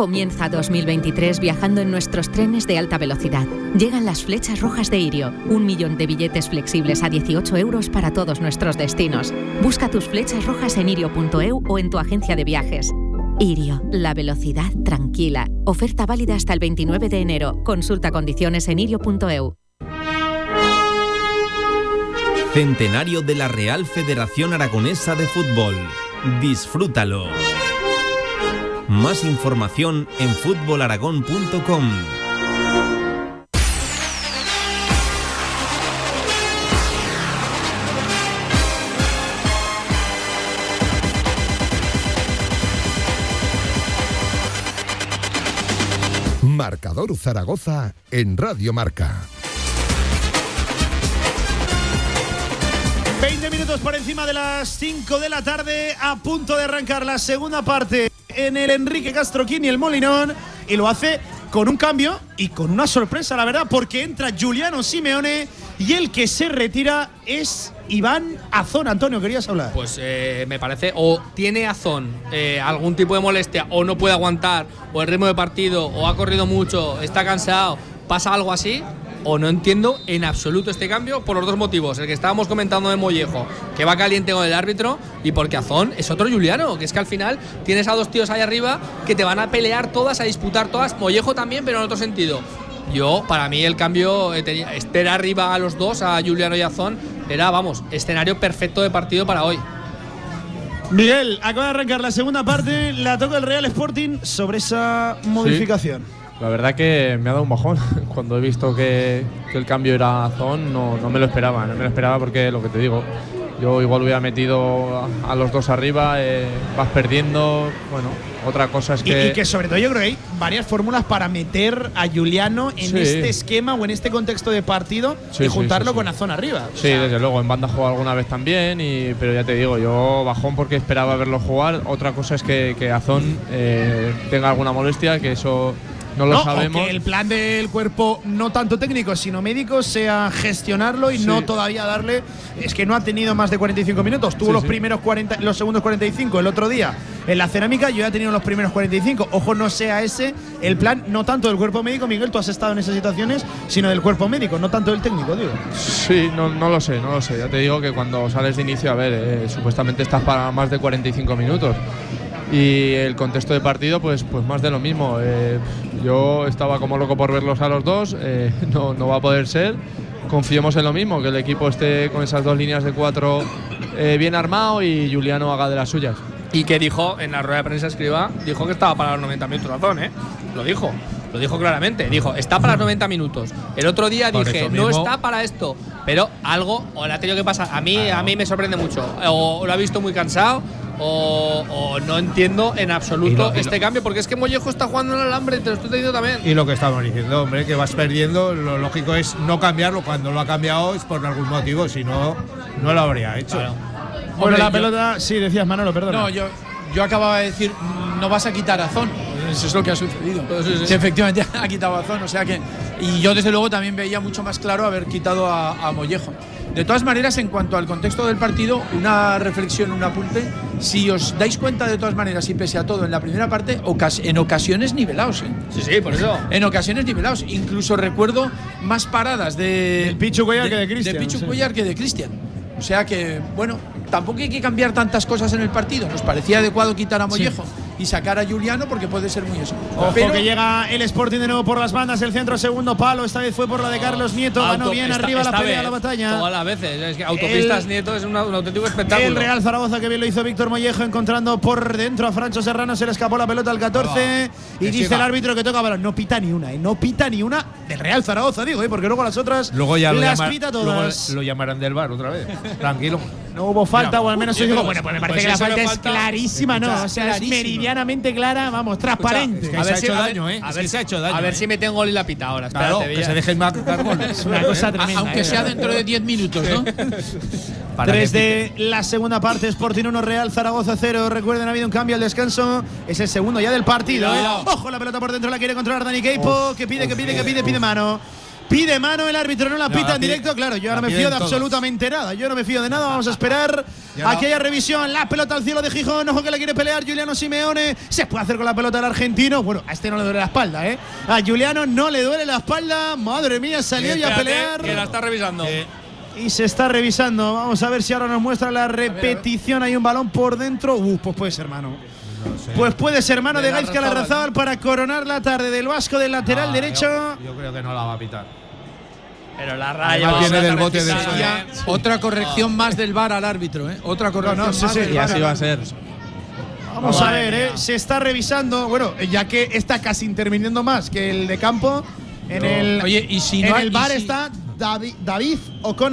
Comienza 2023 viajando en nuestros trenes de alta velocidad. Llegan las flechas rojas de Irio, un millón de billetes flexibles a 18 euros para todos nuestros destinos. Busca tus flechas rojas en irio.eu o en tu agencia de viajes. Irio, la velocidad tranquila. Oferta válida hasta el 29 de enero. Consulta condiciones en irio.eu. Centenario de la Real Federación Aragonesa de Fútbol. Disfrútalo. Más información en fútbolaragón.com. Marcador Zaragoza en Radio Marca. 20 minutos por encima de las 5 de la tarde, a punto de arrancar la segunda parte en el Enrique Castroquín y el Molinón, y lo hace con un cambio y con una sorpresa, la verdad, porque entra Giuliano Simeone y el que se retira es Iván Azón. Antonio, ¿querías hablar? Pues eh, me parece, o tiene Azón eh, algún tipo de molestia, o no puede aguantar, o el ritmo de partido, o ha corrido mucho, está cansado, pasa algo así, o no entiendo en absoluto este cambio por los dos motivos. El que estábamos comentando de Mollejo, que va caliente con el árbitro, y porque Azón es otro Juliano, que es que al final tienes a dos tíos ahí arriba que te van a pelear todas, a disputar todas. Mollejo también, pero en otro sentido. Yo, para mí, el cambio, eh, estar arriba a los dos, a Juliano y Azón, era, vamos, escenario perfecto de partido para hoy. Miguel, acaba de arrancar la segunda parte, la toca el Real Sporting sobre esa modificación. La verdad que me ha dado un bajón. Cuando he visto que, que el cambio era Zon, no, no me lo esperaba. No me lo esperaba porque lo que te digo, yo igual hubiera metido a, a los dos arriba, eh, vas perdiendo. Bueno, otra cosa es que. y que sobre todo yo creo que hay varias fórmulas para meter a Juliano en Sí. este esquema o en este contexto de partido Sí, y juntarlo sí, con Azón arriba. O Sí, sea, desde luego, en banda jugó alguna vez también, y, pero ya te digo, yo bajón porque esperaba verlo jugar. Otra cosa es que, que Azón eh, tenga alguna molestia, que eso no lo no, o sabemos. que el plan del cuerpo, no tanto técnico, sino médico, sea gestionarlo y Sí. no todavía darle. Es que no ha tenido más de 45 minutos. Tuvo Sí, los sí. primeros 40, los segundos 45 el otro día en la cerámica. Yo ya he tenido los primeros 45. Ojo, no sea ese el plan, no tanto del cuerpo médico, Miguel, tú has estado en esas situaciones, sino del cuerpo médico, no tanto del técnico, digo. Sí, no, no lo sé, no lo sé. Ya te digo que cuando sales de inicio, a ver, eh, supuestamente estás para más de 45 minutos. Y el contexto de partido, pues, pues más de lo mismo. Eh, yo estaba como loco por verlos a los dos, eh, no, no va a poder ser. Confiemos en lo mismo, que el equipo esté con esas dos líneas de cuatro eh, bien armado y Juliano haga de las suyas. Y que dijo en la rueda de prensa escriba, dijo que estaba para los 90 minutos razón, ¿eh? Lo dijo. Lo dijo claramente. Dijo, está para los 90 minutos. El otro día Por dije, no está para esto. Pero algo, o le ha tenido que pasar. A mí, a mí me sorprende mucho. O lo ha visto muy cansado, o, o no entiendo en absoluto lo- lo- este cambio, porque es que Mollejo está jugando en el alambre, te lo estoy diciendo también. Y lo que estamos diciendo, hombre, que vas perdiendo, lo lógico es no cambiarlo. Cuando lo ha cambiado es por algún motivo, si no, no lo habría hecho. Bueno, Hombre, la yo- pelota, sí, decías Manolo, perdona. No, yo, yo acababa de decir, no vas a quitar a Zon. Eso es lo que ha sucedido. Sí, efectivamente ha quitado a Zon. O sea que. Y yo, desde luego, también veía mucho más claro haber quitado a, a Mollejo. De todas maneras, en cuanto al contexto del partido, una reflexión, un apunte. Si os dais cuenta, de todas maneras, y pese a todo, en la primera parte, ocas- en ocasiones nivelados, ¿eh? Sí, sí, por eso. En ocasiones nivelados. Incluso recuerdo más paradas de. Del Pichu Cuellar que de Cristian, De Pichu sí. Cuellar que de Cristian. O sea que, bueno, tampoco hay que cambiar tantas cosas en el partido. Nos parecía adecuado quitar a Mollejo y sacar a Juliano porque puede ser muy eso. Ojo Pero- que llega el Sporting de nuevo por las bandas, el centro segundo palo, esta vez fue por la de Carlos Nieto, ganó Auto- bien esta- arriba la esta pelea, vez, la batalla. Todas las veces. Es que autopistas El- Nieto es un, un auténtico espectáculo. El Real Zaragoza que bien lo hizo Víctor Mollejo encontrando por dentro a Francho Serrano, se le escapó la pelota al 14 y que dice el árbitro que toca balón, no pita ni una, ¿eh? no pita ni una del Real Zaragoza, digo, ¿eh? porque luego las otras Luego ya lo, las llama- pita luego todas. lo llamarán del bar otra vez. Tranquilo. No hubo falta, Mira, o al menos yo digo, bueno, pues me pues parece que la le falta es falta- clarísima, ¿no? Escucha, O sea, es clarísima. meridianamente clara, vamos, transparente. que se ha hecho daño, ¿eh? A Es ver que se ha hecho daño, A ver ¿eh? si mete un gol y la pita ahora. Claro, Espérate, que Villa. se dejen marcar goles. Es una cosa tremenda. aunque ¿eh? sea dentro de 10 minutos, ¿no? Para Tres que- de la segunda parte, Sporting 1, Real Zaragoza 0. Recuerden, ha habido un cambio al descanso. Es el segundo ya del partido. ¿eh? Ojo, la pelota por dentro la quiere controlar Dani Keipo. Que pide, que pide, que pide, pide mano. Pide mano, el árbitro no la No, pita la en pide- directo. Claro, yo ahora me fío de todos. absolutamente nada. Yo no me fío de nada. Vamos a esperar a que haya revisión. La pelota al cielo de Gijón. Ojo que la quiere pelear Juliano Simeone. Se puede hacer con la pelota el argentino. Bueno, a este no le duele la espalda, ¿eh? A Juliano no le duele la espalda. Madre mía, salió ya a pelear. Que la está revisando. Y se está revisando. Vamos a ver si ahora nos muestra la repetición. Hay un balón por dentro. Uh, pues puede ser mano. Pues puede ser mano de Gaizka Larrazábal para coronar la tarde del Vasco del lateral Ah, derecho. Yo, yo creo que no la va a pitar. Pero la raya. viene del bote de rectifica, Soria. ¿eh? Otra corrección más del VAR al árbitro, ¿eh? Otra corrección no, sí, más sí, del y así va a árbitro. Vamos a ver. ¿eh? se está revisando. Bueno, ya que está casi interviniendo más que el de campo. En el, Oye, y si no en hay- el bar y si- está David, David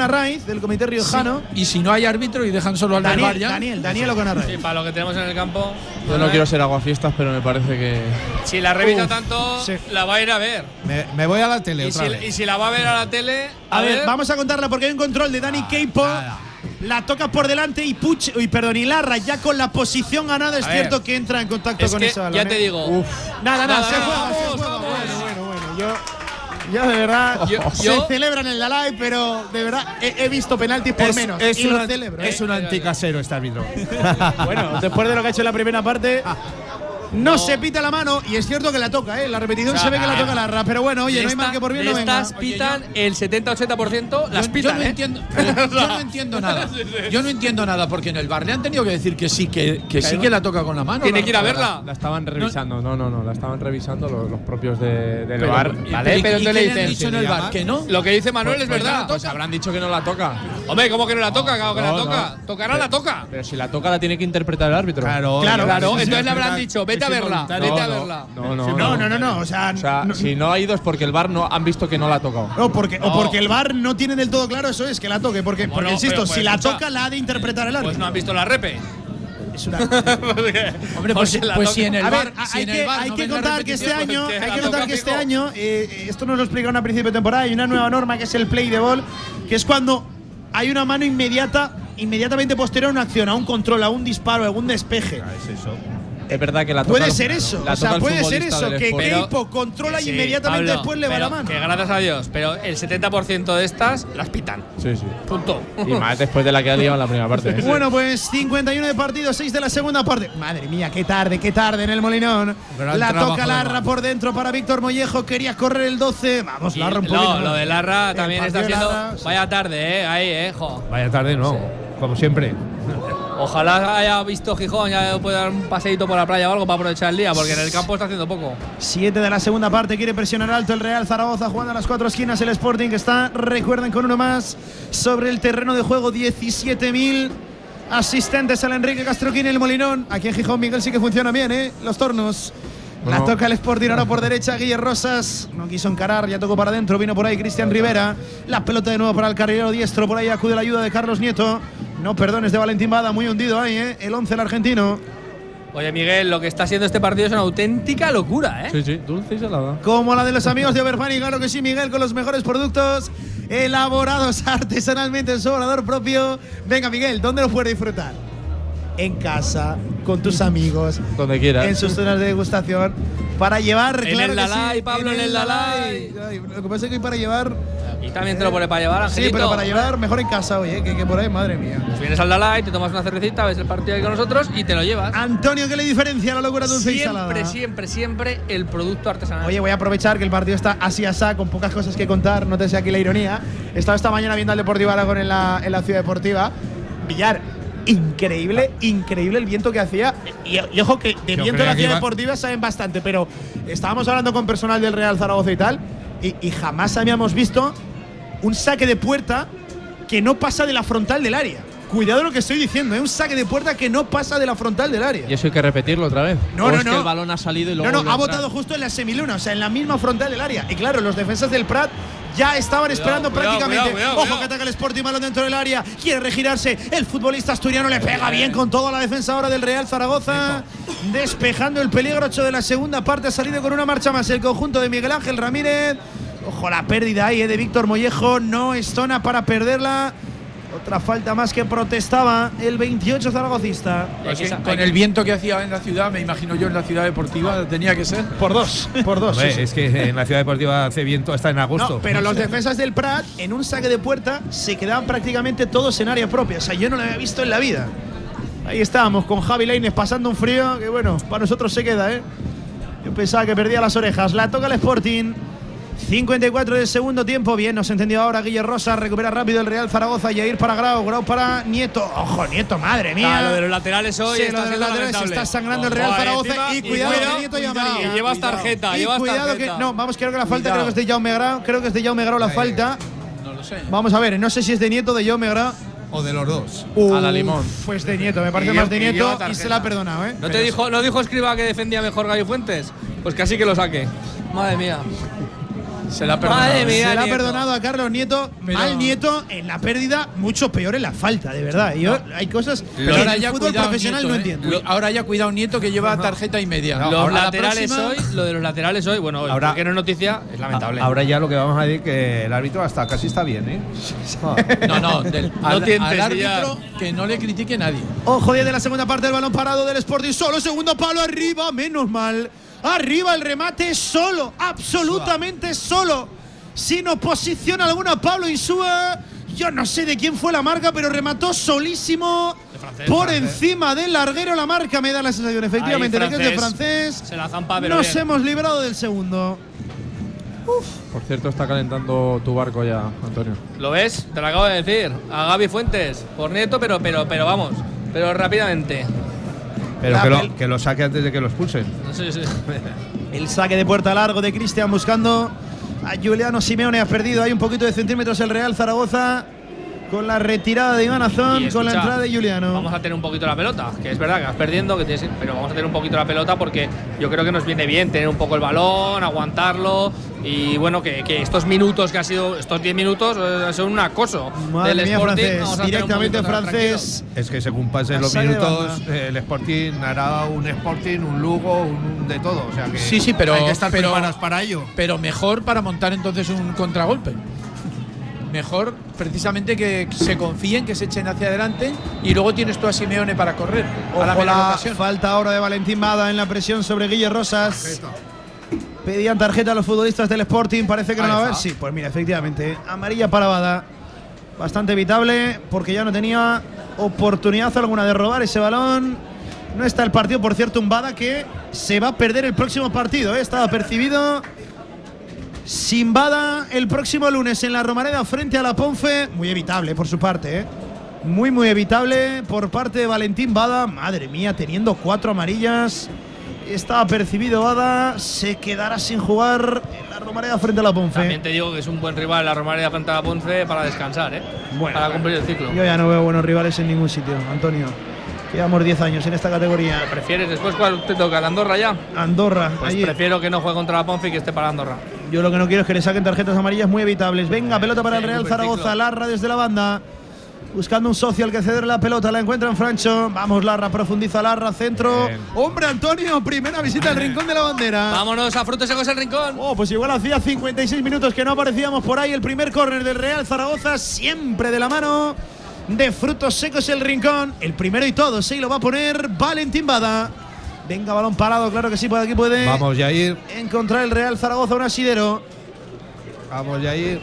Raiz del Comité Riojano. Y si no hay árbitro y dejan solo al Daniel, ya. Daniel, Daniel Ocona Raiz. Sí, para lo que tenemos en el campo. Yo no quiero ser aguafiestas, pero me parece que. Si la revisa Uf, tanto, sí. la va a ir a ver. Me, me voy a la tele Y otra si, vez. y si la va a ver a la tele. A ver, vamos a contarla porque hay un control de Dani Keipo. nada. La toca por delante y Puch, uy, perdón, y Larra ya con la posición ganada. Es A cierto ver. que entra en contacto Es con que balón. ya te digo. Nada, nada, Nada, se juega, vamos, se juega. vamos. Bueno, bueno, bueno. Yo, yo de verdad, Yo- se yo- celebra en el Dalai, pero de verdad he, he visto penaltis por es, menos. es y un celebro. es ¿eh? un anticasero este árbitro. Bueno, después de lo que ha hecho en la primera parte. No, se pita la mano y es cierto que la toca, ¿eh? La repetición O sea, se ve que la toca Larra, pero bueno, oye, no hay mal que por bien no venga. estas pitan el 70-80%, las Yo- pitan, yo no ¿eh? entiendo, yo no entiendo nada. Yo no entiendo nada porque en el bar le han tenido que decir que sí que, que sí que la toca con la mano. Tiene la- que ir a la- verla. La estaban revisando, no, no, no, la estaban revisando los, los propios de, del Pero- bar. Vale, y- pero ¿y qué le han dicen, dicho en el bar? ¿Que no? Lo que dice Manuel es pues verdad. Pues habrán dicho que no la toca. Hombre, ¿cómo que no la toca? Claro que la toca. Tocará la toca. Pero si la toca la tiene que interpretar el árbitro. Claro, Claro, entonces le habrán dicho, vete a verla, vete a No, no. verla. No, no, No, no, no, no. O sea, O sea, no, si no ha ido es porque el bar no han visto que no la ha tocado. no, porque, o porque el bar no tiene del todo claro eso es, que la toque. Porque, ¿Cómo porque no? insisto, Pero, pues, si la escucha. toca, la ha de interpretar el árbitro. Pues no han visto la repe. Es una- Hombre, pues, pues si en el A bar, ver, si hay en que, el bar hay no que ven la contar que este año, pues, que hay que contar que este año, eh, esto nos lo explicaron a principio de temporada, hay una nueva norma que es el play de ball, que es cuando hay una mano inmediata, inmediatamente posterior a una acción, a un control, a un disparo, a algún despeje. Es eso. Es verdad que la toca. Puede ser eso, la o sea, puede ser eso, que Keipo controla y Sí, inmediatamente Pablo, después le va la mano. Que gracias a Dios, pero el 70% de estas las pitan. Sí, sí. Punto. Y más después de la que ha liado en la primera parte. ¿eh? Bueno, pues 51 de partido, 6 de la segunda parte. Madre mía, qué tarde, qué tarde en el Molinón. Gran la toca Larra por dentro para Víctor Mollejo. Quería correr el 12. Vamos, Y Larra un poquito. no, lo de Larra también está siendo. Larra, sí. Vaya tarde, ¿eh? Ahí, ¿eh? Jo. Vaya tarde, no. Como siempre. Ojalá haya visto Gijón, ya puede dar un paseíto por la playa o algo para aprovechar el día, porque en el campo está haciendo poco. 7 de la segunda parte, quiere presionar alto el Real Zaragoza, jugando a las cuatro esquinas el Sporting que está, recuerden, con uno más sobre el terreno de juego, 17.000 asistentes al Enrique Castroquín el Molinón. Aquí en Gijón, Miguel sí que funciona bien, ¿eh? Los tornos. La toca el Sporting ahora por derecha, Guille Rosas. No quiso encarar, ya tocó para adentro, vino por ahí Cristian Rivera. La pelota de nuevo para el carrilero diestro, por ahí acude la ayuda de Carlos Nieto. No perdones de Valentín Bada, muy hundido ahí, ¿eh? El 11 el argentino. Oye, Miguel, lo que está haciendo este partido es una auténtica locura, ¿eh? Sí, sí, dulce y salada. Como la de los amigos de Overfani, claro que sí, Miguel, con los mejores productos elaborados artesanalmente en su obrador propio. Venga, Miguel, ¿dónde lo puedes disfrutar? En casa, con tus amigos, Donde quieras. en sus zonas de degustación. Para llevar, En claro el que Dalai, sí, Pablo, en el Dalai. Ay, Lo que pasa es que para llevar. Y también te lo pone para llevar, Sí, Angelito. pero para llevar mejor en casa, oye, que, que por ahí, madre mía. Pues vienes al Dalai, te tomas una cervecita, ves el partido ahí con nosotros y te lo llevas. Antonio, ¿qué le diferencia a la locura dulce y salada? Siempre, siempre, siempre el producto artesanal. Oye, voy a aprovechar que el partido está así asá, con pocas cosas que contar, no te sé aquí la ironía. He estado esta mañana viendo al Deportivo Aragón en la, en la Ciudad Deportiva. Villar, increíble, increíble el viento que hacía. Y, y ojo que de Yo viento en la que ciudad deportiva saben bastante, pero estábamos hablando con personal del Real Zaragoza y tal, y, y jamás habíamos visto un saque de puerta que no pasa de la frontal del área. Cuidado lo que estoy diciendo, es un saque de puerta que no pasa de la frontal del área. Y eso hay que repetirlo otra vez. No, O no, es que no. el balón ha salido y luego. No, no, ha votado justo en la semiluna, o sea, en la misma frontal del área. Y claro, los defensas del Prat ya estaban esperando cuidado, prácticamente. cuidado, cuidado, Ojo que ataca el Sporting balón dentro del área. Quiere regirarse. El futbolista asturiano le pega bien con toda la defensa ahora del Real Zaragoza. Despejando el peligro 8 de la segunda parte. Ha salido con una marcha más el conjunto de Miguel Ángel Ramírez. Ojo la pérdida ahí eh, de Víctor Mollejo. No es zona para perderla. Otra falta más que protestaba el 28 zaragocista. Pues sí, con el viento que hacía en la ciudad, me imagino yo en la ciudad deportiva, tenía que ser. Por dos, por dos. Hombre, sí, sí. Es que en la ciudad deportiva hace viento hasta en agosto. No, pero los defensas del Prat, en un saque de puerta, se quedaban prácticamente todos en área propia. O sea, yo no lo había visto en la vida. Ahí estábamos con Javi Lainez pasando un frío que, bueno, para nosotros se queda, ¿eh? Yo pensaba que perdía las orejas. La toca el Sporting. 54 del segundo tiempo. Bien, nos entendió ahora Guille Rosa. Recupera rápido el Real Zaragoza. Y a ir para Grau. Grau para Nieto. Ojo, Nieto, madre mía. Ah, lo de los laterales hoy Sí, está lo de los laterales está sangrando el Real Zaragoza. encima, y cuidado, cuidado, que Nieto y cuidado. amarilla. Y llevas tarjeta, Y llevas cuidado tarjeta. que. No, vamos, creo que la falta Cuidado. creo que es de Jaume Grau. Creo que es de Jaume Grau la falta. No lo sé. Vamos a ver, no sé si es de Nieto o de Jaume Grau. O de los dos. A la limón. Pues de Nieto, me parece Y más de y Nieto y se la ha perdonado, ¿eh? ¿No te dijo, no dijo Escriba que defendía mejor Gaby Fuentes? Pues casi que lo saque. Madre mía. Se la ha perdonado. Madre mía. Se le ha perdonado a Carlos Nieto, Pero- mal Nieto en la pérdida, mucho peor en la falta, de verdad. Yo, hay cosas que en ahora el ya fútbol cuidado, profesional Nieto, no ¿eh? entiendo. Lo- ahora ya cuidado Nieto que lleva tarjeta y media. los Ahora la laterales próxima- hoy, lo de los laterales hoy, bueno, Ahora- porque no es noticia, es lamentable. Ahora ya lo que vamos a decir que el árbitro hasta casi está bien, ¿eh? No, no, del- al, tientes, al árbitro que no le critique nadie. Ojo 10 de la segunda parte del balón parado del Sporting. Solo segundo palo arriba, menos mal. Arriba el remate solo, absolutamente solo. Sin oposición alguna, Pablo Insúa. Yo no sé de quién fue la marca, pero remató solísimo por encima del larguero. La marca me da la sensación, efectivamente, es de francés. Se la zampa, pero Nos bien. hemos librado del segundo. Por cierto, está calentando tu barco ya, Antonio. ¿Lo ves? Te lo acabo de decir. A Gaby Fuentes, por Nieto, pero, pero, pero vamos. Pero rápidamente. Pero que lo, que lo saque antes de que lo expulsen. Sí, sí. El saque de puerta largo de Cristian buscando a Juliano Simeone. Ha perdido ahí un poquito de centímetros el Real Zaragoza con la retirada de Iván Azón, con la entrada de Juliano. Vamos a tener un poquito la pelota, que es verdad que vas perdiendo, que tienes, pero vamos a tener un poquito la pelota porque yo creo que nos viene bien tener un poco el balón, aguantarlo y bueno, que, que estos minutos que ha sido, estos 10 minutos, eh, son un acoso Madre del mía, Sporting. francés. Vamos a Directamente francés. Es que según pasen los minutos, eh, el Sporting hará un Sporting, un Lugo, un de todo. O sea que Sí, sí, pero- hay que estar pero- preparados para ello. Pero mejor para montar entonces un contragolpe. Mejor precisamente que se confíen, que se echen hacia adelante y luego tienes tú a Simeone para correr. a la falta ahora de Valentín Bada en la presión sobre Guille Rosas. Pedían tarjeta a los futbolistas del Sporting, parece que no la va a ver. está. Sí, pues mira, efectivamente. Amarilla para Bada. Bastante evitable porque ya no tenía oportunidad alguna de robar ese balón. No está el partido, por cierto, un Bada que se va a perder el próximo partido. ¿eh? Estaba percibido. Sin Bada el próximo lunes en la Romareda frente a la Ponfe. Muy evitable por su parte, ¿eh? Muy, muy evitable por parte de Valentín Bada. Madre mía, teniendo cuatro amarillas. Estaba percibido Bada. Se quedará sin jugar en la Romareda frente a la Ponfe. También te digo que es un buen rival la Romareda frente a la Ponce para descansar, ¿eh? para cumplir el ciclo. Yo ya no veo buenos rivales en ningún sitio, Antonio. Llevamos 10 años en esta categoría. ¿Prefieres después cuál te toca? ¿La Andorra ya? Andorra. Pues allí. prefiero que no juegue contra la Ponce y que esté para Andorra. Yo lo que no quiero es que le saquen tarjetas amarillas muy evitables. Venga, pelota para el Real Zaragoza. Larra desde la banda. Buscando un socio al que ceder la pelota. La encuentra en Francho. Vamos, Larra. Profundiza Larra. Centro. Bien. Hombre, Antonio. Primera visita al rincón de la bandera. Vámonos a Frutos Secos el Rincón. Oh, pues igual hacía 56 minutos que no aparecíamos por ahí. El primer córner del Real Zaragoza, siempre de la mano de frutos secos el rincón. El primero y todo, sí, lo va a poner Valentín Bada. Venga, balón parado, claro que sí, por aquí puede Vamos, Jair. encontrar el Real Zaragoza un asidero. Vamos, Jair.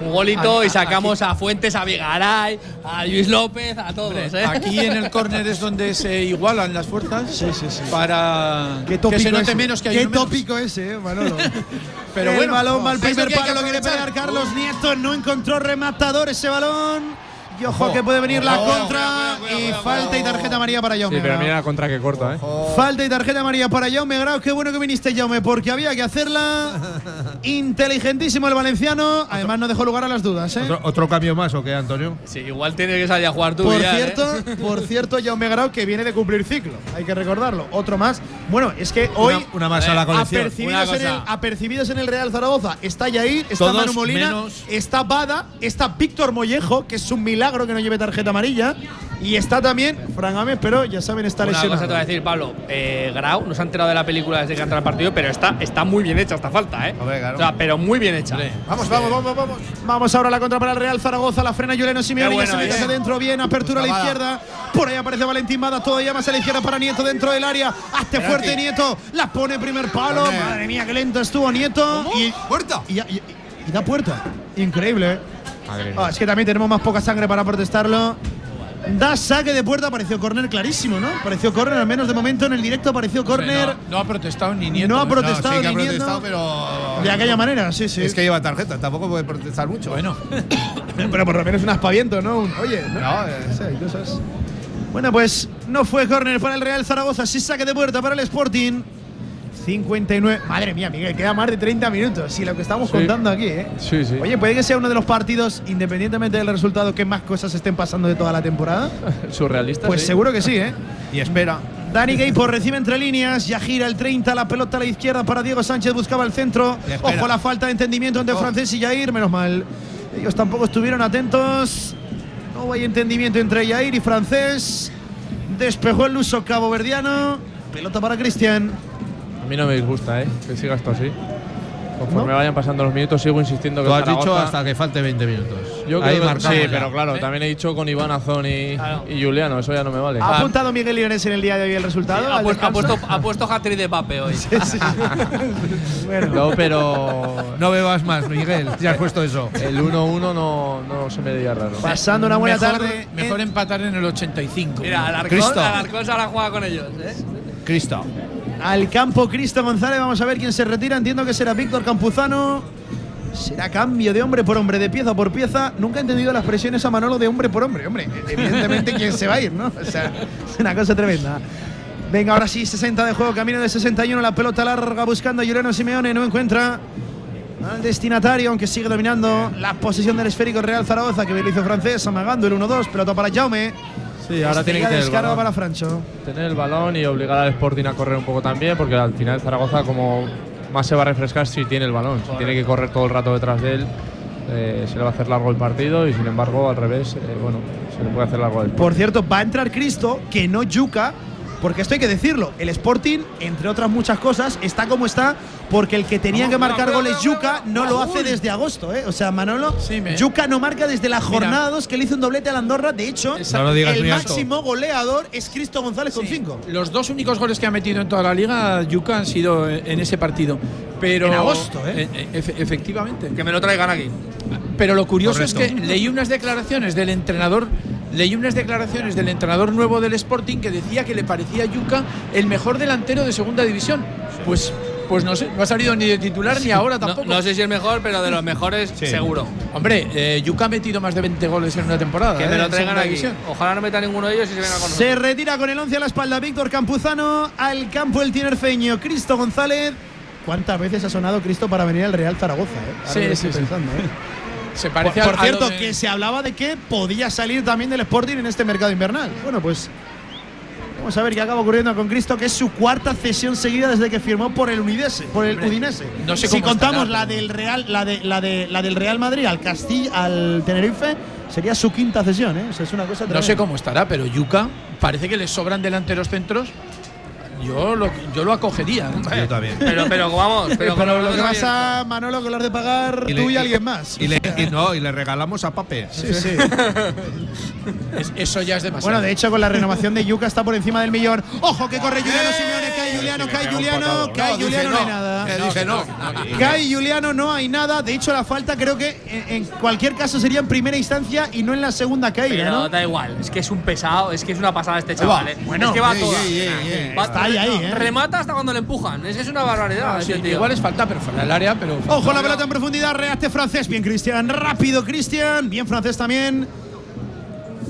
Un golito A- y sacamos a Fuentes, a Vigaray, a Luis López, a todos. ¿eh? Aquí en el córner es donde se igualan las fuerzas Sí, sí, sí. para Qué que se note ese. menos que hay Qué menos. tópico ese, eh, Manolo. Pero el bueno, balón va al primer palo, lo quiere pegar Carlos Nieto. No encontró rematador ese balón. Y ojo que puede venir la contra y falta y tarjeta amarilla para Jaume. Sí, pero Grau. mira la contra que corta, ¿eh? Falta y tarjeta amarilla para Jaume Grau. Qué bueno que viniste, Jaume, porque había que hacerla. Inteligentísimo el valenciano. Además, no dejó lugar a las dudas, ¿eh? ¿Otro, otro cambio más o qué, Antonio? Sí, igual tiene que salir a jugar tú. Por ya, ¿eh? cierto, por cierto, Jaume Grau que viene de cumplir ciclo. Hay que recordarlo. Otro más. Bueno, es que hoy. Una, una más a la colección. Apercibidos en, el, apercibidos en el Real Zaragoza está Yair, está Todos Manu Molina, menos- está Bada, está Víctor Mollejo, que es un milagro que no lleve tarjeta amarilla, y está también Fran Gámez, pero ya saben, está Una lesionado. cosa te voy a decir, Pablo. Eh, Grau no se ha enterado de la película desde que entra al partido, pero está, está muy bien hecha esta falta, ¿eh? Hombre, claro. O sea, pero muy bien hecha. Vamos, vamos, vamos, vamos. Vamos ahora a la contra para el Real Zaragoza, la frena Juliano Simeone, Qué ya bueno, se mete eh. hacia adentro, bien, apertura a la izquierda, por ahí aparece Valentín Bada, todavía más a la izquierda para Nieto dentro del área, hazte fuerte Nieto, la pone primer palo, Hombre. madre mía, qué lento estuvo Nieto, y, ¡Puerta! y, y- y da puerta, increíble, ¿eh? Madre Ah, es que también tenemos más poca sangre para protestarlo. Da saque de puerta, pareció córner clarísimo, ¿no? Pareció córner, al menos de momento en el directo pareció córner. No, no ha protestado ni Nieto. No ha protestado sí que ha ni protestado, pero. De aquella manera, sí, sí. Es que lleva tarjeta, tampoco puede protestar mucho. Bueno, Pero por lo menos un aspaviento, ¿no? Un- oye, ¿no? No, eh. Sí, hay cosas. Bueno, pues no fue córner para el Real Zaragoza, sí saque de puerta para el Sporting. 59. Madre mía, Miguel, queda más de 30 minutos. Y lo que estamos Sí. contando aquí, ¿eh? Sí, sí. Oye, puede que sea uno de los partidos, independientemente del resultado, que más cosas estén pasando de toda la temporada. Surrealista. Pues sí. seguro que sí, ¿eh? Y espera. Dani Gaypo recibe entre líneas, ya gira el 30, la pelota a la izquierda para Diego Sánchez, buscaba el centro. Ojo la falta de entendimiento entre Oh. Francés y Jair, menos mal. Ellos tampoco estuvieron atentos. No hay entendimiento entre Jair y Francés. Despejó el uso caboverdiano. Pelota para Cristian. A mí no me disgusta, ¿eh? Que siga esto así. Conforme ¿No? vayan pasando los minutos, sigo insistiendo que Tú has dicho Zaragoza- hasta que falte 20 minutos. Yo Ahí creo que- marcamos Sí, ya. pero claro, también he dicho con Iván Azón y, Claro. y Juliano, eso ya no me vale. ¿Ha apuntado Miguel Liones en el día de hoy el resultado? Ha, al puesto, ha puesto, ha puesto de Pape hoy. Bueno, No, pero No bebas más, Miguel. Ya has puesto eso. el 1-1 no, no se me diría raro. pasando una buena mejor, tarde. Mejor en- empatar en el 85. Mira, Alarcón, Cristo. Alarcón se ahora juega con ellos, ¿eh? Cristo. Al campo Cristo González. Vamos a ver quién se retira. Entiendo que será Víctor Campuzano. Será cambio de hombre por hombre, de pieza por pieza. Nunca he entendido las presiones a Manolo de hombre por hombre. Hombre, evidentemente quién se va a ir, ¿no? O sea, es una cosa tremenda. Venga, ahora sí, 60 de juego, camino de 61, la pelota larga buscando a Juliano Simeone, no encuentra al destinatario, aunque sigue dominando la posición del esférico Real Zaragoza, que lo hizo francés, amagando el 1-2, pelota para Jaume. Sí, ahora tiene que tener el balón. para Francho. tener el balón y obligar al Sporting a correr un poco también, porque al final Zaragoza como más se va a refrescar si tiene el balón. Si tiene que correr todo el rato detrás de él, eh, se le va a hacer largo el partido y sin embargo al revés, eh, bueno, se le puede hacer largo el Por cierto, va a entrar Cristo, que no Yuca, porque esto hay que decirlo. El Sporting, entre otras muchas cosas, está como está, porque el que tenía que marcar goles Yuca no lo hace desde agosto. ¿eh? O sea, Manolo, Sí, me- Yuca no marca desde la jornada 2 que le hizo un doblete a la Andorra. De hecho, No lo digas el alto. máximo goleador es Cristo González con 5. Los dos únicos goles que ha metido en toda la liga, Yuka, han sido en ese partido. Pero, En agosto, ¿eh? Eh, efe- efectivamente. Que me lo traigan aquí. Pero lo curioso Correcto. es que leí unas declaraciones del entrenador, leí unas declaraciones del entrenador nuevo del Sporting que decía que le parecía a Yuka el mejor delantero de segunda división. Pues, pues no sé, no ha salido ni de titular ni ahora No, tampoco. no sé si es mejor, pero de los mejores, seguro. Hombre, eh, Yuka ha metido más de 20 goles en una temporada. Que ¿eh? me lo traigan aquí. división. Ojalá no meta ninguno de ellos y se venga con nosotros. Se retira con el 11 a la espalda Víctor Campuzano, al campo el tinerfeño Cristo González. ¿Cuántas veces ha sonado Cristo para venir al Real Zaragoza? eh? Ahora Sí, sí, estoy sí. Se Por, parece por lo cierto, de- que se hablaba de que podía salir también del Sporting en este mercado invernal. Bueno, pues vamos a ver qué acaba ocurriendo con Cristo, que es su cuarta cesión seguida desde que firmó por el Udinese, por el Hombre, Udinese. no sé si contamos estará, la del Real, la de la de la del Real Madrid al Castilla, al Tenerife, sería su quinta cesión, ¿eh? O sea, es una cosa No sé cómo estará, pero Yuka parece que le sobran delanteros centros. Yo lo, yo lo acogería. ¿eh? Yo también. Pero, pero vamos, pero, Pero, lo que pasa, Manolo, que lo has de pagar Y tú y y- alguien más. Y le, y no, y le regalamos a Pape. Sí, sí. Es- eso ya es demasiado. Bueno, de hecho, con la renovación de Yuca está por encima del millón. ¡Ojo que corre Juliano Simeone! ¡Cae Juliano, cae Juliano! ¡Cae No, Juliano! No hay nada. Que dije no. Cae Juliano, no hay nada. De hecho, la falta creo que en, en cualquier caso sería en primera instancia y no en la segunda caída, Pero ¿no? da igual, es que es un pesado, es que es una pasada este chaval. ¿eh? bueno, es que va Está ahí, ahí, ¿eh? Remata hasta cuando le empujan. Es es una barbaridad. Ah, sí, este tío. igual es falta, pero fuera del área. Pero Ojo la pelota en profundidad, reaste francés. Bien, Cristian. Rápido, Cristian. Bien, francés también.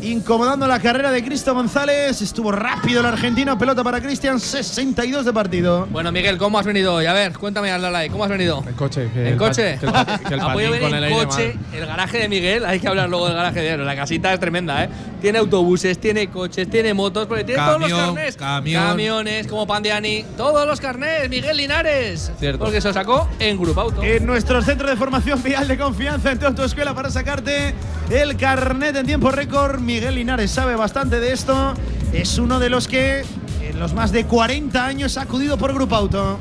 Incomodando la carrera de Cristo González. Estuvo rápido el argentino, pelota para Cristian, 62 de partido. Bueno, Miguel, ¿cómo has venido hoy? A ver, cuéntame, Aldalay, ¿cómo has venido? En coche. que ¿En coche? Ha podido con en coche el garaje de Miguel. Hay que hablar luego del garaje de él. La casita es tremenda, ¿eh? Tiene autobuses, tiene coches, tiene motos, porque tiene todos los carnés. camión. Camiones, como Pandiani. Todos los carnés, Miguel Linares. Cierto. Porque se lo sacó en Grupo Auto. En nuestro centro de formación vial de confianza en tu autoescuela para sacarte el carnet en tiempo récord. Miguel Linares sabe bastante de esto. Es uno de los que en los más de 40 años ha acudido por Grupo Auto.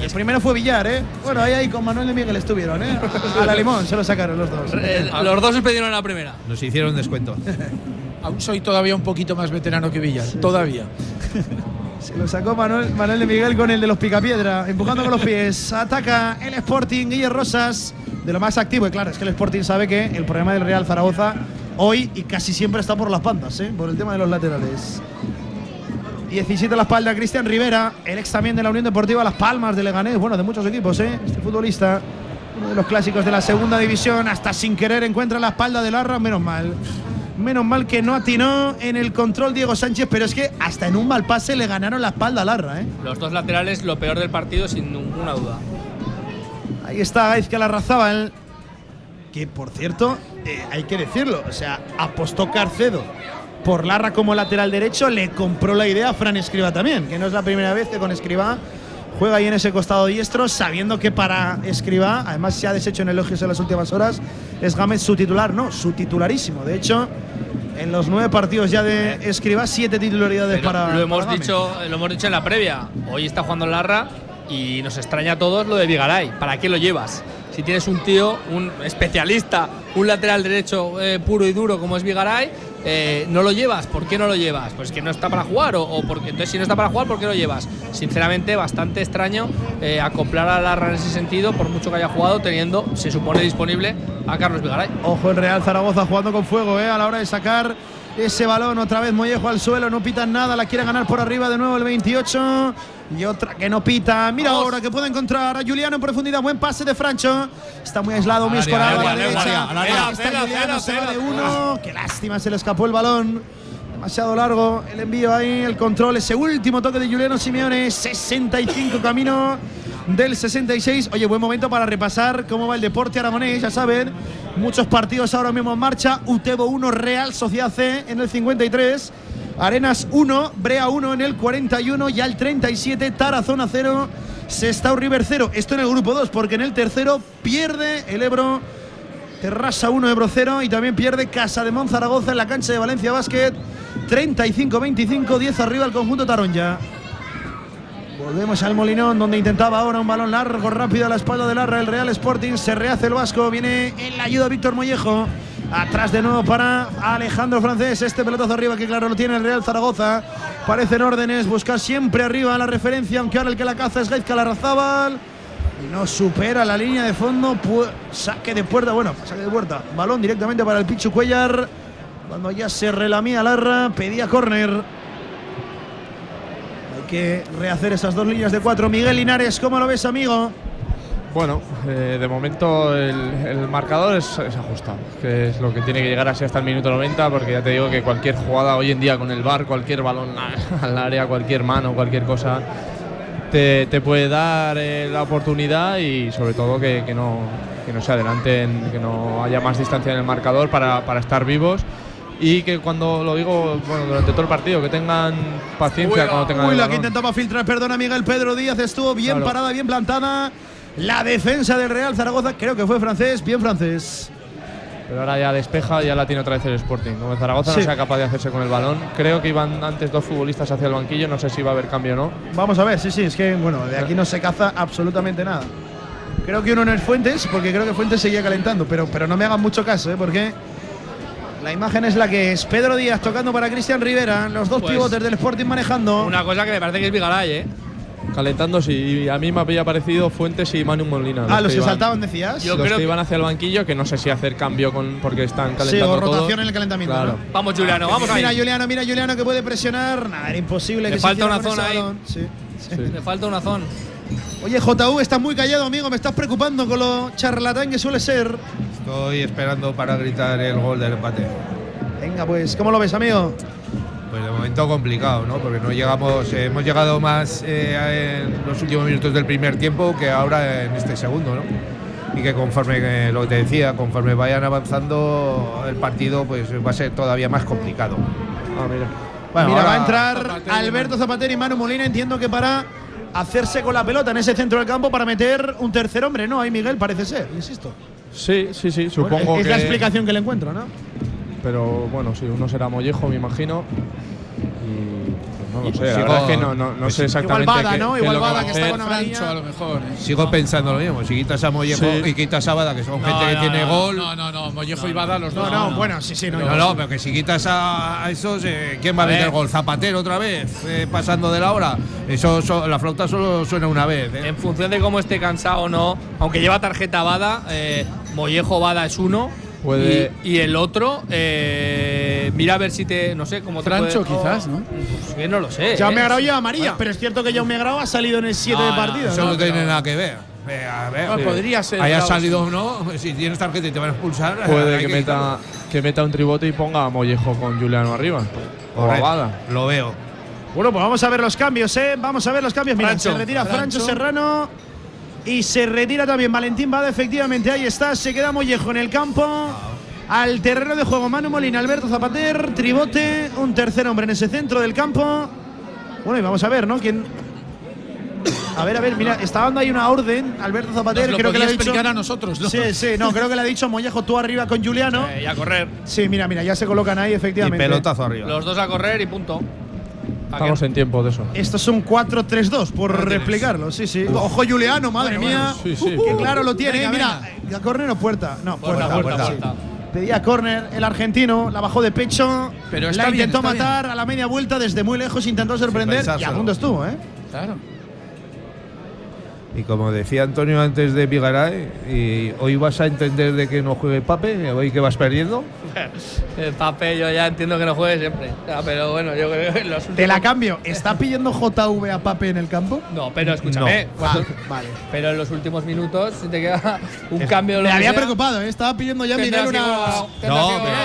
El primero fue Villar, ¿eh? Bueno, ahí, ahí con Manuel de Miguel estuvieron, ¿eh? A la limón se lo sacaron los dos. Eh, los dos suspendieron la primera. Nos hicieron descuento. Aún soy todavía un poquito más veterano que Villar. Todavía. Se lo sacó Manuel, Manuel de Miguel con el de los Picapiedra, empujando con los pies. Ataca el Sporting, Guille Rosas, de lo más activo. Y claro, es que el Sporting sabe que el problema del Real Zaragoza hoy y casi siempre está por las bandas, ¿eh? por el tema de los laterales. 17 a la espalda, Cristian Rivera, el ex también de la Unión Deportiva Las Palmas de Leganés, bueno, de muchos equipos, ¿eh? este futbolista, uno de los clásicos de la segunda división, hasta sin querer encuentra la espalda de Larra, menos mal. Menos mal que no atinó en el control Diego Sánchez, pero es que hasta en un mal pase le ganaron la espalda a Larra. ¿eh? Los dos laterales, lo peor del partido, sin ninguna duda. Ahí está Gaizka Larrazábal, que por cierto, eh, hay que decirlo, o sea, apostó Carcedo por Larra como lateral derecho, le compró la idea a Fran Escriba también, que no es la primera vez que con Escriba juega ahí en ese costado diestro, sabiendo que para Escriba, además se ha deshecho en elogios en las últimas horas, es Gámez su titular, no, su titularísimo. De hecho, en los nueve partidos ya de Escriba, siete titularidades Pero para. lo hemos para dicho, lo hemos dicho en la previa. Hoy está jugando Larra y nos extraña a todos lo de Vigaray. ¿Para qué lo llevas? Si tienes un tío, un especialista, un lateral derecho eh, puro y duro como es Vigaray, eh, no lo llevas. ¿Por qué no lo llevas? Pues que no está para jugar o, porque entonces si no está para jugar, ¿por qué lo llevas? Sinceramente, bastante extraño eh, acoplar a Larra en ese sentido, por mucho que haya jugado, teniendo, se supone disponible a Carlos Vigaray. Ojo el Real Zaragoza jugando con fuego a la hora de sacar ese balón. Otra vez Mollejo al suelo, no pitan nada, la quiere ganar por arriba de nuevo el 28. Y otra que no pita. Mira Vamos. ahora que puede encontrar a Juliano en profundidad. Buen pase de Francho. Está muy aislado, muy escorado a la derecha. está Juliano, se va de uno. Qué lástima, se le escapó el balón. Demasiado largo el envío ahí, el control, ese último toque de Juliano Simeone, 65 camino del 66. Oye, buen momento para repasar cómo va el deporte aragonés, ya saben, muchos partidos ahora mismo en marcha. Utebo 1, Real Sociedad C en el 53. Arenas 1, Brea 1 en el 41 y al 37 Tarazona 0, Sestao River 0. Esto en el grupo 2 porque en el tercero pierde el Ebro Terrassa 1, Ebro 0 y también pierde Casa de Zaragoza en la cancha de Valencia Basket. 35-25, 10 arriba el conjunto Taronja. Volvemos al Molinón, donde intentaba ahora un balón largo, rápido a la espalda de Larra, el Real Sporting. Se rehace el Vasco, viene en la ayuda Víctor Mollejo. Atrás de nuevo para Alejandro Francés. Este pelotazo arriba que claro lo tiene el Real Zaragoza. Parecen órdenes, buscar siempre arriba la referencia, aunque ahora el que la caza es Gaizka Larrazábal. No supera la línea de fondo. saque de puerta, bueno, saque de puerta. Balón directamente para el Pichu Cuellar. Cuando ya se relamía Larra, pedía córner. Hay que rehacer esas dos líneas de cuatro. Miguel Linares, ¿cómo lo ves, amigo? Bueno, eh, de momento el, el marcador es, es ajustado, que es lo que tiene que llegar así hasta el minuto 90, porque ya te digo que cualquier jugada hoy en día con el bar, cualquier balón al área, cualquier mano, cualquier cosa, te, te puede dar eh, la oportunidad y sobre todo que, que no, que no se adelanten, que no haya más distancia en el marcador para, para estar vivos. Y que cuando lo digo bueno, durante todo el partido, que tengan paciencia cuando tengan Uy, la que intentaba filtrar, perdona Miguel Pedro Díaz, estuvo bien Claro. parada, bien plantada. La defensa del Real Zaragoza, creo que fue francés, bien francés. Pero ahora ya despeja, ya la tiene otra vez el Sporting. Como el Zaragoza Sí. no sea capaz de hacerse con el balón. Creo que iban antes dos futbolistas hacia el banquillo, no sé si va a haber cambio o no. Vamos a ver, sí, sí, es que bueno, de aquí no se caza absolutamente nada. Creo que uno no es Fuentes, porque creo que Fuentes seguía calentando, pero, pero no me hagan mucho caso, ¿eh? porque la imagen es la que es. Pedro Díaz tocando para Cristian Rivera, los dos Pues, pivotes del Sporting manejando. Una cosa que me parece que es Vigaray, ¿eh? Calentando, sí. Y a mí me había parecido Fuentes y Manu Molina. ah, los que iban- saltaban, decías. Yo los creo que que- iban hacia el banquillo, que no sé si hacer cambio con, porque están sí, calentando o rotación todo. en el calentamiento. Claro. ¿no? Vamos, Juliano, vamos ahí. Mira Juliano, mira Juliano que puede presionar. Nada, era imposible Le que se falta hiciera una zona ahí. Sí, sí. Sí. Le falta una zona. Oye, JU, estás muy callado, amigo. Me estás preocupando con lo charlatán que suele ser. Estoy esperando para gritar el gol del empate. Venga, pues, ¿cómo lo ves, amigo? Pues de momento complicado, ¿no? Porque no llegamos, eh, hemos llegado más eh, en los últimos minutos del primer tiempo que ahora en este segundo, ¿no? Y que conforme eh, lo que te decía, conforme vayan avanzando el partido, pues va a ser todavía más complicado. Ah, mira. Bueno, Mira, ahora- va a entrar Zapatero Alberto Zapatero y Manu Molina, entiendo que para hacerse con la pelota en ese centro del campo para meter un tercer hombre, ¿no? Ahí Miguel parece ser, insisto. Sí, sí, sí, supongo es que. la explicación que le encuentro, ¿no? Pero bueno, sí, uno será Mollejo, me imagino. Y pues no lo sé, la sigo- verdad es que no, no, no sé exactamente. Igual Bada, qué- ¿no? Igual que Bada que está con Francho, a lo mejor. ¿eh? Sigo pensando lo mismo. Si quitas a Mollejo Sí. y quitas a Bada, que son gente que no, tiene no, gol. No, no, no, Mollejo y Bada los No, dos. no, bueno, sí, sí, no. No, no, pero que si quitas a, esos, eh, ¿quién va a, meter gol? ¿Zapatero otra vez? eh, pasando de la hora. Eso, so- la flauta solo suena una vez. ¿eh? En función de cómo esté cansado o no, aunque lleva tarjeta Bada, eh, Mollejo Bada es uno. Puede- Y, y el otro, eh, mira a ver si te. No sé cómo te Francho, puede- quizás, ¿no? Pues que no lo sé. Jaume ¿eh? Agrau lleva amarilla, pero es cierto que Jaume Agrau ha salido en el 7 de No, partido. Eso ¿no? no, tiene nada que ver. Eh, a ver, No, eh, podría ser Haya salido o no, si tienes tarjeta y te van a expulsar. Puede que meta, que meta un tribote y ponga a Mollejo con Juliano arriba. O a Correcto, Bada. Lo veo. Bueno, pues vamos a ver los cambios, ¿eh? Vamos a ver los cambios. Mira, Francho. se retira Francho Francho. Serrano y se retira también Valentín Bada. Efectivamente, ahí está. Se queda Mollejo en el campo. Al terreno de juego, Manu Molina, Alberto Zapater, Tribote, un tercer hombre en ese centro del campo. Bueno, y vamos a ver, ¿no? ¿Quién? A ver, a ver, mira, está dando ahí una orden, Alberto Zapater, creo que le ha dicho. explicar a nosotros, ¿no? Sí, sí, no, creo que le ha dicho Mollejo tú arriba con Juliano. Eh, y a correr. Sí, mira, mira, ya se colocan ahí, Y efectivamente. pelotazo arriba. Los dos a correr y punto. ¿A Estamos en tiempo de eso. Esto es un 4-3-2, por explicarlo, sí, sí. Ojo Juliano, madre mía. Sí, sí. Que claro lo tiene. Venga, Mira, ¿a córner o puerta? No, puerta, Puerta, puerta. puerta. Pedía córner el argentino, la bajó de pecho, Pero está la bien, intentó bien. matar a la media vuelta desde muy lejos, intentó sorprender y a estuvo, ¿eh? Claro. Y como decía Antonio antes de Vigaray, y hoy vas a entender de que no juegue Pape, hoy que vas perdiendo. El papel, yo ya entiendo que no juegue siempre. Pero bueno, yo creo que los Te la cambio. ¿Está pidiendo JV a Pape en el campo? No, pero escúchame. No. cuando- vale. Pero en los últimos minutos, si te queda un cambio de lo Me había sea, preocupado, ¿eh? Estaba pidiendo ya Miguel una. No, pero-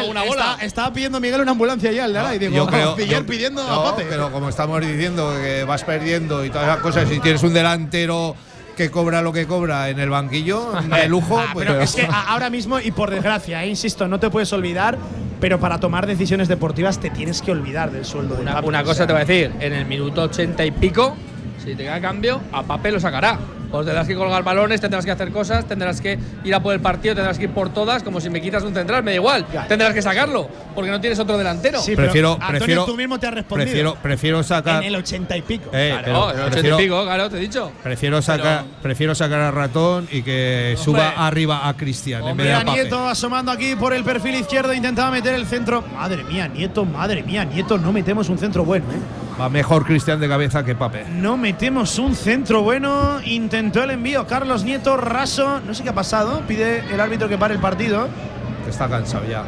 bola. Está- estaba pidiendo Miguel una ambulancia ya, el de ahora, y digo, Yo creo- Miguel yo- pidiendo no, a Pape. Pero como estamos diciendo que vas perdiendo y todas esas cosas, si tienes un delantero que cobra lo que cobra en el banquillo de lujo, Ah, pues pero es que ahora mismo, y por desgracia, eh, insisto, no te puedes olvidar, pero para tomar decisiones deportivas te tienes que olvidar del sueldo de Una, una o cosa sea. te voy a decir, en el minuto ochenta y pico, si te queda cambio, a papel lo sacará. Pues tendrás que colgar balones, tendrás que hacer cosas, tendrás que ir a por el partido, tendrás que ir por todas, como si me quitas un central, me da igual. Ya. Tendrás que sacarlo, porque no tienes otro delantero. Sí, pero, prefiero, Antonio, prefiero, tú mismo te has respondido. prefiero, prefiero sacar, en el ochenta y pico. eh, Claro, pero en el ochenta prefiero, y pico, claro, te he dicho. prefiero sacar, prefiero sacar a Ratón y que suba arriba a Cristian en vez de Mira, a Pape. Nieto asomando aquí por el perfil izquierdo, intentaba meter el centro. Madre mía, Nieto, madre mía, Nieto, no metemos un centro bueno, ¿eh? Va mejor Cristian de cabeza que Pape. No metemos un centro bueno. Intentó el envío Carlos Nieto, raso. No sé qué ha pasado. Pide el árbitro que pare el partido. que Está cansado ya.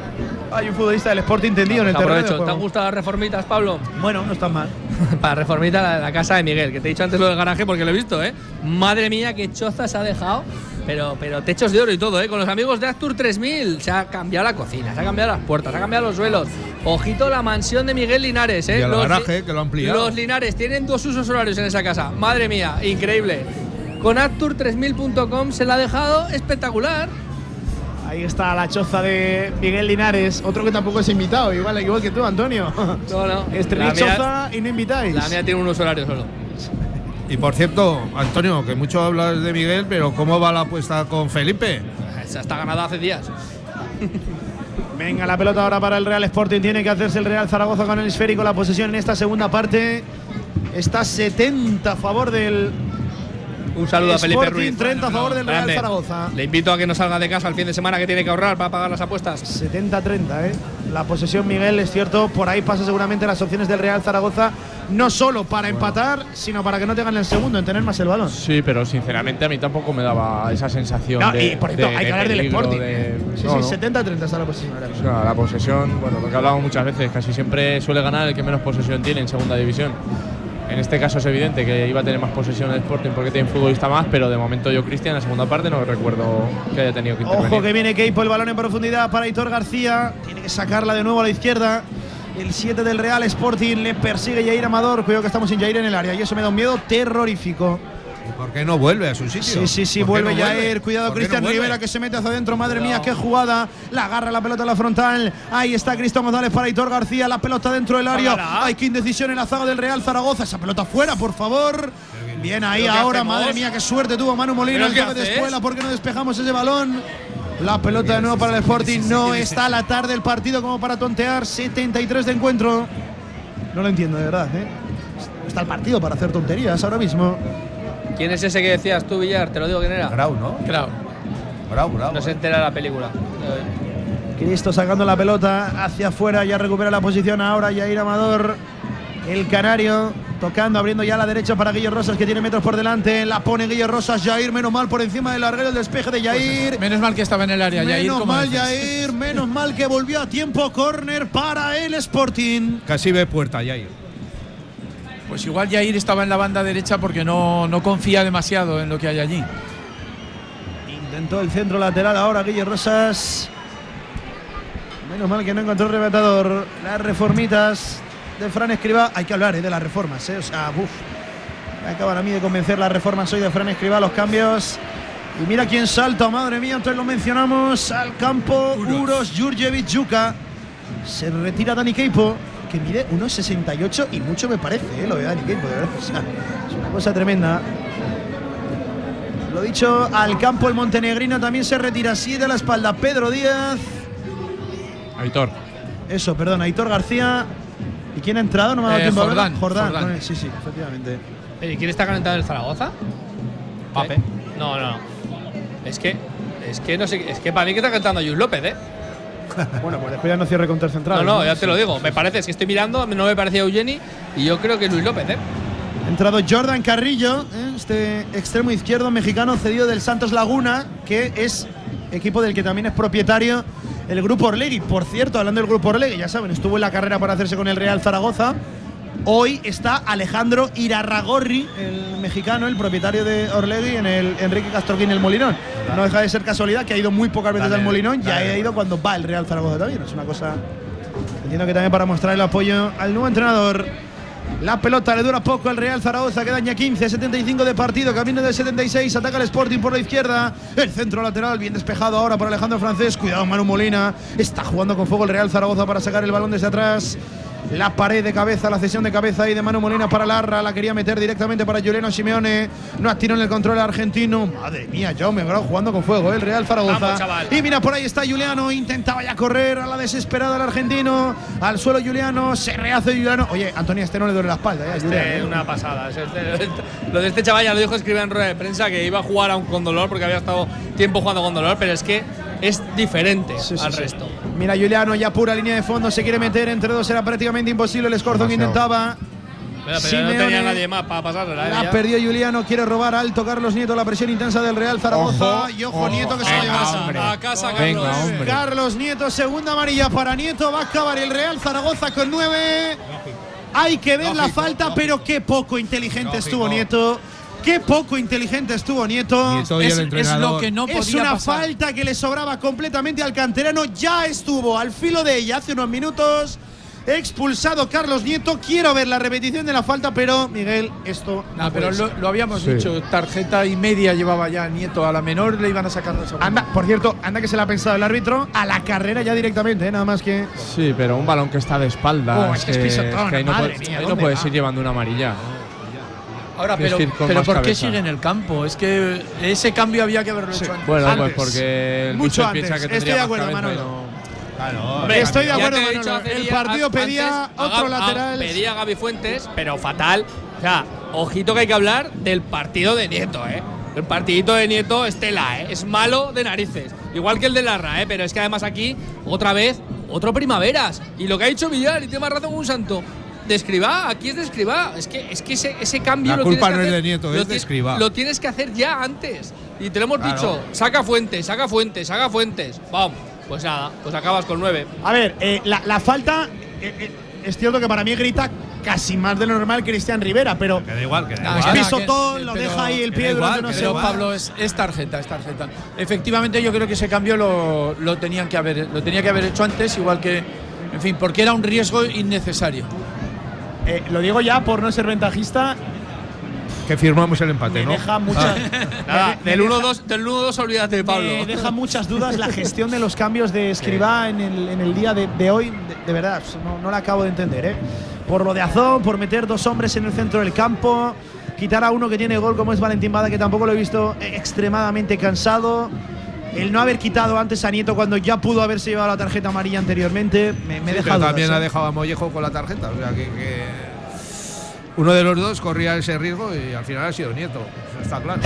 Hay un futbolista del Sporting entendido en el Te terreno. aprovecho. ¿Te han gustado las reformitas, Pablo? Bueno, no están mal. Para reformita la, la casa de Miguel, que te he dicho antes lo del garaje porque lo he visto, ¿eh? Madre mía, qué choza se ha dejado. Pero, pero techos de oro y todo, ¿eh? Con los amigos de Actur 3000 se ha cambiado la cocina, se ha cambiado las puertas, se ha cambiado los suelos. Ojito la mansión de Miguel Linares, ¿eh? Y el Los garaje, que lo. Los Linares tienen dos usos horarios en esa casa. Madre mía, increíble. Con Actur3000.com se la ha dejado espectacular. Ahí está la choza de Miguel Linares. Otro que tampoco es invitado, igual, igual que tú, Antonio. No, no. Estrenéis La mía- choza y no invitáis. La mía tiene un uso horario solo. Y por cierto, Antonio, que mucho hablas de Miguel, pero ¿cómo va la apuesta con Felipe? Esa está ganada hace días. Venga, la pelota ahora para el Real Sporting. Tiene que hacerse el Real Zaragoza con el esférico. La posesión en esta segunda parte está 70 a favor del Un saludo a Felipe Sporting, Ruiz. 30 a favor del Real Grande. Zaragoza. Le invito a que no salga de casa el fin de semana que tiene que ahorrar para pagar las apuestas. 70-30, ¿eh? La posesión, Miguel, es cierto. Por ahí pasa seguramente las opciones del Real Zaragoza. No solo para empatar, sino para que no tengan el segundo, en tener más el balón. Sí, pero sinceramente a mí tampoco me daba esa sensación No, de. y por cierto, de- hay que de hablar del peligro, Sporting. de- sí, no, sí, no. 70-30 está la posesión ahora O mismo. sea, la posesión, bueno, lo que hablamos muchas veces, casi siempre suele ganar el que menos posesión tiene en segunda división. En este caso es evidente que iba a tener más posesión el Sporting porque tiene un futbolista más, pero de momento yo, Cristian, en la segunda parte no recuerdo que haya tenido que intervenir. Ojo que viene Keipo, el balón en profundidad para Hitor García. Tiene que sacarla de nuevo a la izquierda. El 7 del Real Sporting le persigue Jair Amador. Cuidado que estamos sin Jair en el área y eso me da un miedo terrorífico. ¿Y por qué no vuelve a su sitio? Sí, sí, sí, ¿Por qué vuelve no Jair. Cuidado, ¿Por qué no Cristian vuelve? Rivera que se mete hacia adentro. Madre mía, qué jugada. La agarra la pelota en la frontal. Ahí está Cristian González para Hitor García. La pelota dentro del área. Hay que indecisión en la zaga del Real Zaragoza. Esa pelota fuera, por favor. Bien ahí ¿Pero qué ahora, madre mía, qué suerte tuvo Manu Molina. ¿Pero El qué toque de haces? escuela, ¿por qué no despejamos ese balón? La pelota de nuevo para el Sporting. No está a la tarde el partido como para tontear. 73 de encuentro. No lo entiendo, de verdad. ¿eh? Está el partido para hacer tonterías ahora mismo. ¿Quién es ese que decías tú, Villar? Te lo digo quién era. Grau, ¿no? Claro. Grau, Grau. No se entera la película. Cristo sacando la pelota hacia afuera, ya recupera la posición ahora Yair Amador, el canario, tocando, abriendo ya a la derecha para Guillo Rosas que tiene metros por delante, la pone Guillo Rosas, Jair, menos mal por encima del larguero, el despeje de Yair. Menos mal que estaba en el área, Jair. menos mal. Yair, menos mal que volvió a tiempo, córner para el Sporting. Casi ve puerta, Jair. Pues igual Jair estaba en la banda derecha porque no, no confía demasiado en lo que hay allí. Intentó el centro lateral ahora Guillo Rosas. Menos mal que no encontró el rematador. Las reformitas de Fran Escriba. Hay que hablar eh, de las reformas, ¿eh? O sea, uff. Me acaban a mí de convencer las reformas hoy de Fran Escriba, los cambios. Y mira quién salta, madre mía, entonces lo mencionamos. Al campo, Uros Jurjevic Juka. Se retira Dani Keipo, que mide 1,68 y mucho me parece, ¿eh? lo de Dani Keipo, de verdad. O sea, es una cosa tremenda. Lo dicho, al campo el montenegrino también se retira así de la espalda Pedro Díaz. Aitor. Eso, perdón, Aitor García. ¿Y quién ha entrado? No me ha dado Eh, tiempo a. Jordán, Jordán. Con Sí, sí, efectivamente. ¿Y quién está calentado en el Zaragoza? Pape. No, no, no. Es que. Es que no sé. Es que para mí que está cantando Luis López, ¿eh? Bueno, pues después ya no cierre contra el central. No, no, ya te lo digo. Me parece, es que estoy mirando, no me parecía Eugeni y yo creo que Luis López, ¿eh? Ha entrado Jordan Carrillo, ¿eh? este extremo izquierdo mexicano cedido del Santos Laguna, que es equipo del que también es propietario el Grupo Orlegui. Por cierto, hablando del Grupo Orlegui, ya saben, estuvo en la carrera para hacerse con el Real Zaragoza. Hoy está Alejandro Irarragorri, el mexicano, el propietario de Orlegui, en el Enrique Castroquín, el Molinón. No deja de ser casualidad que ha ido muy pocas veces Dale, al Molinón, ya dale. ha ido cuando va el Real Zaragoza también. Es una cosa. Entiendo que también para mostrar el apoyo al nuevo entrenador. La pelota le dura poco al Real Zaragoza, quedan ya 15, 75 de partido, camino del 76, ataca el Sporting por la izquierda, el centro lateral bien despejado ahora por Alejandro Francés, cuidado Manu Molina, está jugando con fuego el Real Zaragoza para sacar el balón desde atrás. La pared de cabeza, la cesión de cabeza ahí de Manu Molina para Larra, la quería meter directamente para Juliano Simeone, no atiró en el control argentino. Madre mía, Jaume Bravo jugando con fuego, ¿eh? el Real Zaragoza. Vamos. Y mira, por ahí está Juliano, intentaba ya correr a la desesperada el argentino, al suelo Juliano, se rehace Juliano. Oye, Antonio, este no le duele la espalda, ya, Juliano, Este, ¿eh? una pasada. Es este- lo de este chaval ya lo dijo escribir en rueda de prensa que iba a jugar aún con dolor porque había estado tiempo jugando con dolor, pero es que es diferente Sí, sí, al sí. resto. Mira, Juliano ya pura línea de fondo, se quiere meter entre dos, era prácticamente imposible el escorzo que intentaba. Pero, pero no Simeone. tenía nadie más para pasársela. ¿eh? La perdió Juliano, quiere robar alto Carlos Nieto, la presión intensa del Real Zaragoza. Ojo, y ojo, ojo. Nieto que se va a A llevar casa, esa. hombre. a casa, Venga, Carlos. hombre. Carlos Nieto, segunda amarilla para Nieto, va a acabar el Real Zaragoza con nueve. Hay que ver la falta, lógico. pero qué poco inteligente Lógico. estuvo Nieto. Qué poco inteligente estuvo Nieto. Nieto y Es, el es lo que no es podía una pasar. falta que le sobraba completamente al canterano. Ya estuvo al filo de ella hace unos minutos. Expulsado Carlos Nieto. Quiero ver la repetición de la falta, pero Miguel, esto. No, no pero puede lo, ser. lo habíamos Sí. dicho, tarjeta y media llevaba ya Nieto. A la menor le iban a sacar. Anda, por cierto, anda que se la ha pensado el árbitro a la carrera ya directamente, ¿eh? nada más que. Sí, pero un balón que está de espalda. Oh, es que es pisotón, ahí no, madre puedes- mía, ahí no ¿dónde puedes va? ir llevando una amarilla. Ahora, pero, pero ¿por qué cabeza. sigue en el campo? Es que ese cambio había que haberlo hecho antes. Bueno, Antes. pues porque el Mucho Mister piensa antes. que Estoy de acuerdo, Manolo. Claro, Hombre, Estoy de acuerdo, Manolo. dicho El partido pedía otro a- lateral. Pedía a Gaby Fuentes, pero fatal. O sea, ojito que hay que hablar del partido de Nieto, ¿eh? El partidito de Nieto es tela, ¿eh? Es malo de narices. Igual que el de Larra, ¿eh? Pero es que además aquí, otra vez, otro primaveras. Y lo que ha dicho Villar, y tiene más razón que un santo. De Escribá, aquí es de Escribá. Es que, es que ese, ese cambio La lo tienes que no es hacer- de Nieto, lo es de Escribá. Lo tienes que hacer ya antes. Y te lo hemos Claro. dicho, saca fuentes, saca fuentes, saca fuentes. Vamos, pues nada, pues acabas con nueve. A ver, eh, la, la falta. eh, eh, es cierto que para mí grita casi más de lo normal Cristian Rivera, pero Que da igual, que da Nada, igual. que- pisotón, que- lo pero- deja ahí el pie durante Pero segundos. Pablo es, es tarjeta, es tarjeta. Efectivamente, yo creo que ese cambio lo, lo tenían que haber, lo tenía que haber hecho antes, igual que, en fin, porque era un riesgo innecesario. Eh, lo digo ya por no ser ventajista, Que firmamos el empate, me ¿no? deja muchas. Nada, me del deja- 1-2 del 1-2 olvídate Pablo. Me deja muchas dudas la gestión de los cambios de Escribá en, el, en el día de, de hoy. De, de verdad, no, no la acabo de entender. ¿eh? Por lo de Azón, por meter dos hombres en el centro del campo, quitar a uno que tiene gol como es Valentín Bada, que tampoco lo he visto eh, extremadamente cansado. El no haber quitado antes a Nieto cuando ya pudo haberse llevado la tarjeta amarilla anteriormente, me, me Sí, deja pero dudas, también ¿eh? ha dejado a Mollejo con la tarjeta. O sea que, que uno de los dos corría ese riesgo y al final ha sido Nieto. Está claro.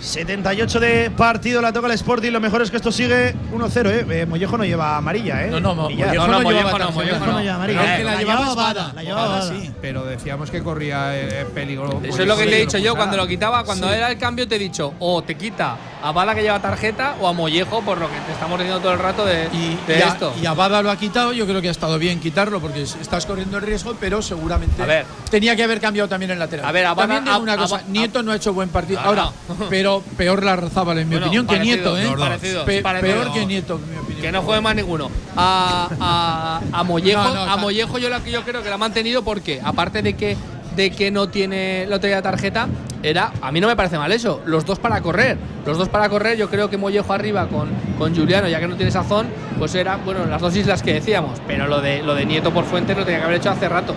78 de partido, la toca el Sporting. Lo mejor es que esto sigue 1-0. ¿eh? Eh, Mollejo no lleva amarilla. ¿eh? No, no, Mo-. Mollejo no, no, Mollejo llevaba no, tarjeta. Mollejo no lleva amarilla. Pero Eh, la llevaba llevaba Bada. Bada, la llevaba Bada, Bada. sí. Pero decíamos que corría eh, peligro. Eso es lo que te he dicho yo cuando lo quitaba, cuando era el cambio te he dicho, o te quita a Bala que lleva tarjeta o a Mollejo por lo que te estamos diciendo todo el rato de, Y, de y a- esto. y Abada lo ha quitado, yo creo que ha estado bien quitarlo porque es- estás corriendo el riesgo, pero seguramente A ver. tenía que haber cambiado también el lateral. A ver, digo Ab- una cosa, Nieto no ha hecho buen partido. Ah, Ahora, no. Pero peor la Razábal en mi Bueno, opinión que parecido, Nieto, ¿eh? Parecido, Pe- parecido. Peor que Nieto, en mi opinión. Que no juegue más ninguno. A, a, a Mollejo, No, no, a Mollejo yo, la, yo creo que la ha mantenido porque, aparte de que, de que no tiene la tenía tarjeta, era. A mí no me parece mal eso. Los dos para correr. Los dos para correr, yo creo que Mollejo arriba con, con Juliano, ya que no tiene sazón, pues era, bueno, las dos islas que decíamos. Pero lo de, lo de Nieto por Fuentes lo tenía que haber hecho hace rato.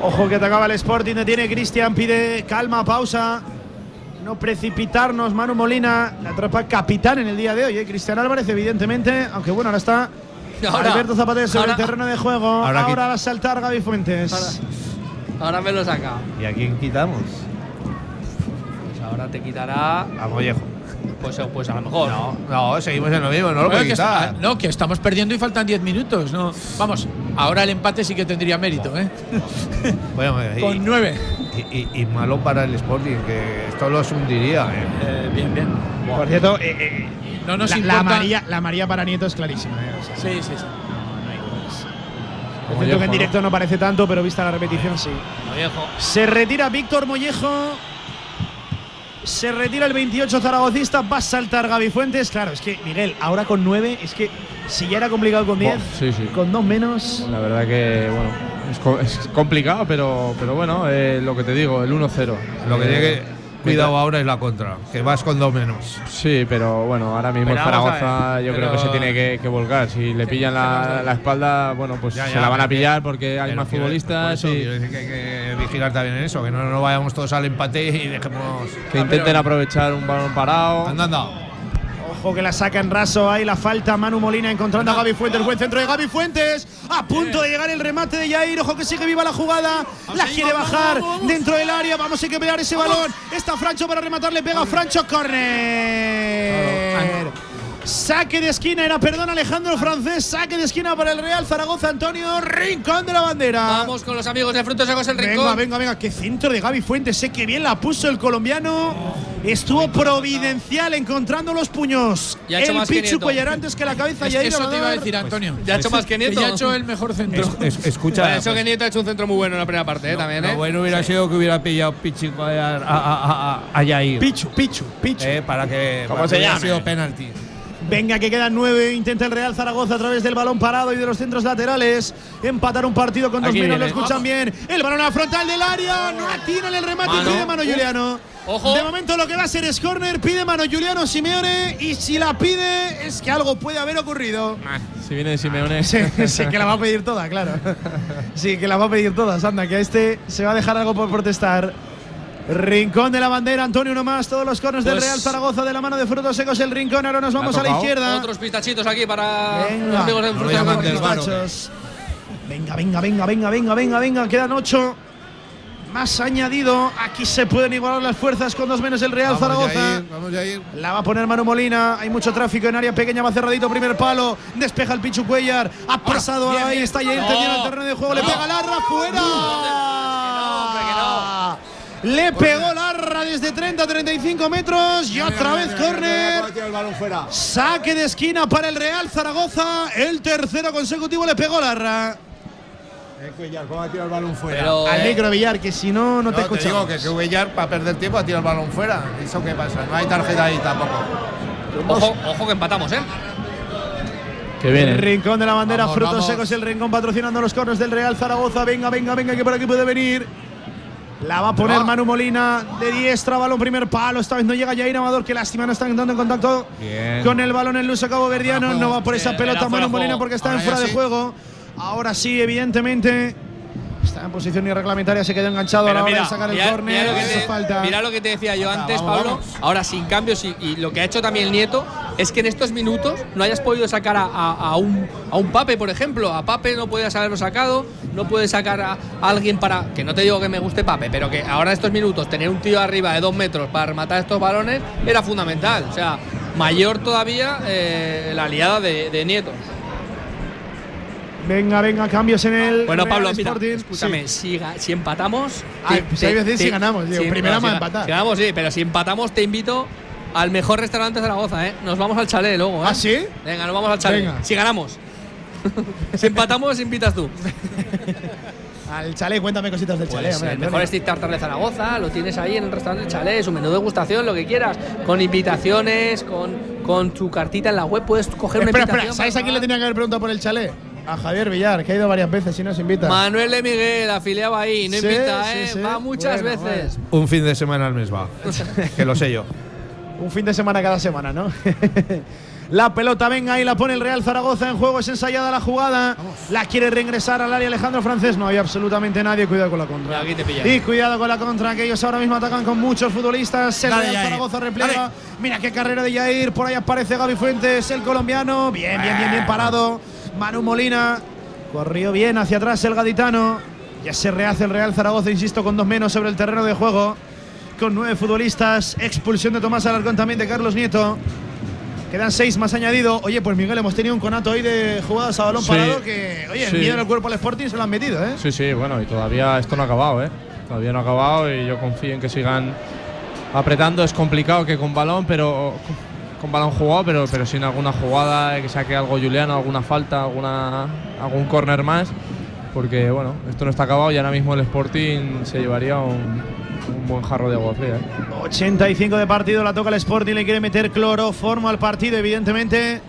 Ojo que atacaba el Sporting, detiene Cristian, pide calma, pausa. No precipitarnos, Manu Molina, la tropa capitán en el día de hoy. ¿eh? Cristian Álvarez, evidentemente, aunque bueno, ahora está Ahora- Alberto Zapatero sobre ahora- el terreno de juego. Ahora, va a saltar Gaby Fuentes. Ahora- Ahora me lo saca. ¿Y a quién quitamos? Pues ahora te quitará. A Mollejo. Pues, pues a lo mejor. No, no, seguimos en lo mismo, no lo Bueno, puede que está- no, que estamos perdiendo y faltan 10 minutos. No. Vamos, ahora el empate sí que tendría mérito, ¿eh? Bueno, y, Con 9. y- y- y malo para el Sporting, que esto los hundiría. eh. bien, bien. Por cierto, eh, eh, No nos la, la. María, la María para Nieto es clarísima. ¿eh? O sea, Sí, sí, sí. cierto que en directo no parece tanto, pero vista la repetición sí. Mollejo. Se retira Víctor Mollejo. Se retira el 28 zaragocista. Va a saltar Gaby Fuentes. Claro, es que Miguel, ahora con 9, es que si ya era complicado con 10, sí, sí. con 2 menos. La verdad que, bueno, es, co- es complicado, pero, pero bueno, eh, lo que te digo, el 1-0. Lo que Eh, tiene que cuidado ahora es la contra, que vas con dos menos. Sí, pero bueno, ahora mismo Pero el Zaragoza yo creo que se tiene que, que volcar. Si le pillan la, la espalda, bueno, pues Ya, se ya, la van a pillar porque hay más futbolistas por eso y decir que hay que vigilar también en eso, que no, no vayamos todos al empate y dejemos. que intenten aprovechar un balón parado. Andando. Ojo que la saca en raso. Ahí la falta. Manu Molina encontrando a Gaby Fuentes. Buen centro de Gaby Fuentes. A punto de llegar el remate de Jair. Ojo que sigue viva la jugada. La quiere bajar dentro del área. Vamos a que pelear ese balón. Está Francho para rematar. Le pega Francho. Corner. Saque de esquina. Era, perdón, Alejandro Francés. Saque de esquina para el Real Zaragoza. Antonio Rincón de la bandera. Vamos con los amigos de Frutos Secos el Venga, Rincón. venga, venga, qué centro de Gaby Fuentes, sé que bien la puso el colombiano. Estuvo providencial encontrando los puños. Ya ha hecho el más que Pichu Nieto. Cuellar antes que la cabeza Es y que ahí eso te iba a decir, Antonio. Ya ha hecho más que Que Nieto. ya ha hecho el mejor centro. Es- escucha, Vale, eso pues, que Nieto ha hecho un centro muy bueno en la primera parte, ¿eh? también, ¿eh? lo bueno hubiera sido que hubiera pillado Pichi a, a, a, a, a Yair, Pichu, Pichu, Pichu. eh, para que ¿Cómo para se que llame? sido penalti. Venga, que quedan nueve. Intenta el Real Zaragoza a través del balón parado y de los centros laterales. Empatar un partido con dos Aquí menos. Lo escuchan bien. El balón a frontal del área. No atina en el remate. Mano. Pide mano Juliano. Ojo. De momento lo que va a ser es corner. Pide mano Juliano Simeone. Y si la pide, es que algo puede haber ocurrido. Si viene de Simeone. Sí, sí, que la va a pedir toda, claro. Sí, que la va a pedir toda, Sanda, que a este se va a dejar algo por protestar. Rincón de la bandera, Antonio uno más, todos los corners del Pues- Real Zaragoza de la mano de Frutos Secos, el Rincón, ahora nos vamos a la izquierda. Otros pistachitos aquí para los amigos de No Frutos llaman Secos. del bar, ¿o qué? Pistachos. Venga, venga, venga, venga, venga, venga, venga, quedan ocho. Más añadido, aquí se pueden igualar las fuerzas con dos menos el Real Vamos, Zaragoza. Yair, vamos a ir. La va a poner Manu Molina. Hay mucho tráfico en área pequeña. Va cerradito. Primer palo. Despeja el Pichu Cuellar. Ha pasado ahí. Está Jair No. el terreno de juego. Le No. pega Larra. ¡Fuera! Le pegó Larra desde 30 a 35 metros. Y otra vez córner. Saque de esquina para el Real Zaragoza. El tercero consecutivo le pegó Larra. Eh, Cuellar, ¿cómo ha tirado el balón fuera? Pero- Al Eh, micro Villar, que si no, no te No, te escuchamos. digo que, que Cuellar, para perder tiempo, ha tirado el balón fuera. ¿Eso qué pasa? No hay tarjeta ahí tampoco. Ojo, ojo que empatamos, ¿eh? Que viene. El rincón de la bandera, Vamos, frutos vamos. secos, el rincón patrocinando los cornos del Real Zaragoza. Venga, venga, venga, que por aquí puede venir. La va a poner? Manu Molina de diestra, balón primer palo. Esta vez no llega Jair Amador, que lástima, no está entrando en contacto Bien. con el balón el luso cabo verdiano. No va por esa pelota Manu Molina porque está en Ahora fuera de juego. Ahora sí, evidentemente. Está en posición irreglamentaria, se quedó enganchado a la Pero hora mira, de sacar el mira- córner. mira lo que te- falta. mira lo que te decía yo antes, vamos, Pablo. vamos. Ahora sin cambios y, y lo que ha hecho también el nieto es que en estos minutos no hayas podido sacar a, a- a un, a un Pape, por ejemplo. A Pape no podías haberlo sacado, no puedes sacar a alguien para. Que no te digo que me guste Pape, pero que ahora en estos minutos tener un tío arriba de dos metros para rematar estos balones era fundamental. O sea, mayor todavía eh, la aliada de, de Nieto. Venga, venga, cambios en el. Bueno, Real Pablo, mira, Sporting. escúchame, si, ga- si empatamos. Ay, pues hay veces si ganamos, digo, primero vamos a si empatar. Si ganamos, sí, pero si empatamos, te invito al mejor restaurante de Zaragoza, ¿eh? Nos vamos al chalet luego, ¿eh? ¿Ah, sí? Venga, nos vamos al chalet. Venga. Si ganamos. si empatamos, invitas tú. Al chalet, cuéntame cositas del chalet. Pues, hombre, el mejor steak tartar de Zaragoza, lo tienes ahí en el restaurante del chalet, su menú de degustación, lo que quieras. Con invitaciones, con, con tu cartita en la web, puedes coger una Espera, invitación. espera, ¿sabes a quién le tenía que haber preguntado por el chalet? A Javier Villar, que ha ido varias veces y nos invita. Manuel de Miguel, afiliado ahí, no Sí, invita, ¿eh? sí. Va muchas Bueno, veces. Un fin de semana al mes va. que lo sé yo. Un fin de semana cada semana, ¿no? la pelota venga y la pone el Real Zaragoza en juego. Es ensayada la jugada. La quiere reingresar al área Alejandro Francés. No hay absolutamente nadie. Cuidado con la contra. Aquí te pillan. Y cuidado con la contra, que ellos ahora mismo atacan con muchos futbolistas. El Dale, Real. Zaragoza repliega. Dale. Mira qué carrera de Jair. Por ahí aparece Gaby Fuentes, el colombiano. Bien, bien, bien, bien parado. Manu Molina. Corrió bien hacia atrás el gaditano. Ya se rehace el Real Zaragoza, insisto, con dos menos sobre el terreno de juego. Con nueve futbolistas. Expulsión de Tomás Alarcón también de Carlos Nieto. Quedan seis más añadido. Oye, pues Miguel, hemos tenido un conato ahí de jugadas a balón Sí. parado que, oye, Sí. el miedo el cuerpo al Sporting se lo han metido, ¿eh? Sí, sí, bueno, y todavía esto no ha acabado, ¿eh? Todavía no ha acabado y yo confío en que sigan apretando. Es complicado que con balón, pero con balón jugado, pero, pero sin alguna jugada, que saque algo Juliano, alguna falta, alguna, algún córner más. Porque, bueno, esto no está acabado y ahora mismo el Sporting se llevaría un, un buen jarro de agua fría. ¿eh? 85 de partido, la toca el Sporting, le quiere meter cloroformo al partido, evidentemente.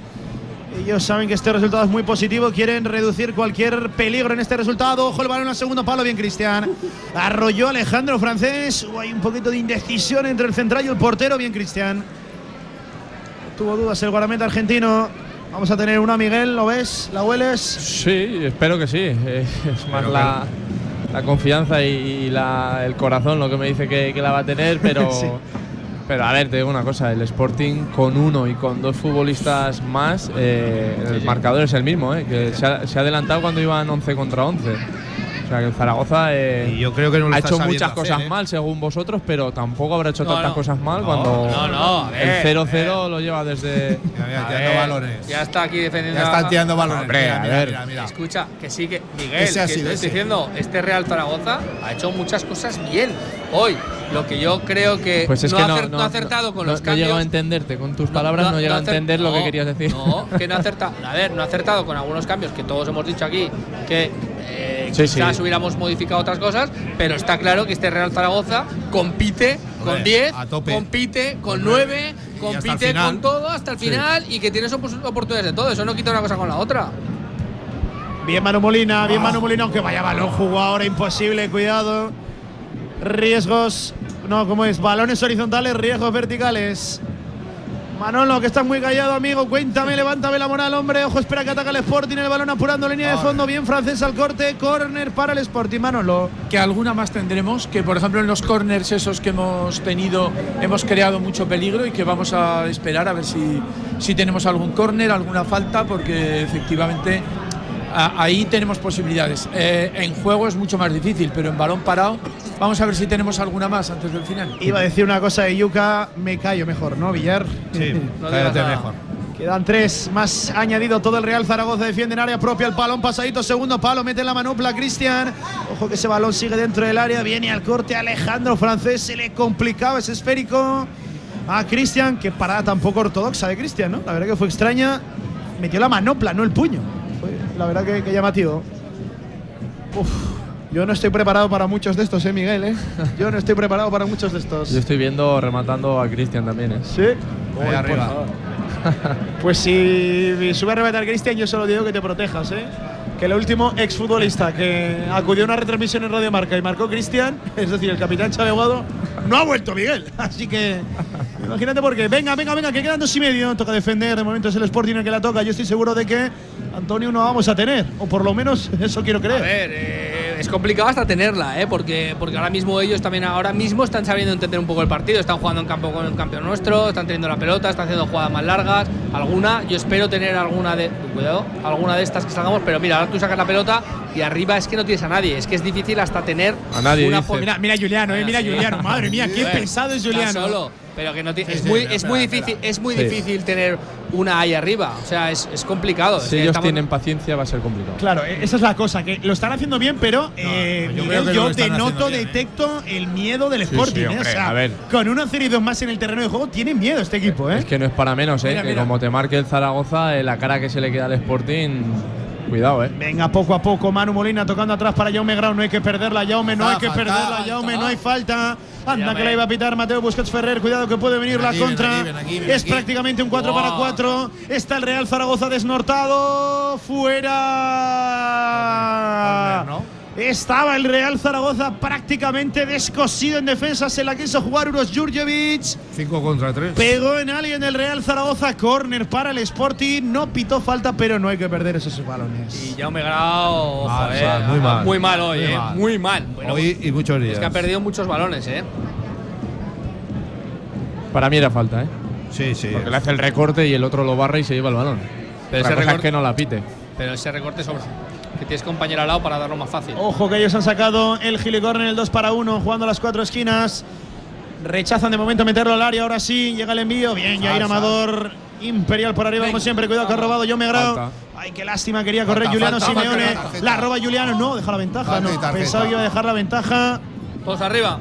Ellos saben que este resultado es muy positivo, quieren reducir cualquier peligro en este resultado. Ojo el balón al segundo palo, bien Cristian. Arrolló Alejandro Francés. Hubo ahí un poquito de indecisión entre el central y el portero, bien Cristian. Tuvo dudas el guardameta argentino. Vamos a tener una, Miguel, ¿lo ves? ¿La hueles? Sí, espero que sí. Es más la, la confianza y, y la- el corazón lo que me dice que, que la va a tener, pero, Sí. pero a ver, te digo una cosa, el Sporting con uno y con dos futbolistas más, eh, el marcador es el mismo, eh, que se ha, se ha adelantado cuando iban 11 contra 11. O sea que el Zaragoza eh, Y yo creo que no lo ha está hecho muchas hacer, cosas ¿eh? mal según vosotros, pero tampoco habrá hecho No, tantas no. cosas mal cuando no, no, ver, el 0-0 lo lleva desde... Mira, mira, A tirando ver, balones. Ya está aquí defendiendo. Ya están tirando balones. Hombre, mira, a mira, ver. mira, mira. Escucha, que sí que Miguel, Ese ha que sido te ese. estoy diciendo, este Real Zaragoza ha hecho muchas cosas bien. Hoy, lo que yo creo que, Pues es no, que no, acer- no, no acertado con no- los no cambios. llego a entenderte con tus palabras, no, llego a entender lo que no, querías decir. No, que no ha acertado. A ver, no ha acertado con algunos cambios que todos hemos dicho aquí, que eh, Sí, quizás sí. hubiéramos modificado otras cosas, pero está claro que este Real Zaragoza compite con Hombre, 10, a tope. compite con Con 9, hasta el compite con todo hasta el Sí. final y que tienes oportunidades de todo. Eso no quita una cosa con la otra. Bien Manu Molina, bien Manu Molina, aunque vaya balón jugó ahora, imposible, cuidado. Riesgos, no, ¿cómo es? Balones horizontales, riesgos verticales. Manolo, que estás muy callado, amigo, cuéntame, levántame la moral, hombre. Ojo, espera que ataca el Sporting, el balón apurando línea de fondo, bien francés al corte, córner para el Sporting, Manolo. que alguna más tendremos, que por ejemplo en los corners esos que hemos tenido hemos creado mucho peligro y que vamos a esperar a ver si, si tenemos algún corner, alguna falta, porque efectivamente ahí tenemos posibilidades. Eh, en juego es mucho más difícil, pero en balón parado vamos a ver si tenemos alguna más antes del final. Iba a decir una cosa de Yuka, me callo mejor, ¿no, Villar? Sí, No cállate mejor. Quedan tres más añadido todo el Real Zaragoza defiende en área propia el balón pasadito segundo palo mete la manopla Cristian ojo que ese balón sigue dentro del área viene al corte Alejandro Francés se le complicaba ese esférico a Cristian que parada tampoco ortodoxa de Cristian no la verdad que fue extraña metió la manopla no el puño la verdad que, que llamativo Yo no estoy preparado para muchos de estos, eh, Miguel, eh. Yo no estoy preparado para muchos de estos. Yo estoy viendo rematando a Cristian también, ¿eh? Sí. Ahí arriba. Pues si sube a rematar Cristian, yo solo digo que te protejas, ¿eh? Que el último exfutbolista que acudió a una retransmisión en Radio Marca y marcó Cristian, es decir, el capitán Chávez Guado, no ha vuelto Miguel. Así que imagínate porque, venga, venga, venga, que quedan dos y medio, toca defender, de momento es el Sporting el que la toca. Yo estoy seguro de que Antonio no vamos a tener, o por lo menos eso quiero A creer. ver, eh, es complicado hasta tenerla, ¿eh? porque, porque ahora mismo ellos también ahora mismo están sabiendo entender un poco el partido, están jugando en campo con el campeón nuestro, están teniendo la pelota, están haciendo jugadas más largas, alguna, yo espero tener alguna de, cuidado, alguna de estas que salgamos, pero mira, ahora tú sacas la pelota y arriba es que no tienes a nadie, es que es difícil hasta tener A nadie, una Mira, mira Juliano, eh, mira. Juliano, madre mía, qué A pesado es está Juliano. solo, pero que no Sí, es sí, muy, es muy difícil, es muy Sí. difícil tener una ahí arriba, o sea, es, es complicado. es Si que ellos estamos- tienen paciencia va a ser complicado. Claro, eh, esa es la cosa, que lo están haciendo bien, pero eh, yo Miguel, yo denoto, bien, ¿eh? detecto el miedo del Sporting. sí, eh, hombre, o sea, a ver. con una serie y dos más en el terreno de juego, tiene miedo este equipo, ¿eh? Es que no es para menos, ¿eh? Mira, que mira. como te marque el Zaragoza, eh, la cara que se le queda al Sporting, cuidado, ¿eh? Venga, poco a poco, Manu Molina tocando atrás para Jaume Grau, no hay que perderla, Jaume, no hay que perderla. Jaume, no hay falta. Anda que la iba a pitar Mateo Busquets Ferrer, cuidado que puede venir Ven la ven contra. aquí, ven aquí, ven es prácticamente un 4 para Wow. 4. Está el Real Zaragoza desnortado, fuera. Corner, ¿no? Estaba el Real Zaragoza prácticamente descosido en defensa, se la quiso jugar Uros Jurjevic. 5 contra 3. Pegó en alguien del Real Zaragoza, corner para el Sporting. No pitó falta, pero no hay que perder esos balones. Y Mal, joder, mal, muy mal. muy mal hoy, Muy eh, mal. muy mal. Bueno, Hoy y muchos días. es que ha perdido muchos balones, ¿eh? Para mí era falta, ¿eh? Sí, sí. Porque le hace el recorte y el otro lo barra y se lleva el balón. Pero Otra ese cosa es recorte- que no la pite. Pero ese recorte sobre que tienes compañero al lado para darlo más fácil. Ojo que ellos han sacado el gilicorn en el 2 para 1, jugando a las cuatro esquinas. Rechazan de momento meterlo al área, ahora sí, llega el envío. Bien, Jair Amador, Imperial por arriba, como siempre. Cuidado que ha robado Yo Grau. Falta. Ay, qué lástima, quería correr Falta, Juliano falta, Simeone. falta. La roba Juliano, no, deja la ventaja. No, pensaba que iba a dejar la ventaja. Todos arriba.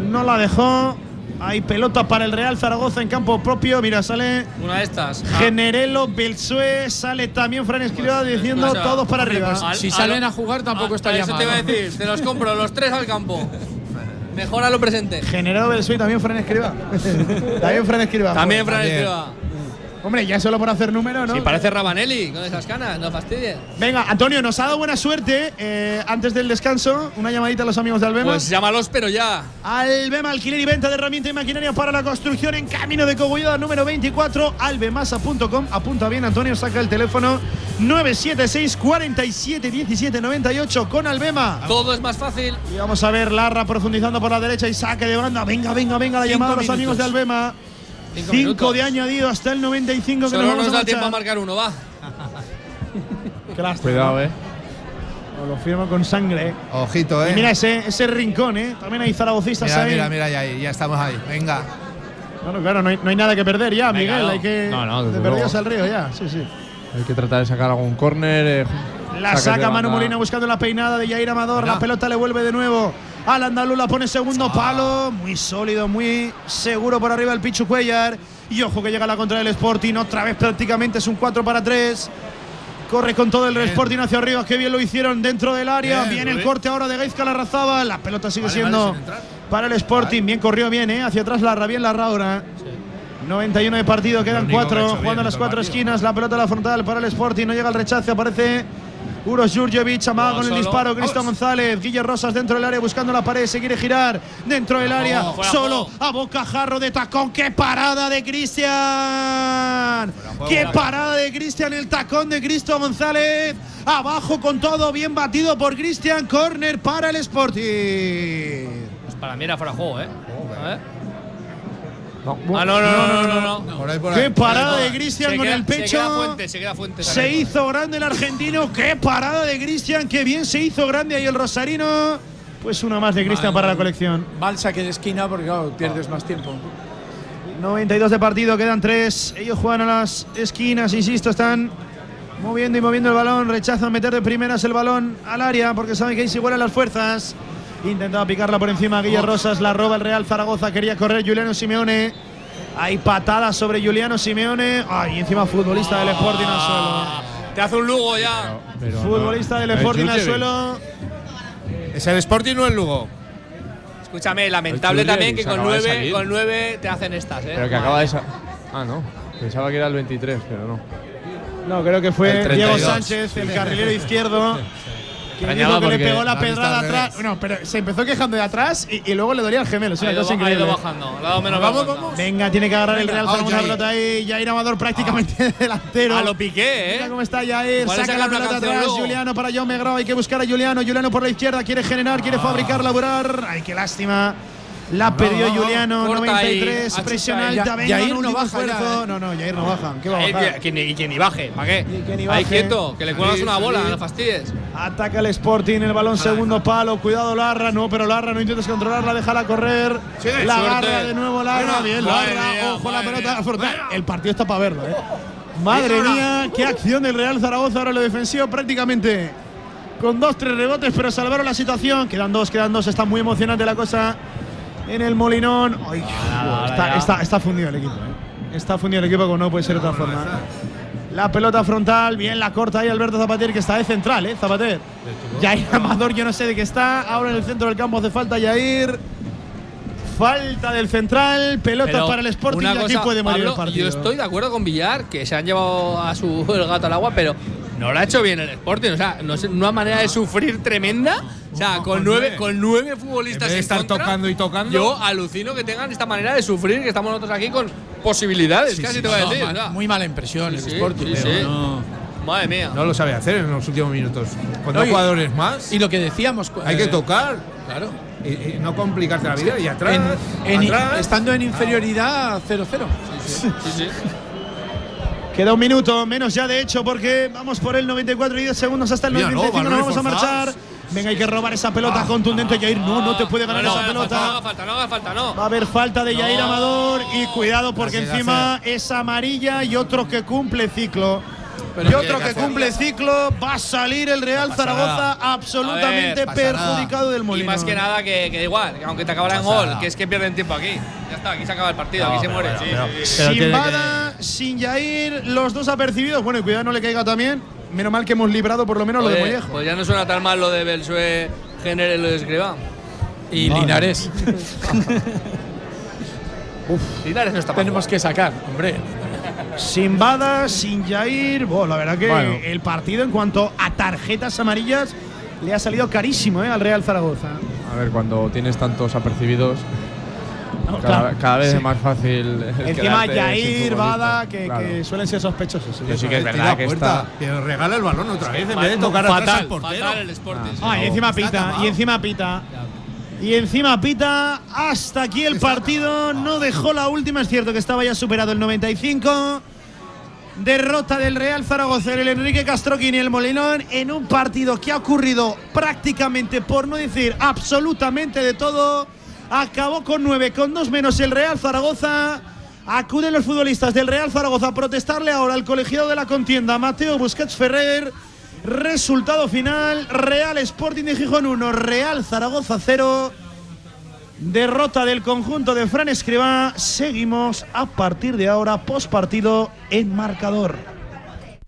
No la dejó. Hay pelota para el Real Zaragoza en campo propio. Mira, sale Una de estas. Ah, Generelo Belsué. Sale también Fran Escribá diciendo o sea, todos para arriba. pues, al- Si a salen lo- a jugar tampoco a- estaría Eso mal. te iba a ¿no? decir, te los compro los tres al campo. Mejora lo presente. Generado Belsué también Fran Escribá. también Fran Escribá. También. Fran también. Hombre, ya solo por hacer número, ¿no? Si parece Rabanelli con esas canas, no fastidies. Venga, Antonio, nos ha dado buena suerte eh, antes del descanso. Una llamadita a los amigos de Albema. Pues llámalos, pero ya. Albema, alquiler y venta de herramientas y maquinaria para la construcción en camino de Cogollada número 24, albemasa.com. Apunta bien, Antonio, saca el teléfono 976 47 17 98 con Albema. Todo es más fácil. Y vamos a ver Larra profundizando por la derecha y saque de banda. Venga, venga, venga, la Cinco llamada a los minutos. amigos de Albema. Cinco 5 minutos. de añadido hasta el 95 que Solo nos nos a da tiempo a marcar uno, va. Qué lástima. Cuidado, ¿eh? Os lo firmo con sangre. eh. Ojito, eh. Y mira ese, ese rincón, ¿eh? También hay zaragocistas mira, ahí. mira, mira, ya, ya estamos ahí. Venga. Bueno, claro, no hay, no hay nada que perder ya, Venga, Miguel. no. Hay que. No, no, perdidos luego. al río ya, sí, sí. Hay que tratar de sacar algún córner. eh, La saca Manu. Molina buscando la peinada de Yair Amador. La pelota le vuelve de nuevo. Al andaluz la pone segundo palo. Muy sólido, muy seguro por arriba el Pichu Cuellar. Y ojo que llega la contra del Sporting. Otra vez prácticamente es un 4 para 3. Corre con todo el Sporting hacia arriba. Qué bien lo hicieron dentro del área. Bien, Bien, el corte ahora de Gaizka Larrazaba. La pelota sigue Vale, siendo vale, para el Sporting. Bien corrió bien, ¿eh? Hacia atrás Larra. Bien Larra ahora. 91 de partido, quedan único que ha cuatro. hecho bien Jugando a las todo el cuatro partido. esquinas. La pelota a la frontal para el Sporting. No llega el rechace. Aparece Uros Jurjevic. Amaga No, con el disparo. Cristo Vamos. González. Guille Rosas dentro del área buscando la pared. Se quiere girar dentro del área. Solo a bocajarro de tacón. ¡Qué parada de Cristian! ¡Qué parada de Cristian! El tacón de Cristo González. Abajo con todo. Bien batido por Cristian. Corner para el Sporting. Pues para mí era fuera juego, ¿eh? Ver. No, Ah, no, no, no, no, no. no. Por ahí, por ahí. ¡Qué parada de Cristian Se con queda- el Se queda pecho! fuente, se queda fuente. Se hizo grande el argentino. ¡Qué parada de Cristian! ¡Qué bien se hizo grande ahí el rosarino! Pues una más de Cristian para la colección. Mal saque de esquina porque, claro, pierdes más tiempo. 92 de partido, quedan 3. Ellos juegan a las esquinas, insisto, están moviendo y moviendo el balón. Rechazan meter de primeras el balón al área porque saben que ahí se vuelan las fuerzas. Intentaba picarla por encima Guille Rosas, la roba el Real Zaragoza. Quería correr Juliano Simeone. Hay patadas sobre Juliano Simeone. Ay, y encima futbolista del Sporting al suelo. Te hace un Lugo ya. pero. Futbolista del Sporting al suelo. Es el Sporting o el Lugo. Escúchame, lamentable también que con acaba de 9, salir. con 9 te hacen estas, ¿eh? Pero que acaba de. Ah, no. Pensaba que era el 23, pero no. No, creo que fue 32. Diego Sánchez, el carrilero izquierdo. Que Extrañaba dijo que le pegó la pedrada atrás. Bueno, pero se empezó quejando de atrás y, y luego le dolía el gemelo. Ha ido, cosa ha ido bajando, menos Vamos, vamos. Venga, tiene que agarrar el Real Zaragoza la Jair. pelota ahí. Jair Amador prácticamente delantero. A lo piqué, ¿eh? Mira cómo está Jair. Saca la pelota atrás. luego. Juliano para John Megrao. Hay que buscar a Juliano. Juliano por la izquierda. Quiere generar, quiere fabricar, laburar. Ay, qué lástima. La perdió no, no. Juliano. Corta ahí, 93. achucha Presión ahí. alta. Ya- Venga, Jair un no baja esfuerzo. ¿eh? No, no, Jair no baja. ¿Qué va a Ahí, bajar? que, ni, y que ni baje, ¿para qué? que ni Ahí quieto, que le cuelgas una bola, no fastidies. Ataca el Sporting, el balón segundo palo. Cuidado Larra, no, pero Larra no intentes controlarla, déjala correr. la suerte. agarra de nuevo Larra, bien Larra. mía, Ojo la pelota. El partido está para verlo, eh. Madre mía, qué acción del Real Zaragoza ahora en lo defensivo prácticamente. Con dos, tres rebotes, pero salvaron la situación. Quedan dos, quedan dos. Está muy emocionante la cosa en el Molinón. Ay, está, ya. está, está fundido el equipo. eh. Está fundido el equipo, como no puede ser de otra forma. La pelota frontal, bien la corta ahí Alberto Zapater, que está de central, ¿eh? Zapater. Jair Amador, yo no sé de qué está. Ahora en el centro del campo hace falta Jair. Falta del central, pelota Pero para el Sporting y aquí cosa, puede morir Pablo, el partido. Yo estoy de acuerdo con Villar, que se han llevado a su el gato al agua, pero no lo ha hecho bien el Sporting. O sea, no es una manera de sufrir tremenda. O sea, con nueve, con nueve futbolistas En vez de en estar contra, tocando y tocando. Yo alucino que tengan esta manera de sufrir, que estamos nosotros aquí con posibilidades, Sí, casi sí, te voy a no, decir. mal- o sea. muy mala impresión el Sí, Sporting. sí, pero sí. no- Madre mía. No lo sabe hacer en los últimos minutos. Con dos jugadores más. Y lo que decíamos. hay que eh, tocar. Claro. Y, y no complicarte la vida. Y atrás. En- en- atrás. estando en inferioridad 0-0. Sí, sí. Queda un minuto, menos ya de hecho, porque vamos por el 94 y 10 segundos hasta el Mira, no, 95. nos balones vamos a marchar. Venga, hay que robar esa pelota contundente. Jair, no, no te puede ganar no, esa no, pelota. No haga falta, no haga falta, no. Va a haber falta de Yair No. Amador y cuidado porque encima es amarilla y otro que cumple ciclo. Pero y ¿qué otro que que cumple ciclo va a salir el Real Zaragoza absolutamente ver, perjudicado del Y Molino. más que nada que, que da igual, que aunque te acabara en gol, que es que pierden tiempo aquí. Ya está, aquí se acaba el partido, aquí se muere. sí, sí, sí. sin Bada, sin Yair, los dos apercibidos. Bueno, y cuidado no le caiga también. Menos mal que hemos librado por lo menos lo de Oye, Mollejo. pues ya no suena tan mal lo de Belsue Genere lo de Escribá. Y Linares. Linares no está Tenemos jugar. que sacar, hombre. Sin Bada, sin Yair. Bueno, la verdad que Bueno. el partido en cuanto a tarjetas amarillas le ha salido carísimo ¿eh? al Real Zaragoza. A ver, cuando tienes tantos apercibidos, No, cada, claro, cada vez sí. es más fácil. el Encima futbolistas. Bada, que, Claro. que suelen ser sospechosos. Que sí que es verdad que está. Que regala el balón otra vez en vez de Fatal, tocar atrás fatal, al portero. fatal el Sporting. sí. Ah, y encima pita, y encima pita. Y encima pita, hasta aquí el partido, no dejó la última, es cierto que estaba ya superado el 95. Derrota del Real Zaragoza el Enrique Castroquín y el Molinón en un partido que ha ocurrido prácticamente, por no decir absolutamente de todo. Acabó con nueve, con dos menos el Real Zaragoza. Acuden los futbolistas del Real Zaragoza a protestarle ahora al colegiado de la contienda, Mateo Busquets Ferrer. Resultado final: Real Sporting de Gijón 1, Real Zaragoza 0. Derrota del conjunto de Fran Escribá. Seguimos a partir de ahora, post partido en marcador.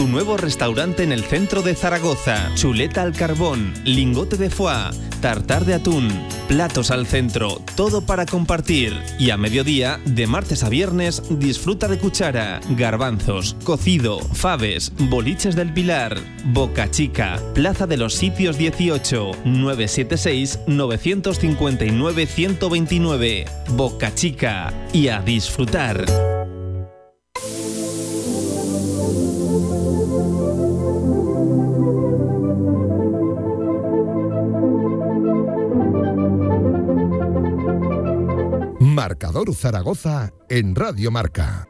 Tu nuevo restaurante en el centro de Zaragoza. Chuleta al carbón, lingote de foie, tartar de atún, platos al centro, todo para compartir. Y a mediodía, de martes a viernes, disfruta de cuchara, garbanzos, cocido, faves, boliches del Pilar. Boca Chica, Plaza de los Sitios 18, 976-959-129. Boca Chica. Y a disfrutar. Marcador Zaragoza en Radio Marca.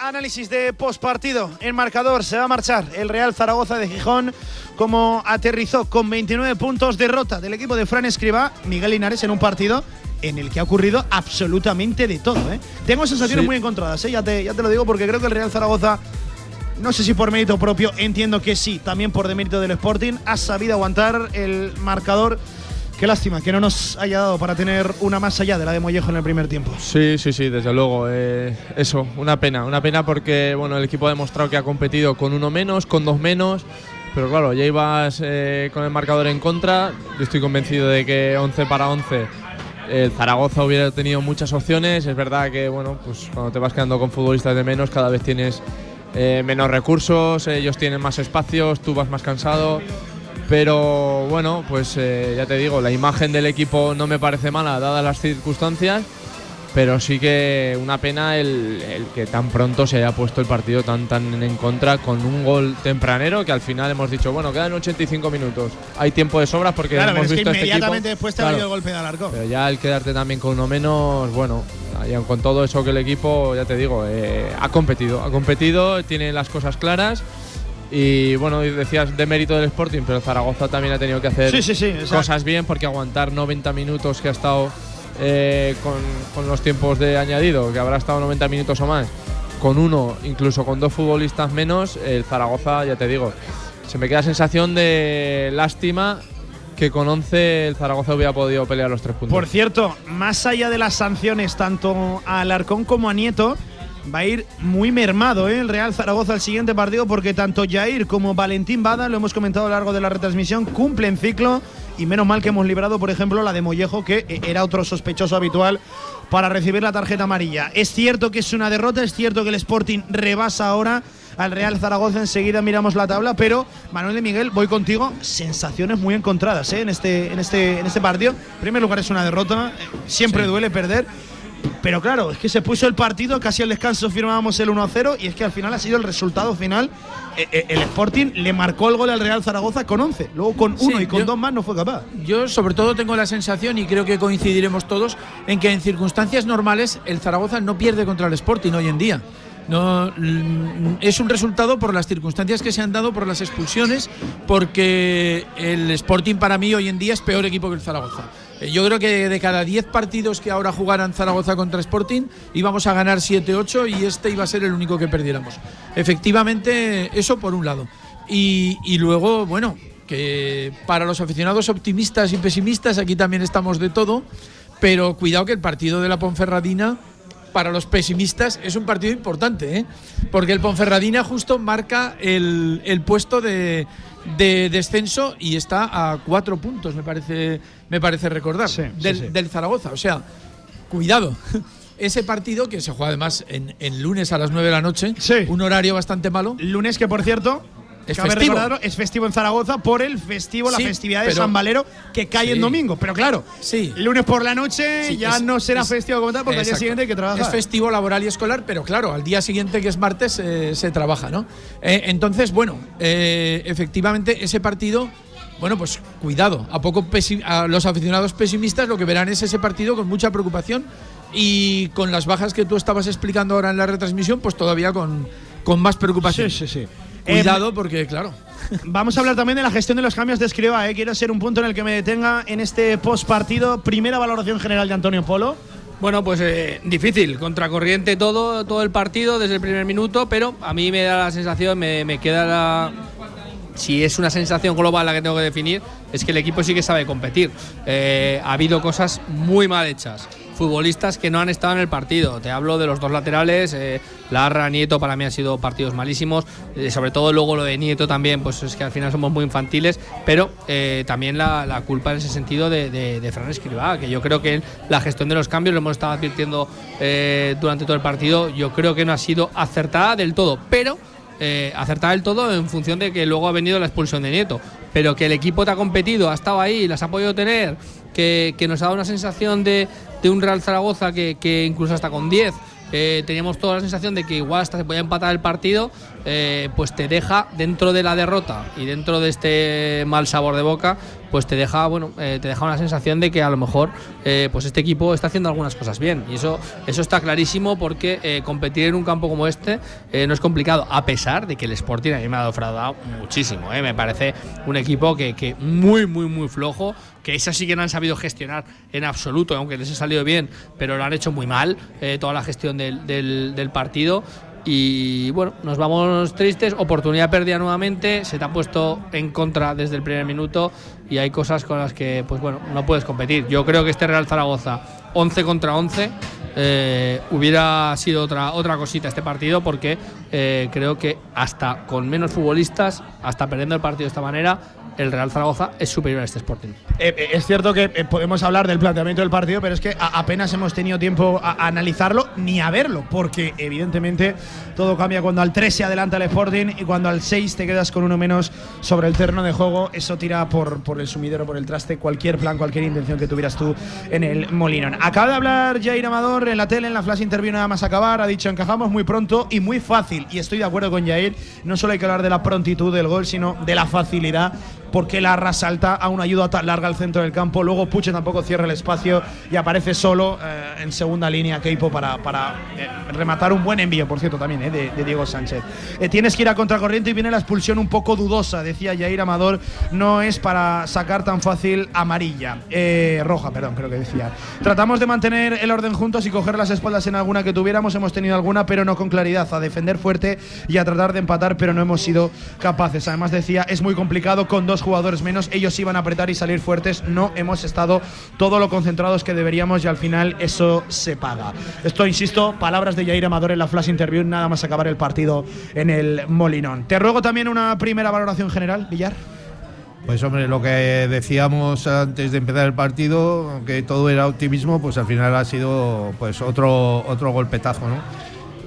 análisis de postpartido. En marcador se va a marchar el Real Zaragoza de Gijón como aterrizó con 29 puntos, derrota del equipo de Fran Escriba, Miguel Linares en un partido en el que ha ocurrido absolutamente de todo. ¿eh? Tengo sensaciones Sí. muy encontradas, ¿eh? ya, te, ya te lo digo, porque creo que el Real Zaragoza, no sé si por mérito propio, entiendo que sí, también por demérito del Sporting, ha sabido aguantar el marcador. Qué lástima que no nos haya dado para tener una más allá de la de Mollejo en el primer tiempo. Sí, sí, sí, desde luego. eh, eso, una pena. Una pena porque bueno, el equipo ha demostrado que ha competido con uno menos, con dos menos. Pero claro, ya ibas eh, con el marcador en contra. Yo estoy convencido de que 11 para 11 el Zaragoza hubiera tenido muchas opciones. Es verdad que bueno, pues cuando te vas quedando con futbolistas de menos, cada vez tienes eh, menos recursos, ellos tienen más espacios, tú vas más cansado. Pero bueno, pues eh, ya te digo, la imagen del equipo no me parece mala dadas las circunstancias, pero sí que una pena el, el que tan pronto se haya puesto el partido tan tan en contra con un gol tempranero que al final hemos dicho, bueno, quedan 85 minutos. Hay tiempo de sobras porque Claro, pero hemos es que visto este inmediatamente equipo. después te ha venido el golpe de alarco. pero ya el quedarte también con uno menos, bueno, con todo eso que el equipo, ya te digo, eh, ha competido, ha competido, tiene las cosas claras. Y bueno, decías de mérito del Sporting, pero Zaragoza también ha tenido que hacer Sí, sí, sí, exacto. cosas bien porque aguantar 90 minutos que ha estado eh, con, con los tiempos de añadido, que habrá estado 90 minutos o más, con uno, incluso con dos futbolistas menos, el Zaragoza, ya te digo, se me queda sensación de lástima que con 11 el Zaragoza hubiera podido pelear los tres puntos. Por cierto, más allá de las sanciones tanto a Alarcón como a Nieto, va a ir muy mermado ¿eh? el Real Zaragoza al siguiente partido porque tanto Jair como Valentín Bada, lo hemos comentado a lo largo de la retransmisión, cumplen ciclo y menos mal que hemos librado, por ejemplo, la de Mollejo, que eh, era otro sospechoso habitual para recibir la tarjeta amarilla. Es cierto que es una derrota, es cierto que el Sporting rebasa ahora al Real Zaragoza, enseguida miramos la tabla, pero Manuel de Miguel, voy contigo, sensaciones muy encontradas ¿eh? en, este, en, este, en este partido. En primer lugar es una derrota, eh, siempre duele perder, pero claro, es que se puso el partido, casi al descanso firmábamos el 1-0 y es que al final ha sido el resultado final. Eh, eh, El Sporting le marcó el gol al Real Zaragoza con 11, luego con Sí, uno y con yo- dos más no fue capaz. Yo sobre todo tengo la sensación, y creo que coincidiremos todos, en que en circunstancias normales el Zaragoza no pierde contra el Sporting hoy en día. No, mm, es un resultado por las circunstancias que se han dado, por las expulsiones, porque el Sporting para mí hoy en día es peor equipo que el Zaragoza. Eh, Yo creo que de cada 10 partidos que ahora jugaran Zaragoza contra Sporting, íbamos a ganar 7-8 y este iba a ser el único que perdiéramos. Efectivamente, eso por un lado. Y, y luego, bueno, que para los aficionados optimistas y pesimistas, aquí también estamos de todo, pero cuidado que el partido de la Ponferradina, para los pesimistas, es un partido importante, ¿eh? porque el Ponferradina justo marca el, el puesto de, de descenso y está a cuatro puntos, me parece, me parece recordar, Sí, sí, del, sí. del Zaragoza. O sea, cuidado. Ese partido, que se juega además en, en lunes a las 9 de la noche, Sí. un horario bastante malo. Lunes que por cierto Es cabe festivo. recordarlo, es festivo en Zaragoza por el festivo, la festividad de San Valero que cae en domingo. Pero claro, Sí. lunes por la noche ya es- no será es- festivo como tal porque al día Exacto. siguiente hay que trabajar. Es festivo laboral y escolar, pero claro, al día siguiente, que es martes, eh, se trabaja, ¿no? Eh, entonces, bueno, eh, efectivamente, ese partido. Bueno, pues cuidado. A poco a los aficionados pesimistas lo que verán es ese partido con mucha preocupación y con las bajas que tú estabas explicando ahora en la retransmisión, pues todavía con, con más preocupación. Sí, sí, sí. Cuidado, porque claro. Vamos a hablar también de la gestión de los cambios de Escriba. ¿eh? Quiero ser un punto en el que me detenga en este post partido. Primera valoración general de Antonio Polo. Bueno, pues eh, difícil, contracorriente todo, todo el partido desde el primer minuto, pero a mí me da la sensación, me, me queda la. Si es una sensación global la que tengo que definir, es que el equipo sí que sabe competir. Eh, ha habido cosas muy mal hechas. Futbolistas que no han estado en el partido. Te hablo de los dos laterales. Eh, Larra, Nieto, para mí han sido partidos malísimos. Eh, sobre todo luego lo de Nieto también, pues es que al final somos muy infantiles. Pero eh, también la, culpa en ese sentido de, Fran Escribá, que yo creo que la gestión de los cambios, lo hemos estado advirtiendo eh, durante todo el partido, yo creo que no ha sido acertada del todo. Pero eh, acertada del todo en función de que luego ha venido la expulsión de Nieto. Pero que el equipo te ha competido, ha estado ahí, las ha podido tener, que nos ha dado una sensación de, de un Real Zaragoza que, incluso hasta con 10 eh, teníamos toda la sensación de que igual hasta se podía empatar el partido, eh, pues te deja dentro de la derrota y dentro de este mal sabor de boca, pues te deja, bueno, eh, te deja una sensación de que a lo mejor eh, pues este equipo está haciendo algunas cosas bien. Y eso, eso está clarísimo porque competir en un campo como este no es complicado, a pesar de que el Sporting a mí me ha defraudado muchísimo. Me parece un equipo que, que muy, muy, muy flojo que esas sí que no han sabido gestionar en absoluto, aunque les ha salido bien, pero lo han hecho muy mal, toda la gestión del, del partido. Y bueno, nos vamos tristes, oportunidad perdida nuevamente, se te ha puesto en contra desde el primer minuto y hay cosas con las que pues bueno, no puedes competir. Yo creo que este Real Zaragoza 11 contra 11 eh, hubiera sido otra, otra cosita este partido porque eh, creo que hasta con menos futbolistas, hasta perdiendo el partido de esta manera, el Real Zaragoza es superior a este Sporting. Eh, eh, es cierto que eh, podemos hablar del planteamiento del partido, pero es que apenas hemos tenido tiempo a, analizarlo ni a verlo, porque evidentemente todo cambia cuando al 3 se adelanta el Sporting y cuando al 6 te quedas con uno menos sobre el terreno de juego. Eso tira por, el sumidero, por el traste, cualquier plan, cualquier intención que tuvieras tú en el Molinón. Acaba de hablar Jair Amador en la tele, en la flash interview nada más acabar, ha dicho encajamos muy pronto y muy fácil. Y estoy de acuerdo con Jair, no solo hay que hablar de la prontitud del gol, sino de la facilidad porque la salta a una ayuda tan larga al centro del campo. Luego Puche tampoco cierra el espacio y aparece solo eh, en segunda línea Keipo para, para eh, rematar un buen envío, por cierto, también eh, de, Diego Sánchez. tienes que ir a contracorriente y viene la expulsión un poco dudosa, decía Jair Amador. No es para sacar tan fácil amarilla. roja, perdón, creo que decía. Tratamos de mantener el orden juntos y coger las espaldas en alguna que tuviéramos. Hemos tenido alguna, pero no con claridad. A defender fuerte y a tratar de empatar, pero no hemos sido capaces. Además, decía, es muy complicado con dos jugadores menos, ellos iban a apretar y salir fuertes, no hemos estado todo lo concentrados que deberíamos y al final eso se paga. Esto, insisto, palabras de Jair Amador en la flash interview, nada más acabar el partido en el Molinón. Te ruego también una primera valoración general, Villar. Pues hombre, lo que decíamos antes de empezar el partido, que todo era optimismo, pues al final ha sido pues otro otro golpetazo, ¿no?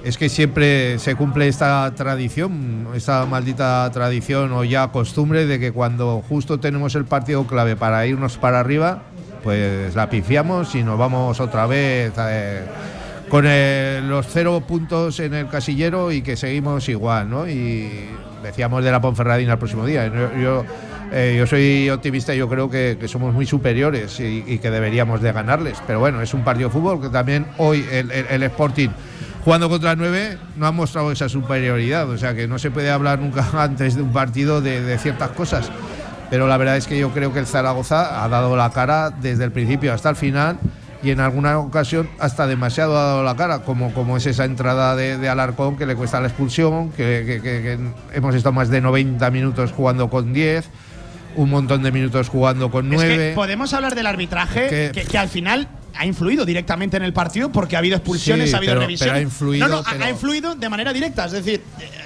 Es que siempre se cumple esta tradición, esta maldita tradición o ya costumbre de que cuando justo tenemos el partido clave para irnos para arriba, pues la pifiamos y nos vamos otra vez eh, con los cero puntos en el casillero y que seguimos igual, ¿no? Y decíamos de la Ponferradina el próximo día. Yo, eh, yo soy optimista yo creo que, somos muy superiores y, que deberíamos de ganarles. Pero bueno, es un partido de fútbol que también hoy el Sporting jugando contra nueve no ha mostrado esa superioridad. O sea que no se puede hablar nunca antes de un partido de, ciertas cosas. Pero la verdad es que yo creo que el Zaragoza ha dado la cara desde el principio hasta el final y en alguna ocasión hasta demasiado ha dado la cara, como, como es esa entrada de, Alarcón que le cuesta la expulsión, que, hemos estado más de 90 minutos jugando con 10 un montón de minutos jugando con 9. podemos hablar del arbitraje, que, al final ha influido directamente en el partido porque ha habido expulsiones, ha habido revisiones. ha influido, no, no, ha influido de manera directa. Es decir,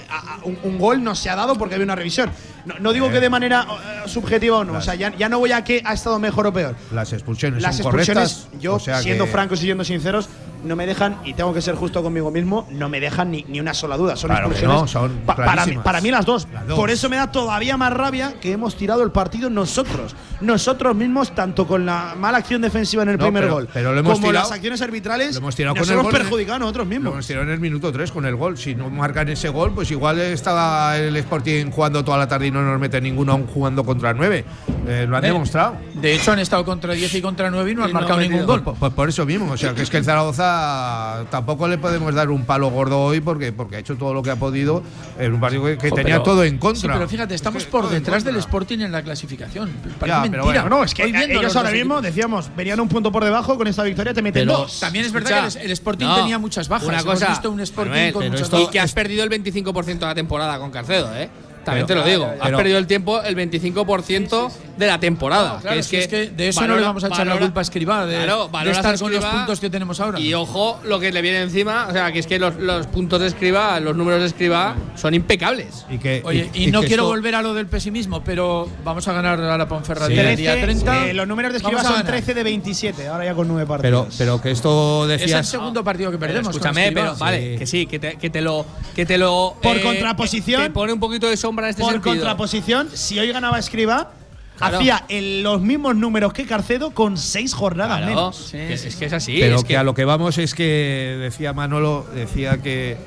eh, un, gol no se ha dado porque había una revisión. No, digo que de manera eh, subjetiva o no. o sea, ya, no voy a que ha estado mejor o peor. Las expulsiones Las son expulsiones, yo, siendo francos y siendo sinceros, no me dejan, y tengo que ser justo conmigo mismo, no me dejan ni, ni una sola duda. Son expulsiones. para, mí, para, mí, las dos. Por eso me da todavía más rabia que hemos tirado el partido nosotros. Nosotros mismos, tanto con la mala acción defensiva en el primer gol, como las acciones arbitrales, lo hemos tirado nos con hemos el perjudicado nosotros mismos. Lo hemos tirado en el minuto 3 con el gol. Si no marcan ese gol, pues igual estaba el Sporting jugando toda la tarde y no nos mete ninguno aún jugando contra 9. Eh, lo han demostrado. De hecho, han estado contra 10 y contra 9 y no han marcado ningún gol. Pues, por eso mismo. O sea, que es que el Zaragoza tampoco le podemos dar un palo gordo hoy porque, porque ha hecho todo lo que ha podido en un partido que, tenía todo en contra. Sí, pero fíjate, estamos por detrás del Sporting en la clasificación. Ya, mentira. Bueno, no, es que ellos ahora mismo, decíamos, venían un punto por debajo, con esta victoria te meten dos. También es verdad que el Sporting tenía muchas bajas. Una cosa, visto un Sporting con muchas y que has perdido el 25% de la temporada con Carcedo, ¿eh? También te lo digo. has perdido el tiempo el 25% de la temporada. que es, que, de eso no le vamos a echar la culpa a Escribá, de, estar con los puntos que tenemos ahora. Y ojo lo que le viene encima, o sea, que es que los, los puntos de Escriba, los números de Escriba son impecables. Y que, Oye, y, no quiero volver a lo del pesimismo, pero vamos a ganar a la Ponferradina el día 30. Eh, los números de Escriba son 13 de 27, ahora ya con 9 partidos. Pero, pero que esto decías… Es el segundo partido que perdemos. escúchame, pero vale, que sí, que te, que te lo. Que te lo por eh, contraposición. Te pone un poquito de sombra en este por contraposición, si hoy ganaba Escriba hacía los mismos números que Carcedo con seis jornadas menos. es, que es así. Pero que, a lo que vamos es que decía Manolo, decía que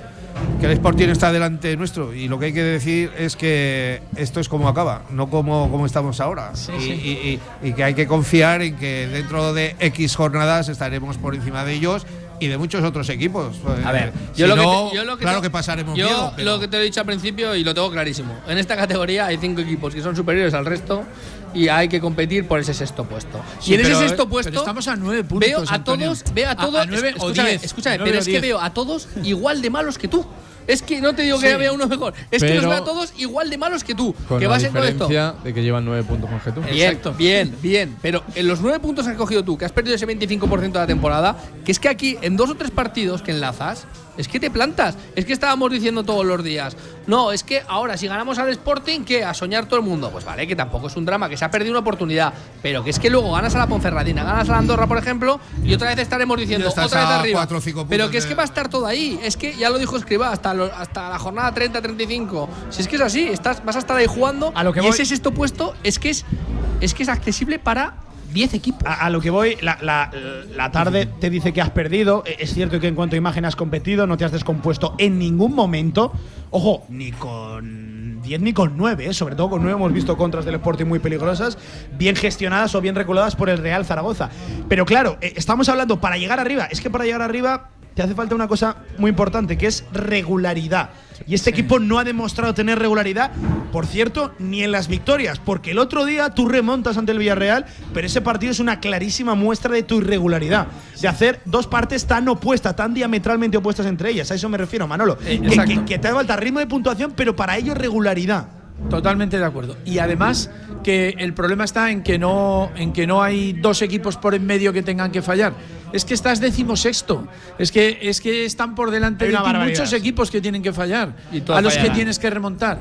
que el Sporting está delante nuestro y lo que hay que decir es que esto es como acaba, no como, como estamos ahora. y, y- y- y que hay que confiar en que dentro de X jornadas estaremos por encima de ellos y de muchos otros equipos. A ver, Si yo lo, no, que te- yo lo que claro te- que pasaremos yo miedo, pero- lo que te he dicho al principio y lo tengo clarísimo. En esta categoría hay cinco equipos que son superiores al resto y hay que competir por ese sexto puesto. Sí, y en ese pero- sexto pero puesto estamos a nueve puntos, Veo a Antonio. todos, veo a A- todos, a nueve o escúchame, diez, escúchame, nueve pero o es que diez. veo a todos igual de malos que tú. Es que no te digo que Sí. vea uno mejor, es que los veo a todos igual de malos que tú. Con que la vas en todo esto. diferencia de que llevan nueve puntos más que tú. Bien, bien, bien. Pero en los nueve puntos que has cogido tú, que has perdido ese 25% de la temporada, que es que aquí en dos o tres partidos que enlazas, es que te plantas. Es que estábamos diciendo todos los días. No, es que ahora si ganamos al Sporting, ¿qué? A soñar todo el mundo. Pues vale, que tampoco es un drama, que se ha perdido una oportunidad. Pero que es que luego ganas a la Ponferradina, ganas a la Andorra, por ejemplo, y otra vez estaremos diciendo, otra vez arriba. cuatro pero que es que va a estar todo ahí. Es que ya lo dijo Escriba, hasta, lo- hasta la jornada 30-35. Si es que es así, estás, vas a estar ahí jugando. A lo que y voy- ese sexto puesto es que es, es que es accesible para 10 equipos. A, lo que voy, la, tarde te dice que has perdido. E- Es cierto que en cuanto a imagen has competido, no te has descompuesto en ningún momento. Ojo, ni con 10 ni con 9, sobre todo con 9 hemos visto contras del Sporting muy peligrosas, bien gestionadas o bien reguladas por el Real Zaragoza. Pero claro, eh, estamos hablando para llegar arriba. Es que para llegar arriba te hace falta una cosa muy importante, que es regularidad. Y este equipo no ha demostrado tener regularidad, por cierto, ni en las victorias, porque el otro día tú remontas ante el Villarreal, pero ese partido es una clarísima muestra de tu irregularidad, de hacer dos partes tan opuestas, tan diametralmente opuestas entre ellas. A eso me refiero, Manolo. Eh, que, que- que te falta ritmo de puntuación, pero para ello regularidad. Totalmente de acuerdo. Y además que el problema está en que no, en que no hay dos equipos por en medio que tengan que fallar. Es que estás decimosexto. Es que, es que están por delante de ti muchos equipos que tienen que fallar. Y a los que tienes que remontar.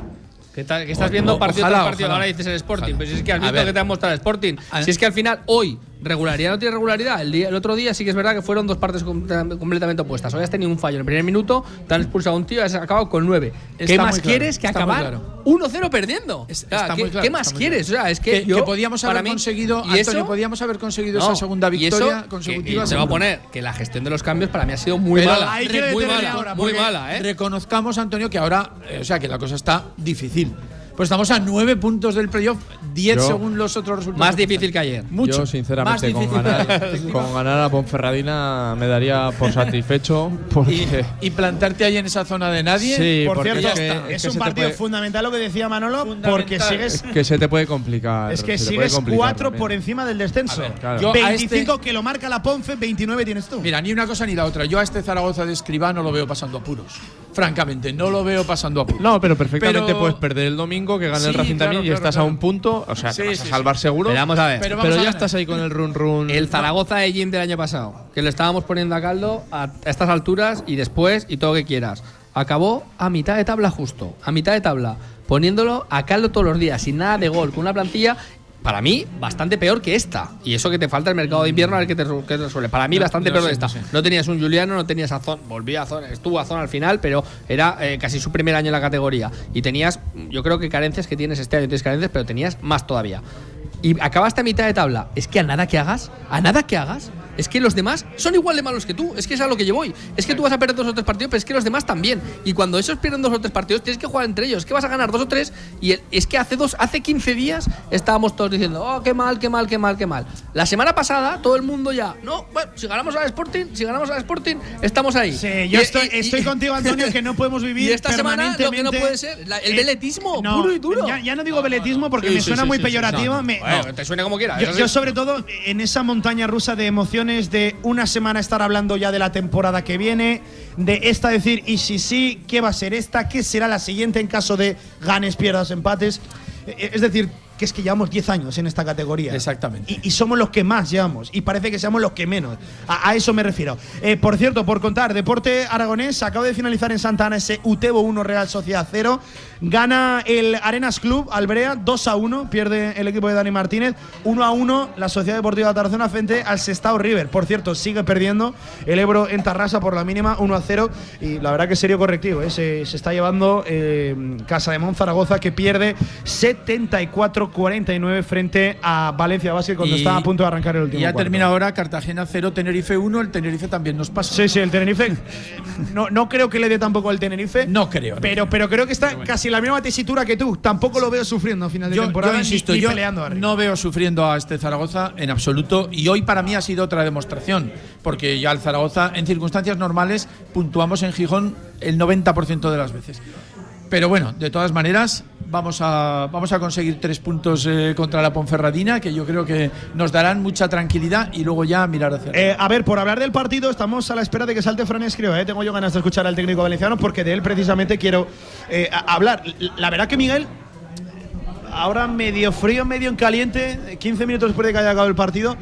Que, tal- que estás O- viendo o- partido ojalá, tras partido, ojalá. ahora dices el Sporting. Pero si es que has visto que te ha mostrado el Sporting. Si es que al final, hoy, regularidad no tiene regularidad. El, día, el otro día sí que es verdad que fueron dos partes com- completamente opuestas. Hoy has tenido un fallo en el primer minuto, te han expulsado a un tío y has acabado con nueve. ¿Qué Está más claro, quieres que acabar claro. 1-0 perdiendo? Es- O sea, está ¿qué, claro, qué más quieres? O sea, es que, que, yo, que podíamos haber mí- conseguido, ¿y Antonio, eso? podíamos haber conseguido No, esa segunda eso, victoria que- consecutiva. te voy a poner que la gestión de los cambios para mí ha sido muy Pero mala. muy mala, ahora, muy mala, ¿eh? Reconozcamos, Antonio, que ahora, eh, o sea, que la cosa está difícil. Pues estamos a nueve puntos del playoff, 10 Yo- según los otros resultados. Más difícil que ayer. Mucho. Yo, sinceramente, Más con difícil. ganar, con ganar a Ponferradina me daría por satisfecho. Porque. y, y plantarte ahí en esa zona de nadie. Sí, Por porque cierto, es que- es, es que un partido puede- fundamental lo que decía Manolo, porque sigues que se te puede complicar. Es que sigues cuatro por encima del descenso. claro. Yo a 25 este- que lo marca la Ponfe, 29 tienes tú. Mira, ni una cosa ni la otra. Yo a este Zaragoza de Escribá no lo veo pasando apuros. Francamente, no lo veo pasando apuros. No, pero perfectamente Pero- puedes perder el domingo, que gane el Sí, Racing claro, también y claro, estás claro. a un punto. O sea, Sí, te vas sí, a sí. salvar seguro. Pero vamos a ver. Pero a ya estás ahí con el run run. El Zaragoza de Jim del año pasado, que lo estábamos poniendo a caldo a a estas alturas y después y todo lo que quieras. Acabó a mitad de tabla justo, a mitad de tabla, poniéndolo a caldo todos los días, sin nada de gol, con una plantilla para mí bastante peor que esta. Y eso que te falta el mercado de invierno a ver qué te, resu- qué te resuelve. Para mí No, bastante no peor que esta. no tenías un Juliano, no tenías a Zon, volvía a Zon, estuvo a Zon al final, pero era eh, casi su primer año en la categoría. Y tenías, yo creo que carencias que tienes este año, tienes carencias, pero tenías más todavía. Y acabaste a mitad de tabla. Es que a nada que hagas, a nada que hagas, es que los demás son igual de malos que tú. Es que es a lo que yo voy. Es que tú vas a perder dos o tres partidos, pero es que los demás también. Y cuando esos pierden dos o tres partidos, tienes que jugar entre ellos. Es que vas a ganar dos o tres. Y es que hace dos, hace 15 días estábamos todos diciendo, oh, qué mal, qué mal, qué mal, qué mal. La semana pasada, todo el mundo ya, no, bueno, si ganamos al Sporting, si ganamos al Sporting, estamos ahí. Sí, yo Y- estoy, y- estoy y- contigo, Antonio, que no podemos vivir Y esta semana lo que no puede ser, la- el Eh, veletismo, no, puro y duro. Ya, ya no digo veletismo porque Sí, me sí, suena sí, muy peyorativo. no, no. me- Bueno, no. te suene como quieras. Yo, yo sobre todo en esa montaña rusa de emociones de una semana estar hablando ya de la temporada que viene, de esta decir, y si sí, ¿qué va a ser esta? ¿Qué será la siguiente en caso de ganes, pierdas, empates? Eh, Es decir, que es que llevamos 10 años en esta categoría. Exactamente. Y, y somos los que más llevamos. Y parece que seamos los que menos. A, a eso me refiero. Eh, por cierto, por contar, Deporte Aragonés acaba de finalizar en Santa Ana ese Utebo 1 Real Sociedad 0. Gana el Arenas Club Albrea 2 a 1, pierde el equipo de Dani Martínez 1 a 1 la Sociedad Deportiva Tarazona frente al Sestao River. Por cierto, sigue perdiendo el Ebro en Tarrasa por la mínima 1 a 0 y la verdad que serio correctivo, ¿eh? se, se, está llevando eh, Casa de Monzaragoza que pierde 74-49 frente a Valencia Basket cuando Y- está a punto de arrancar el último Y ya cuarto. termina ahora Cartagena 0, Tenerife 1. El Tenerife también nos pasa. Sí, sí, el Tenerife. No, no creo que le dé tampoco al Tenerife. No creo. Pero, pero creo que está casi la misma tesitura que tú. Tampoco lo veo sufriendo a final de Yo, temporada. yo insisto, ni yo peleando no veo sufriendo a este Zaragoza en absoluto. Y hoy para mí ha sido otra demostración. Porque ya el Zaragoza, en circunstancias normales, puntuamos en Gijón el 90% de las veces. Pero bueno, de todas maneras, vamos a, vamos a conseguir tres puntos eh, contra la Ponferradina, que yo creo que nos darán mucha tranquilidad y luego ya mirar hacia Eh, a ver, por hablar del partido, estamos a la espera de que salte Fran Escriba. ¿eh? Tengo yo ganas de escuchar al técnico valenciano porque de él precisamente quiero eh, hablar. La verdad que Miguel, ahora medio frío, medio en caliente, 15 minutos después de que haya acabado el partido,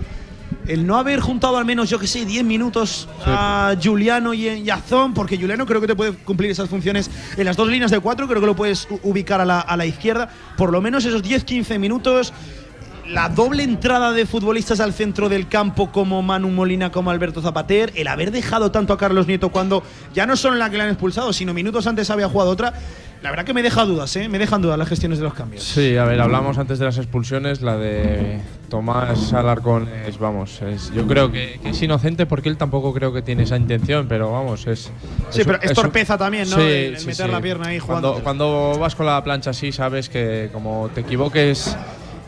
el no haber juntado al menos, yo que sé, 10 minutos a Juliano y, y a Zon, porque Juliano creo que te puede cumplir esas funciones en las dos líneas de cuatro, creo que lo puedes ubicar a la, a la izquierda, por lo menos esos 10-15 minutos la doble entrada de futbolistas al centro del campo como Manu Molina, como Alberto Zapater, el haber dejado tanto a Carlos Nieto cuando ya no solo en la que le han expulsado, sino minutos antes había jugado otra, la verdad que me deja dudas, ¿eh? me dejan dudas las gestiones de los cambios. Sí, a ver, hablamos antes de las expulsiones, la de Tomás Alarcón es, vamos, es, yo creo que, que es inocente porque él tampoco creo que tiene esa intención, pero vamos, es... Sí, pero es torpeza también, ¿no? Sí, El- meter sí. la pierna ahí cuando, jugando. cuando vas con la plancha así, sabes que como te equivoques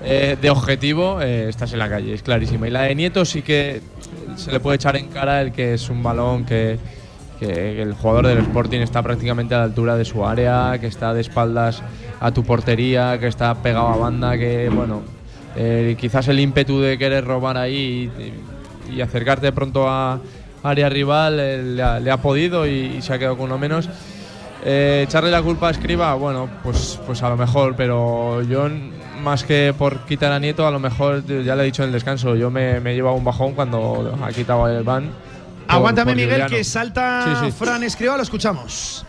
eh, de objetivo, eh, estás en la calle, es clarísima. Y la de Nieto sí que se le puede echar en cara el que es un balón que, que el jugador del Sporting está prácticamente a la altura de su área, que está de espaldas a tu portería, que está pegado a banda, que bueno, eh, quizás el ímpetu de querer robar ahí y, y acercarte pronto a área rival eh, le, ha, podido y, se ha quedado con uno menos. Eh, echarle la culpa a Escriba, bueno, pues, pues a lo mejor, pero yo más que por quitar a Nieto, a lo mejor ya le he dicho en el descanso, yo me, me he llevado un bajón cuando ha quitado el ban. Aguántame, por Miguel, que salta Sí, sí. Fran Escriba, lo escuchamos.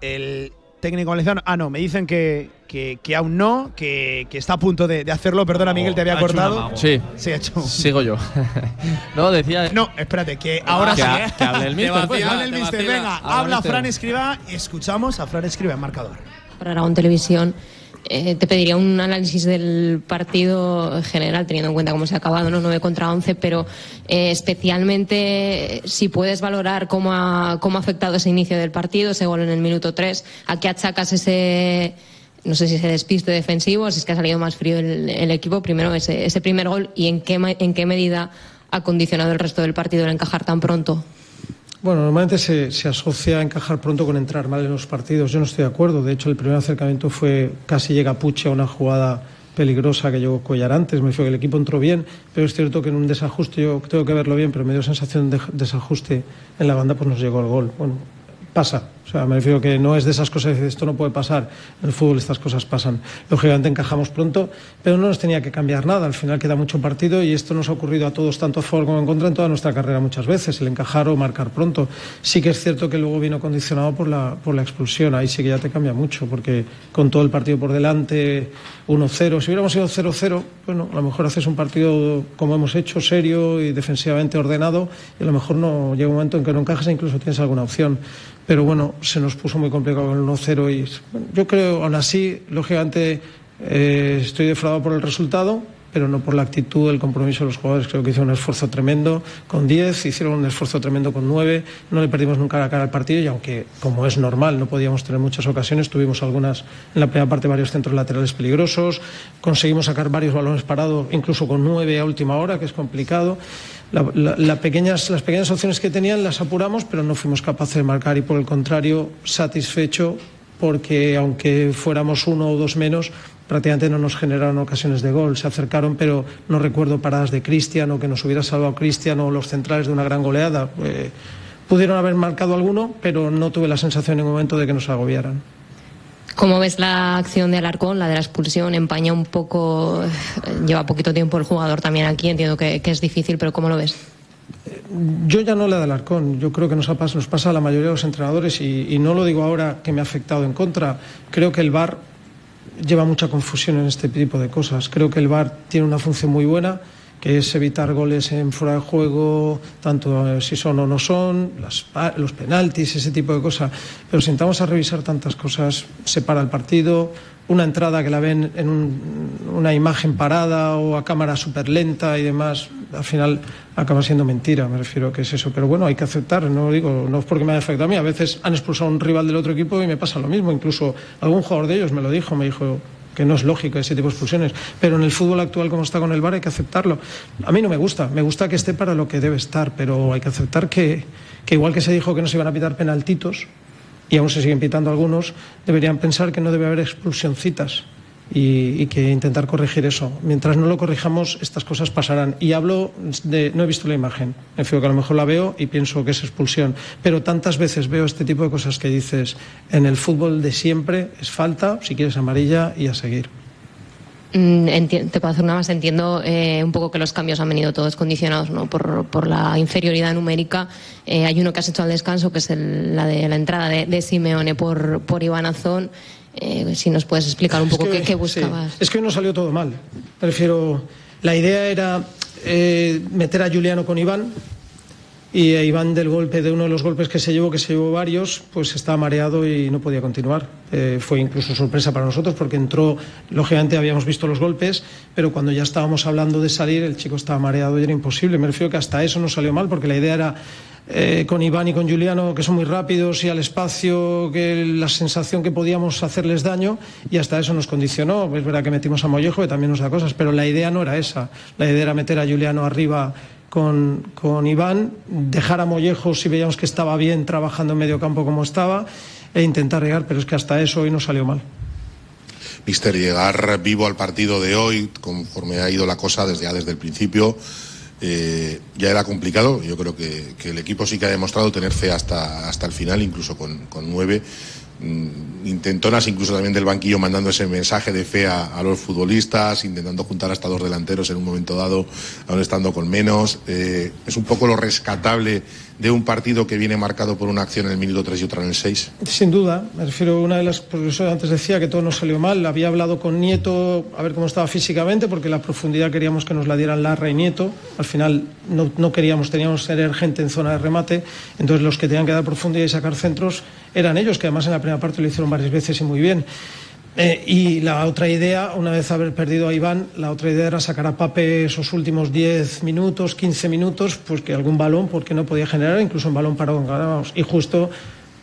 El técnico valenciano. Ah, no, me dicen que, que, que aún no, que, que está a punto de, de hacerlo. Perdona, Miguel, te había cortado. Sí, Sí, ha hecho. sigo yo. no, decía. No, espérate, que ahora que, sí. ha- que hable el mister. pues. Habla el mister, venga, Habla. Fran Escriba y escuchamos a Fran Escriba en marcador. para Aragón Televisión. Eh, te pediría un análisis del partido en general, teniendo en cuenta cómo se ha acabado, ¿no? 9 contra 11, pero eh, especialmente si puedes valorar cómo ha, cómo ha afectado ese inicio del partido, ese gol en el minuto 3, a qué achacas ese, no sé si ese despiste defensivo, si es que ha salido más frío el, equipo, primero ese, ese primer gol y en qué, en qué medida ha condicionado el resto del partido el encajar tan pronto. Bueno, normalmente se, se asocia a encajar pronto con entrar mal en los partidos. Yo no estoy de acuerdo. De hecho, el primer acercamiento fue casi llega Puche a una jugada peligrosa que llegó Collar antes. Me fue que el equipo entró bien, pero es cierto que en un desajuste, yo tengo que verlo bien, pero me dio sensación de desajuste en la banda, pues nos llegó el gol. Bueno, pasa. O sea, me refiero que no es de esas cosas, dices, esto no puede pasar. En el fútbol estas cosas pasan. Lógicamente encajamos pronto, pero no nos tenía que cambiar nada. Al final queda mucho partido y esto nos ha ocurrido a todos, tanto a favor como en contra, en toda nuestra carrera muchas veces, el encajar o marcar pronto. Sí que es cierto que luego vino condicionado por la, por la expulsión. Ahí sí que ya te cambia mucho, porque con todo el partido por delante, 1-0, si hubiéramos sido 0-0, bueno, a lo mejor haces un partido como hemos hecho, serio y defensivamente ordenado, y a lo mejor no llega un momento en que no encajas e incluso tienes alguna opción. Pero bueno, se nos puso muy complicado con el 1-0 y yo creo, aún así, lógicamente, eh, estoy defraudado por el resultado, pero no por la actitud, el compromiso de los jugadores. Creo que hicieron un esfuerzo tremendo con 10, hicieron un esfuerzo tremendo con 9, no le perdimos nunca la cara al partido y aunque, como es normal, no podíamos tener muchas ocasiones, tuvimos algunas en la primera parte varios centros laterales peligrosos, conseguimos sacar varios balones parados, incluso con 9 a última hora, que es complicado. La- pequeñas, las pequeñas opciones que tenían las apuramos, pero no fuimos capaces de marcar y por el contrario, satisfecho porque aunque fuéramos uno o dos menos, prácticamente no nos generaron ocasiones de gol. Se acercaron, pero no recuerdo paradas de Cristian o que nos hubiera salvado Cristian o los centrales de una gran goleada. Eh, pudieron haber marcado alguno, pero no tuve la sensación en ningún momento de que nos agobiaran. ¿Cómo ves la acción de Alarcón, la de la expulsión? Empaña un poco, eh, lleva poquito tiempo el jugador también aquí, entiendo que, es difícil, pero ¿cómo lo ves? yo ya no le da Alarcón, yo creo que nos, nos pasa a la mayoría de los entrenadores y, y, no lo digo ahora que me ha afectado en contra. Creo que el VAR lleva mucha confusión en este tipo de cosas. Creo que el VAR tiene una función muy buena, es evitar goles en fuera de juego, tanto si son o no son, las, los penaltis, ese tipo de cosas. Pero si entramos a revisar tantas cosas, se para el partido, una entrada que la ven en un, una imagen parada o a cámara súper lenta y demás, al final acaba siendo mentira, me refiero a que es eso. Pero bueno, hay que aceptar, no digo, no es porque me haya afectado a mí, a veces han expulsado a un rival del otro equipo y me pasa lo mismo, incluso algún jugador de ellos me lo dijo, me dijo que no es lógico ese tipo de expulsiones, pero en el fútbol actual como está con el VAR hay que aceptarlo. A mí no me gusta, me gusta que esté para lo que debe estar, pero hay que aceptar que, que igual que se dijo que no se iban a pitar penaltitos, y aún se siguen pitando algunos, deberían pensar que no debe haber expulsioncitas y, y, que intentar corregir eso. Mientras no lo corrijamos, estas cosas pasarán. Y hablo de. No he visto la imagen, me fío que a lo mejor la veo y pienso que es expulsión. Pero tantas veces veo este tipo de cosas que dices en el fútbol de siempre es falta, si quieres amarilla y a seguir. Mm, te puedo hacer una más. Entiendo eh, un poco que los cambios han venido todos condicionados ¿no? por, por la inferioridad numérica. Eh, hay uno que has hecho al descanso, que es el, la de la entrada de, de Simeone por, por Iván Azón. Eh, si nos puedes explicar un poco es que, qué, qué, buscabas. Sí. Es que hoy no salió todo mal. Prefiero. La idea era eh, meter a Juliano con Iván, y Iván del golpe, de uno de los golpes que se llevó, que se llevó varios, pues estaba mareado y no podía continuar. Eh, fue incluso sorpresa para nosotros porque entró, lógicamente habíamos visto los golpes, pero cuando ya estábamos hablando de salir, el chico estaba mareado y era imposible. Me refiero que hasta eso no salió mal porque la idea era eh, con Iván y con Juliano, que son muy rápidos y al espacio, que la sensación que podíamos hacerles daño, y hasta eso nos condicionó. Es verdad que metimos a Mollejo, que también nos da cosas, pero la idea no era esa. La idea era meter a Juliano arriba con, con, Iván, dejar a Mollejo si veíamos que estaba bien trabajando en medio campo como estaba e intentar llegar, pero es que hasta eso hoy no salió mal. Mister, llegar vivo al partido de hoy, conforme ha ido la cosa desde ya desde el principio, eh, ya era complicado. Yo creo que, el equipo sí que ha demostrado tener fe hasta, hasta el final, incluso con, nueve intentonas incluso también del banquillo mandando ese mensaje de fe a, a, los futbolistas, intentando juntar hasta dos delanteros en un momento dado, aún estando con menos. Eh, es un poco lo rescatable de un partido que viene marcado por una acción en el minuto 3 y otra en el 6. Sin duda, me refiero a una de las profesoras antes decía que todo nos salió mal, había hablado con Nieto a ver cómo estaba físicamente porque la profundidad queríamos que nos la dieran Larra y Nieto, al final no, no queríamos, teníamos que tener gente en zona de remate, entonces los que tenían que dar profundidad y sacar centros eran ellos, que además en la primera parte lo hicieron varias veces y muy bien. Eh, y la otra idea, una vez haber perdido a Iván, la otra idea era sacar a Pape esos últimos 10 minutos, 15 minutos, pues que algún balón, porque no podía generar, incluso un balón parado ganábamos. Y justo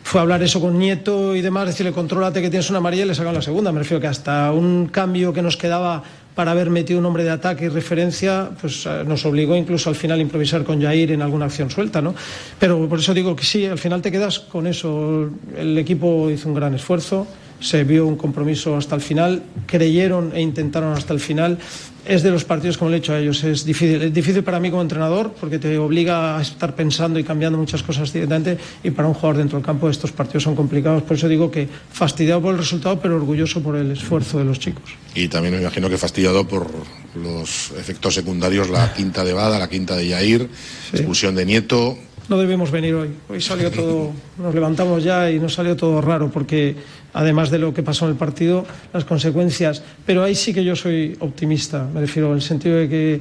fue hablar eso con Nieto y demás, decirle, contrólate que tienes una amarilla y le sacan la segunda. Me refiero que hasta un cambio que nos quedaba para haber metido un hombre de ataque y referencia, pues nos obligó incluso al final a improvisar con Jair en alguna acción suelta, ¿no? Pero por eso digo que sí, al final te quedas con eso. El equipo hizo un gran esfuerzo, se vio un compromiso hasta el final, creyeron e intentaron hasta el final. Es de los partidos, como le he dicho a ellos, es difícil. Es difícil para mí como entrenador porque te obliga a estar pensando y cambiando muchas cosas directamente y para un jugador dentro del campo estos partidos son complicados. Por eso digo que fastidiado por el resultado, pero orgulloso por el esfuerzo de los chicos. Y también me imagino que fastidiado por los efectos secundarios, la quinta de Bada, la quinta de Yair, sí. expulsión de Nieto, no debimos venir hoy. Hoy salió todo, nos levantamos ya y nos salió todo raro porque además de lo que pasó en el partido, las consecuencias. Pero ahí sí que yo soy optimista, me refiero en el sentido de que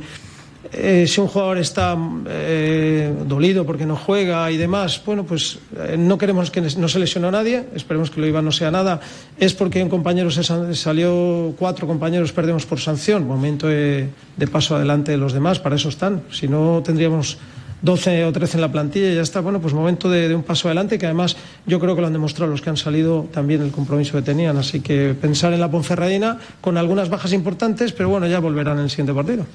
eh, si un jugador está eh, dolido porque no juega y demás, bueno, pues eh, no queremos que no se lesione a nadie, esperemos que lo iba no sea nada. Es porque un compañero se salió, cuatro compañeros perdemos por sanción, momento de, de paso adelante de los demás, para eso están. Si no, tendríamos 12 o 13 en la plantilla y ya está. Bueno, pues momento de, un paso adelante que además yo creo que lo han demostrado los que han salido también el compromiso que tenían. Así que pensar en la Ponferradina con algunas bajas importantes, pero bueno, ya volverán en el siguiente partido.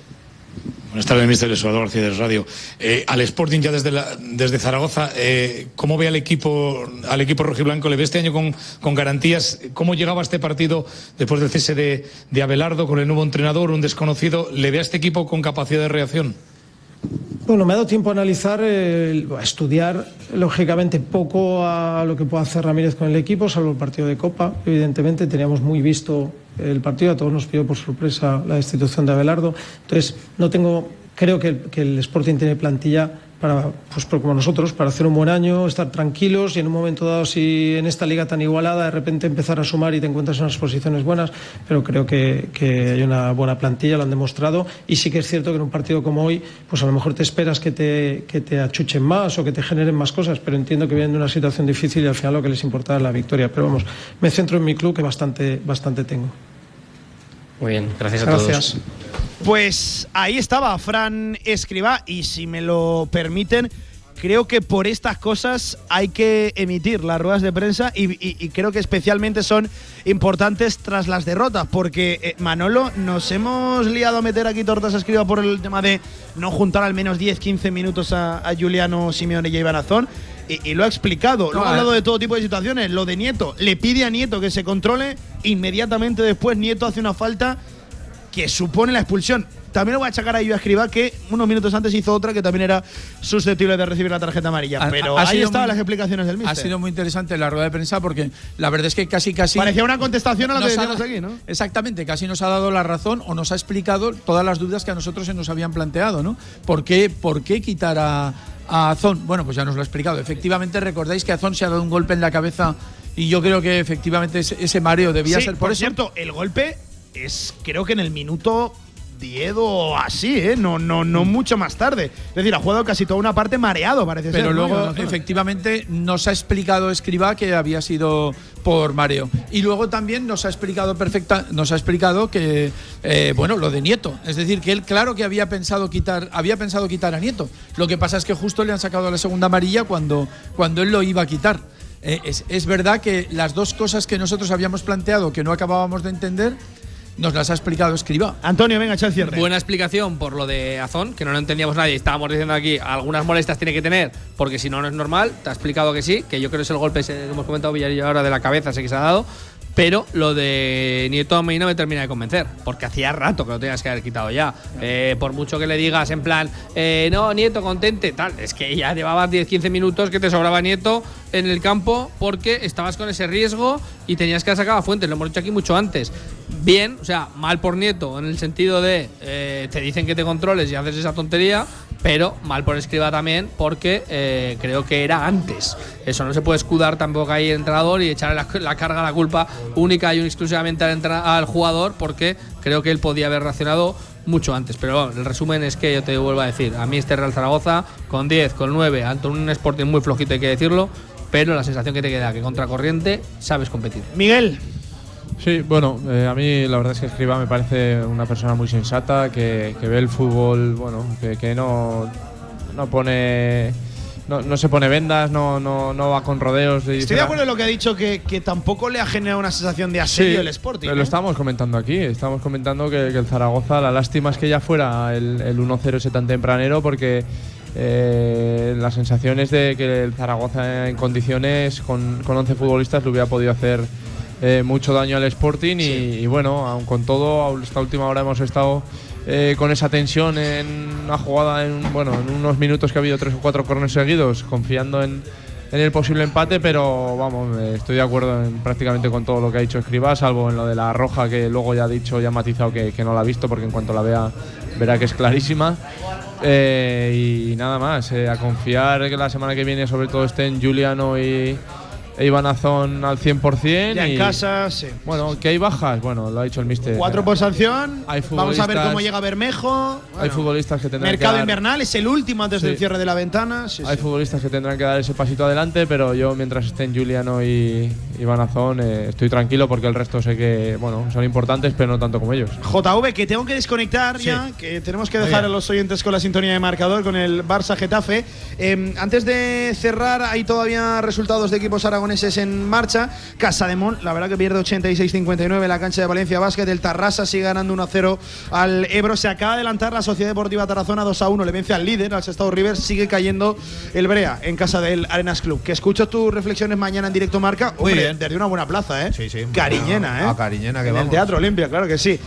Buenas tardes, mister Salvador García de Radio. Eh, al Sporting ya desde, la, desde Zaragoza, eh, ¿cómo ve al equipo, al equipo rojiblanco? ¿Le ve este año con, con garantías? ¿Cómo llegaba este partido después del cese de, de Abelardo con el nuevo entrenador, un desconocido? ¿Le ve a este equipo con capacidad de reacción? Bueno, me ha dado tiempo a analizar, eh, a estudiar, lógicamente, poco a lo que puede hacer Ramírez con el equipo, salvo el partido de Copa. Evidentemente, teníamos muy visto el partido, a todos nos pidió por sorpresa la destitución de Abelardo. Entonces, no tengo, creo que el Sporting tiene plantilla para, pues como nosotros, para hacer un buen año, estar tranquilos y en un momento dado, si en esta liga tan igualada, de repente empezar a sumar y te encuentras en unas posiciones buenas, pero creo que, que hay una buena plantilla, lo han demostrado y sí que es cierto que en un partido como hoy, pues a lo mejor te esperas que te, que te achuchen más o que te generen más cosas, pero entiendo que vienen de una situación difícil y al final lo que les importa es la victoria. Pero vamos, me centro en mi club que bastante, bastante tengo. Muy bien, gracias a Gracias. todos. Pues ahí estaba Fran Escribá y si me lo permiten, creo que por estas cosas hay que emitir las ruedas de prensa y, y- y creo que especialmente son importantes tras las derrotas, porque eh, Manolo, nos hemos liado a meter aquí tortas a Escribá por el tema de no juntar al menos 10-15 minutos a, a Juliano Simeone y a Iván Azón. Y, y lo ha explicado, lo ha hablado de todo tipo de situaciones. Lo de Nieto, le pide a Nieto que se controle, inmediatamente después Nieto hace una falta que supone la expulsión. También lo voy a achacar a Iván Escribá, que unos minutos antes hizo otra que también era susceptible de recibir la tarjeta amarilla. Ha- Pero ha ahí estaban las explicaciones del Ha míster. sido muy interesante la rueda de prensa porque la verdad es que casi casi Parecía una contestación a lo que ha decíamos aquí, ¿no? Exactamente, casi nos ha dado la razón o nos ha explicado todas las dudas que a nosotros se nos habían planteado, ¿no? ¿Por qué, por qué quitar a, a Azón? Bueno, pues ya nos lo ha explicado. Efectivamente, recordáis que Azón se ha dado un golpe en la cabeza y yo creo que efectivamente ese, ese mareo debía Sí, ser por, eso. cierto, el golpe es creo que en el minuto 10 o así, ¿eh? No, no, no mucho más tarde. Es decir, ha jugado casi toda una parte mareado, parece ser. Pero luego, efectivamente, nos ha explicado Escribá que había sido por mareo. Y luego también nos ha explicado perfecta, nos ha explicado que, eh, bueno, lo de Nieto. Es decir, que él, claro que había pensado quitar, había pensado quitar a Nieto. Lo que pasa es que justo le han sacado la segunda amarilla cuando, cuando él lo iba a quitar. Eh, es, es verdad que las dos cosas que nosotros habíamos planteado que no acabábamos de entender, nos las ha explicado Escribá. Antonio, venga, echa el cierre. Buena explicación por lo de Azón, que no lo entendíamos nadie. Estábamos diciendo aquí, algunas molestias tiene que tener, porque si no, no es normal. Te ha explicado que sí, que yo creo que es el golpe que hemos comentado Villarillo ahora de la cabeza, ese que se ha dado. Pero lo de Nieto a mí no me termina de convencer, porque hacía rato que lo tenías que haber quitado ya. Eh, por mucho que le digas en plan, eh, no, Nieto, contente, tal, es que ya llevabas 10-15 minutos que te sobraba Nieto en el campo porque estabas con ese riesgo y tenías que sacar a Fuentes, lo hemos dicho aquí mucho antes. Bien, o sea, mal por Nieto en el sentido de eh, te dicen que te controles y haces esa tontería, pero mal por Escriba también porque eh, creo que era antes. Eso no se puede escudar tampoco ahí el entrenador y echarle la, carga, la culpa única y exclusivamente al, jugador porque creo que él podía haber reaccionado mucho antes. Pero bueno, el resumen es que yo te vuelvo a decir, a mí este Real Zaragoza con 10, con 9, ante un Sporting muy flojito hay que decirlo, pero la sensación que te queda que contra corriente sabes competir. Miguel. Sí, bueno, eh, a mí la verdad es que Escriba me parece una persona muy sensata, que, que ve el fútbol, bueno, que, que no, no pone. No, no se pone vendas, no, no, no va con rodeos. y Estoy de acuerdo en lo que ha dicho, que, que tampoco le ha generado una sensación de asedio el Sporting. Lo ¿eh? estábamos comentando aquí. Estamos comentando que, que el Zaragoza, la lástima es que ya fuera el, el 1-0 ese tan tempranero, porque eh, la sensación es de que el Zaragoza en condiciones, con, con 11 futbolistas, le hubiera podido hacer eh, mucho daño al Sporting. Y, y bueno, aun con todo, esta última hora hemos estado. eh, con esa tensión en una jugada, en, bueno, en unos minutos que ha habido tres o cuatro corners seguidos, confiando en, en el posible empate, pero vamos, eh, estoy de acuerdo en prácticamente con todo lo que ha dicho Escribá, salvo en lo de la roja, que luego ya ha dicho, ya ha matizado que, que no la ha visto, porque en cuanto la vea, verá que es clarísima. Eh, y nada más, eh, a confiar que la semana que viene, sobre todo, estén Juliano y. e Iván Azón al 100%. Ya en y- casa, sí. Bueno, que hay bajas, bueno, lo ha dicho el mister. Cuatro por sanción. Hay Vamos a ver cómo llega Bermejo. Hay futbolistas que tendrán Mercado que dar- invernal es el último antes Sí. del cierre de la ventana. Sí, Hay sí. futbolistas que tendrán que dar ese pasito adelante, pero yo mientras estén Juliano y Iván Azón eh, estoy tranquilo porque el resto sé que bueno son importantes, pero no tanto como ellos. JV, que tengo que desconectar ya, que tenemos que dejar a los oyentes con la sintonía de marcador con el Barça Getafe. Eh, antes de cerrar, hay todavía resultados de equipos aragoneses en marcha. Casa de Mon, la verdad que pierde 86-59 en la cancha de Valencia Basket. El Tarrasa sigue ganando 1-0 al Ebro. Se acaba de adelantar la Sociedad Deportiva Tarazona 2-1. Le vence al líder, al Sestao River. Sigue cayendo el Brea en casa del Arenas Club. Que escucho tus reflexiones mañana en directo marca. Muy Hombre, bien. desde una buena plaza, ¿eh? Sí, sí. Cariñena, ¿eh? A Cariñena que en el vamos. Teatro Olimpia, claro que sí.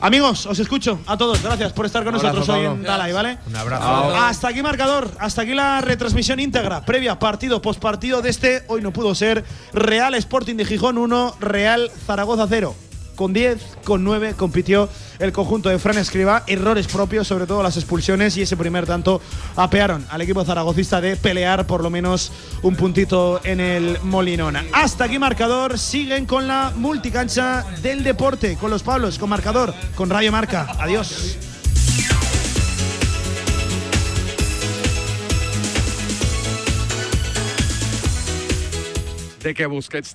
Amigos, os escucho a todos. Gracias por estar con abrazo, nosotros hoy en Dalai, ¿vale? Un abrazo. Hasta aquí marcador, hasta aquí la retransmisión íntegra, previa, partido, postpartido de este, hoy no pudo ser, Real Sporting de Gijón 1, Real Zaragoza 0. Con 10, con 9 compitió el conjunto de Fran Escriba. Errores propios, sobre todo las expulsiones y ese primer tanto apearon al equipo zaragocista de pelear por lo menos un puntito en el Molinón. Hasta aquí marcador. Siguen con la multicancha del deporte, con los Pablos, con marcador, con Radio Marca. Adiós. de que Busquets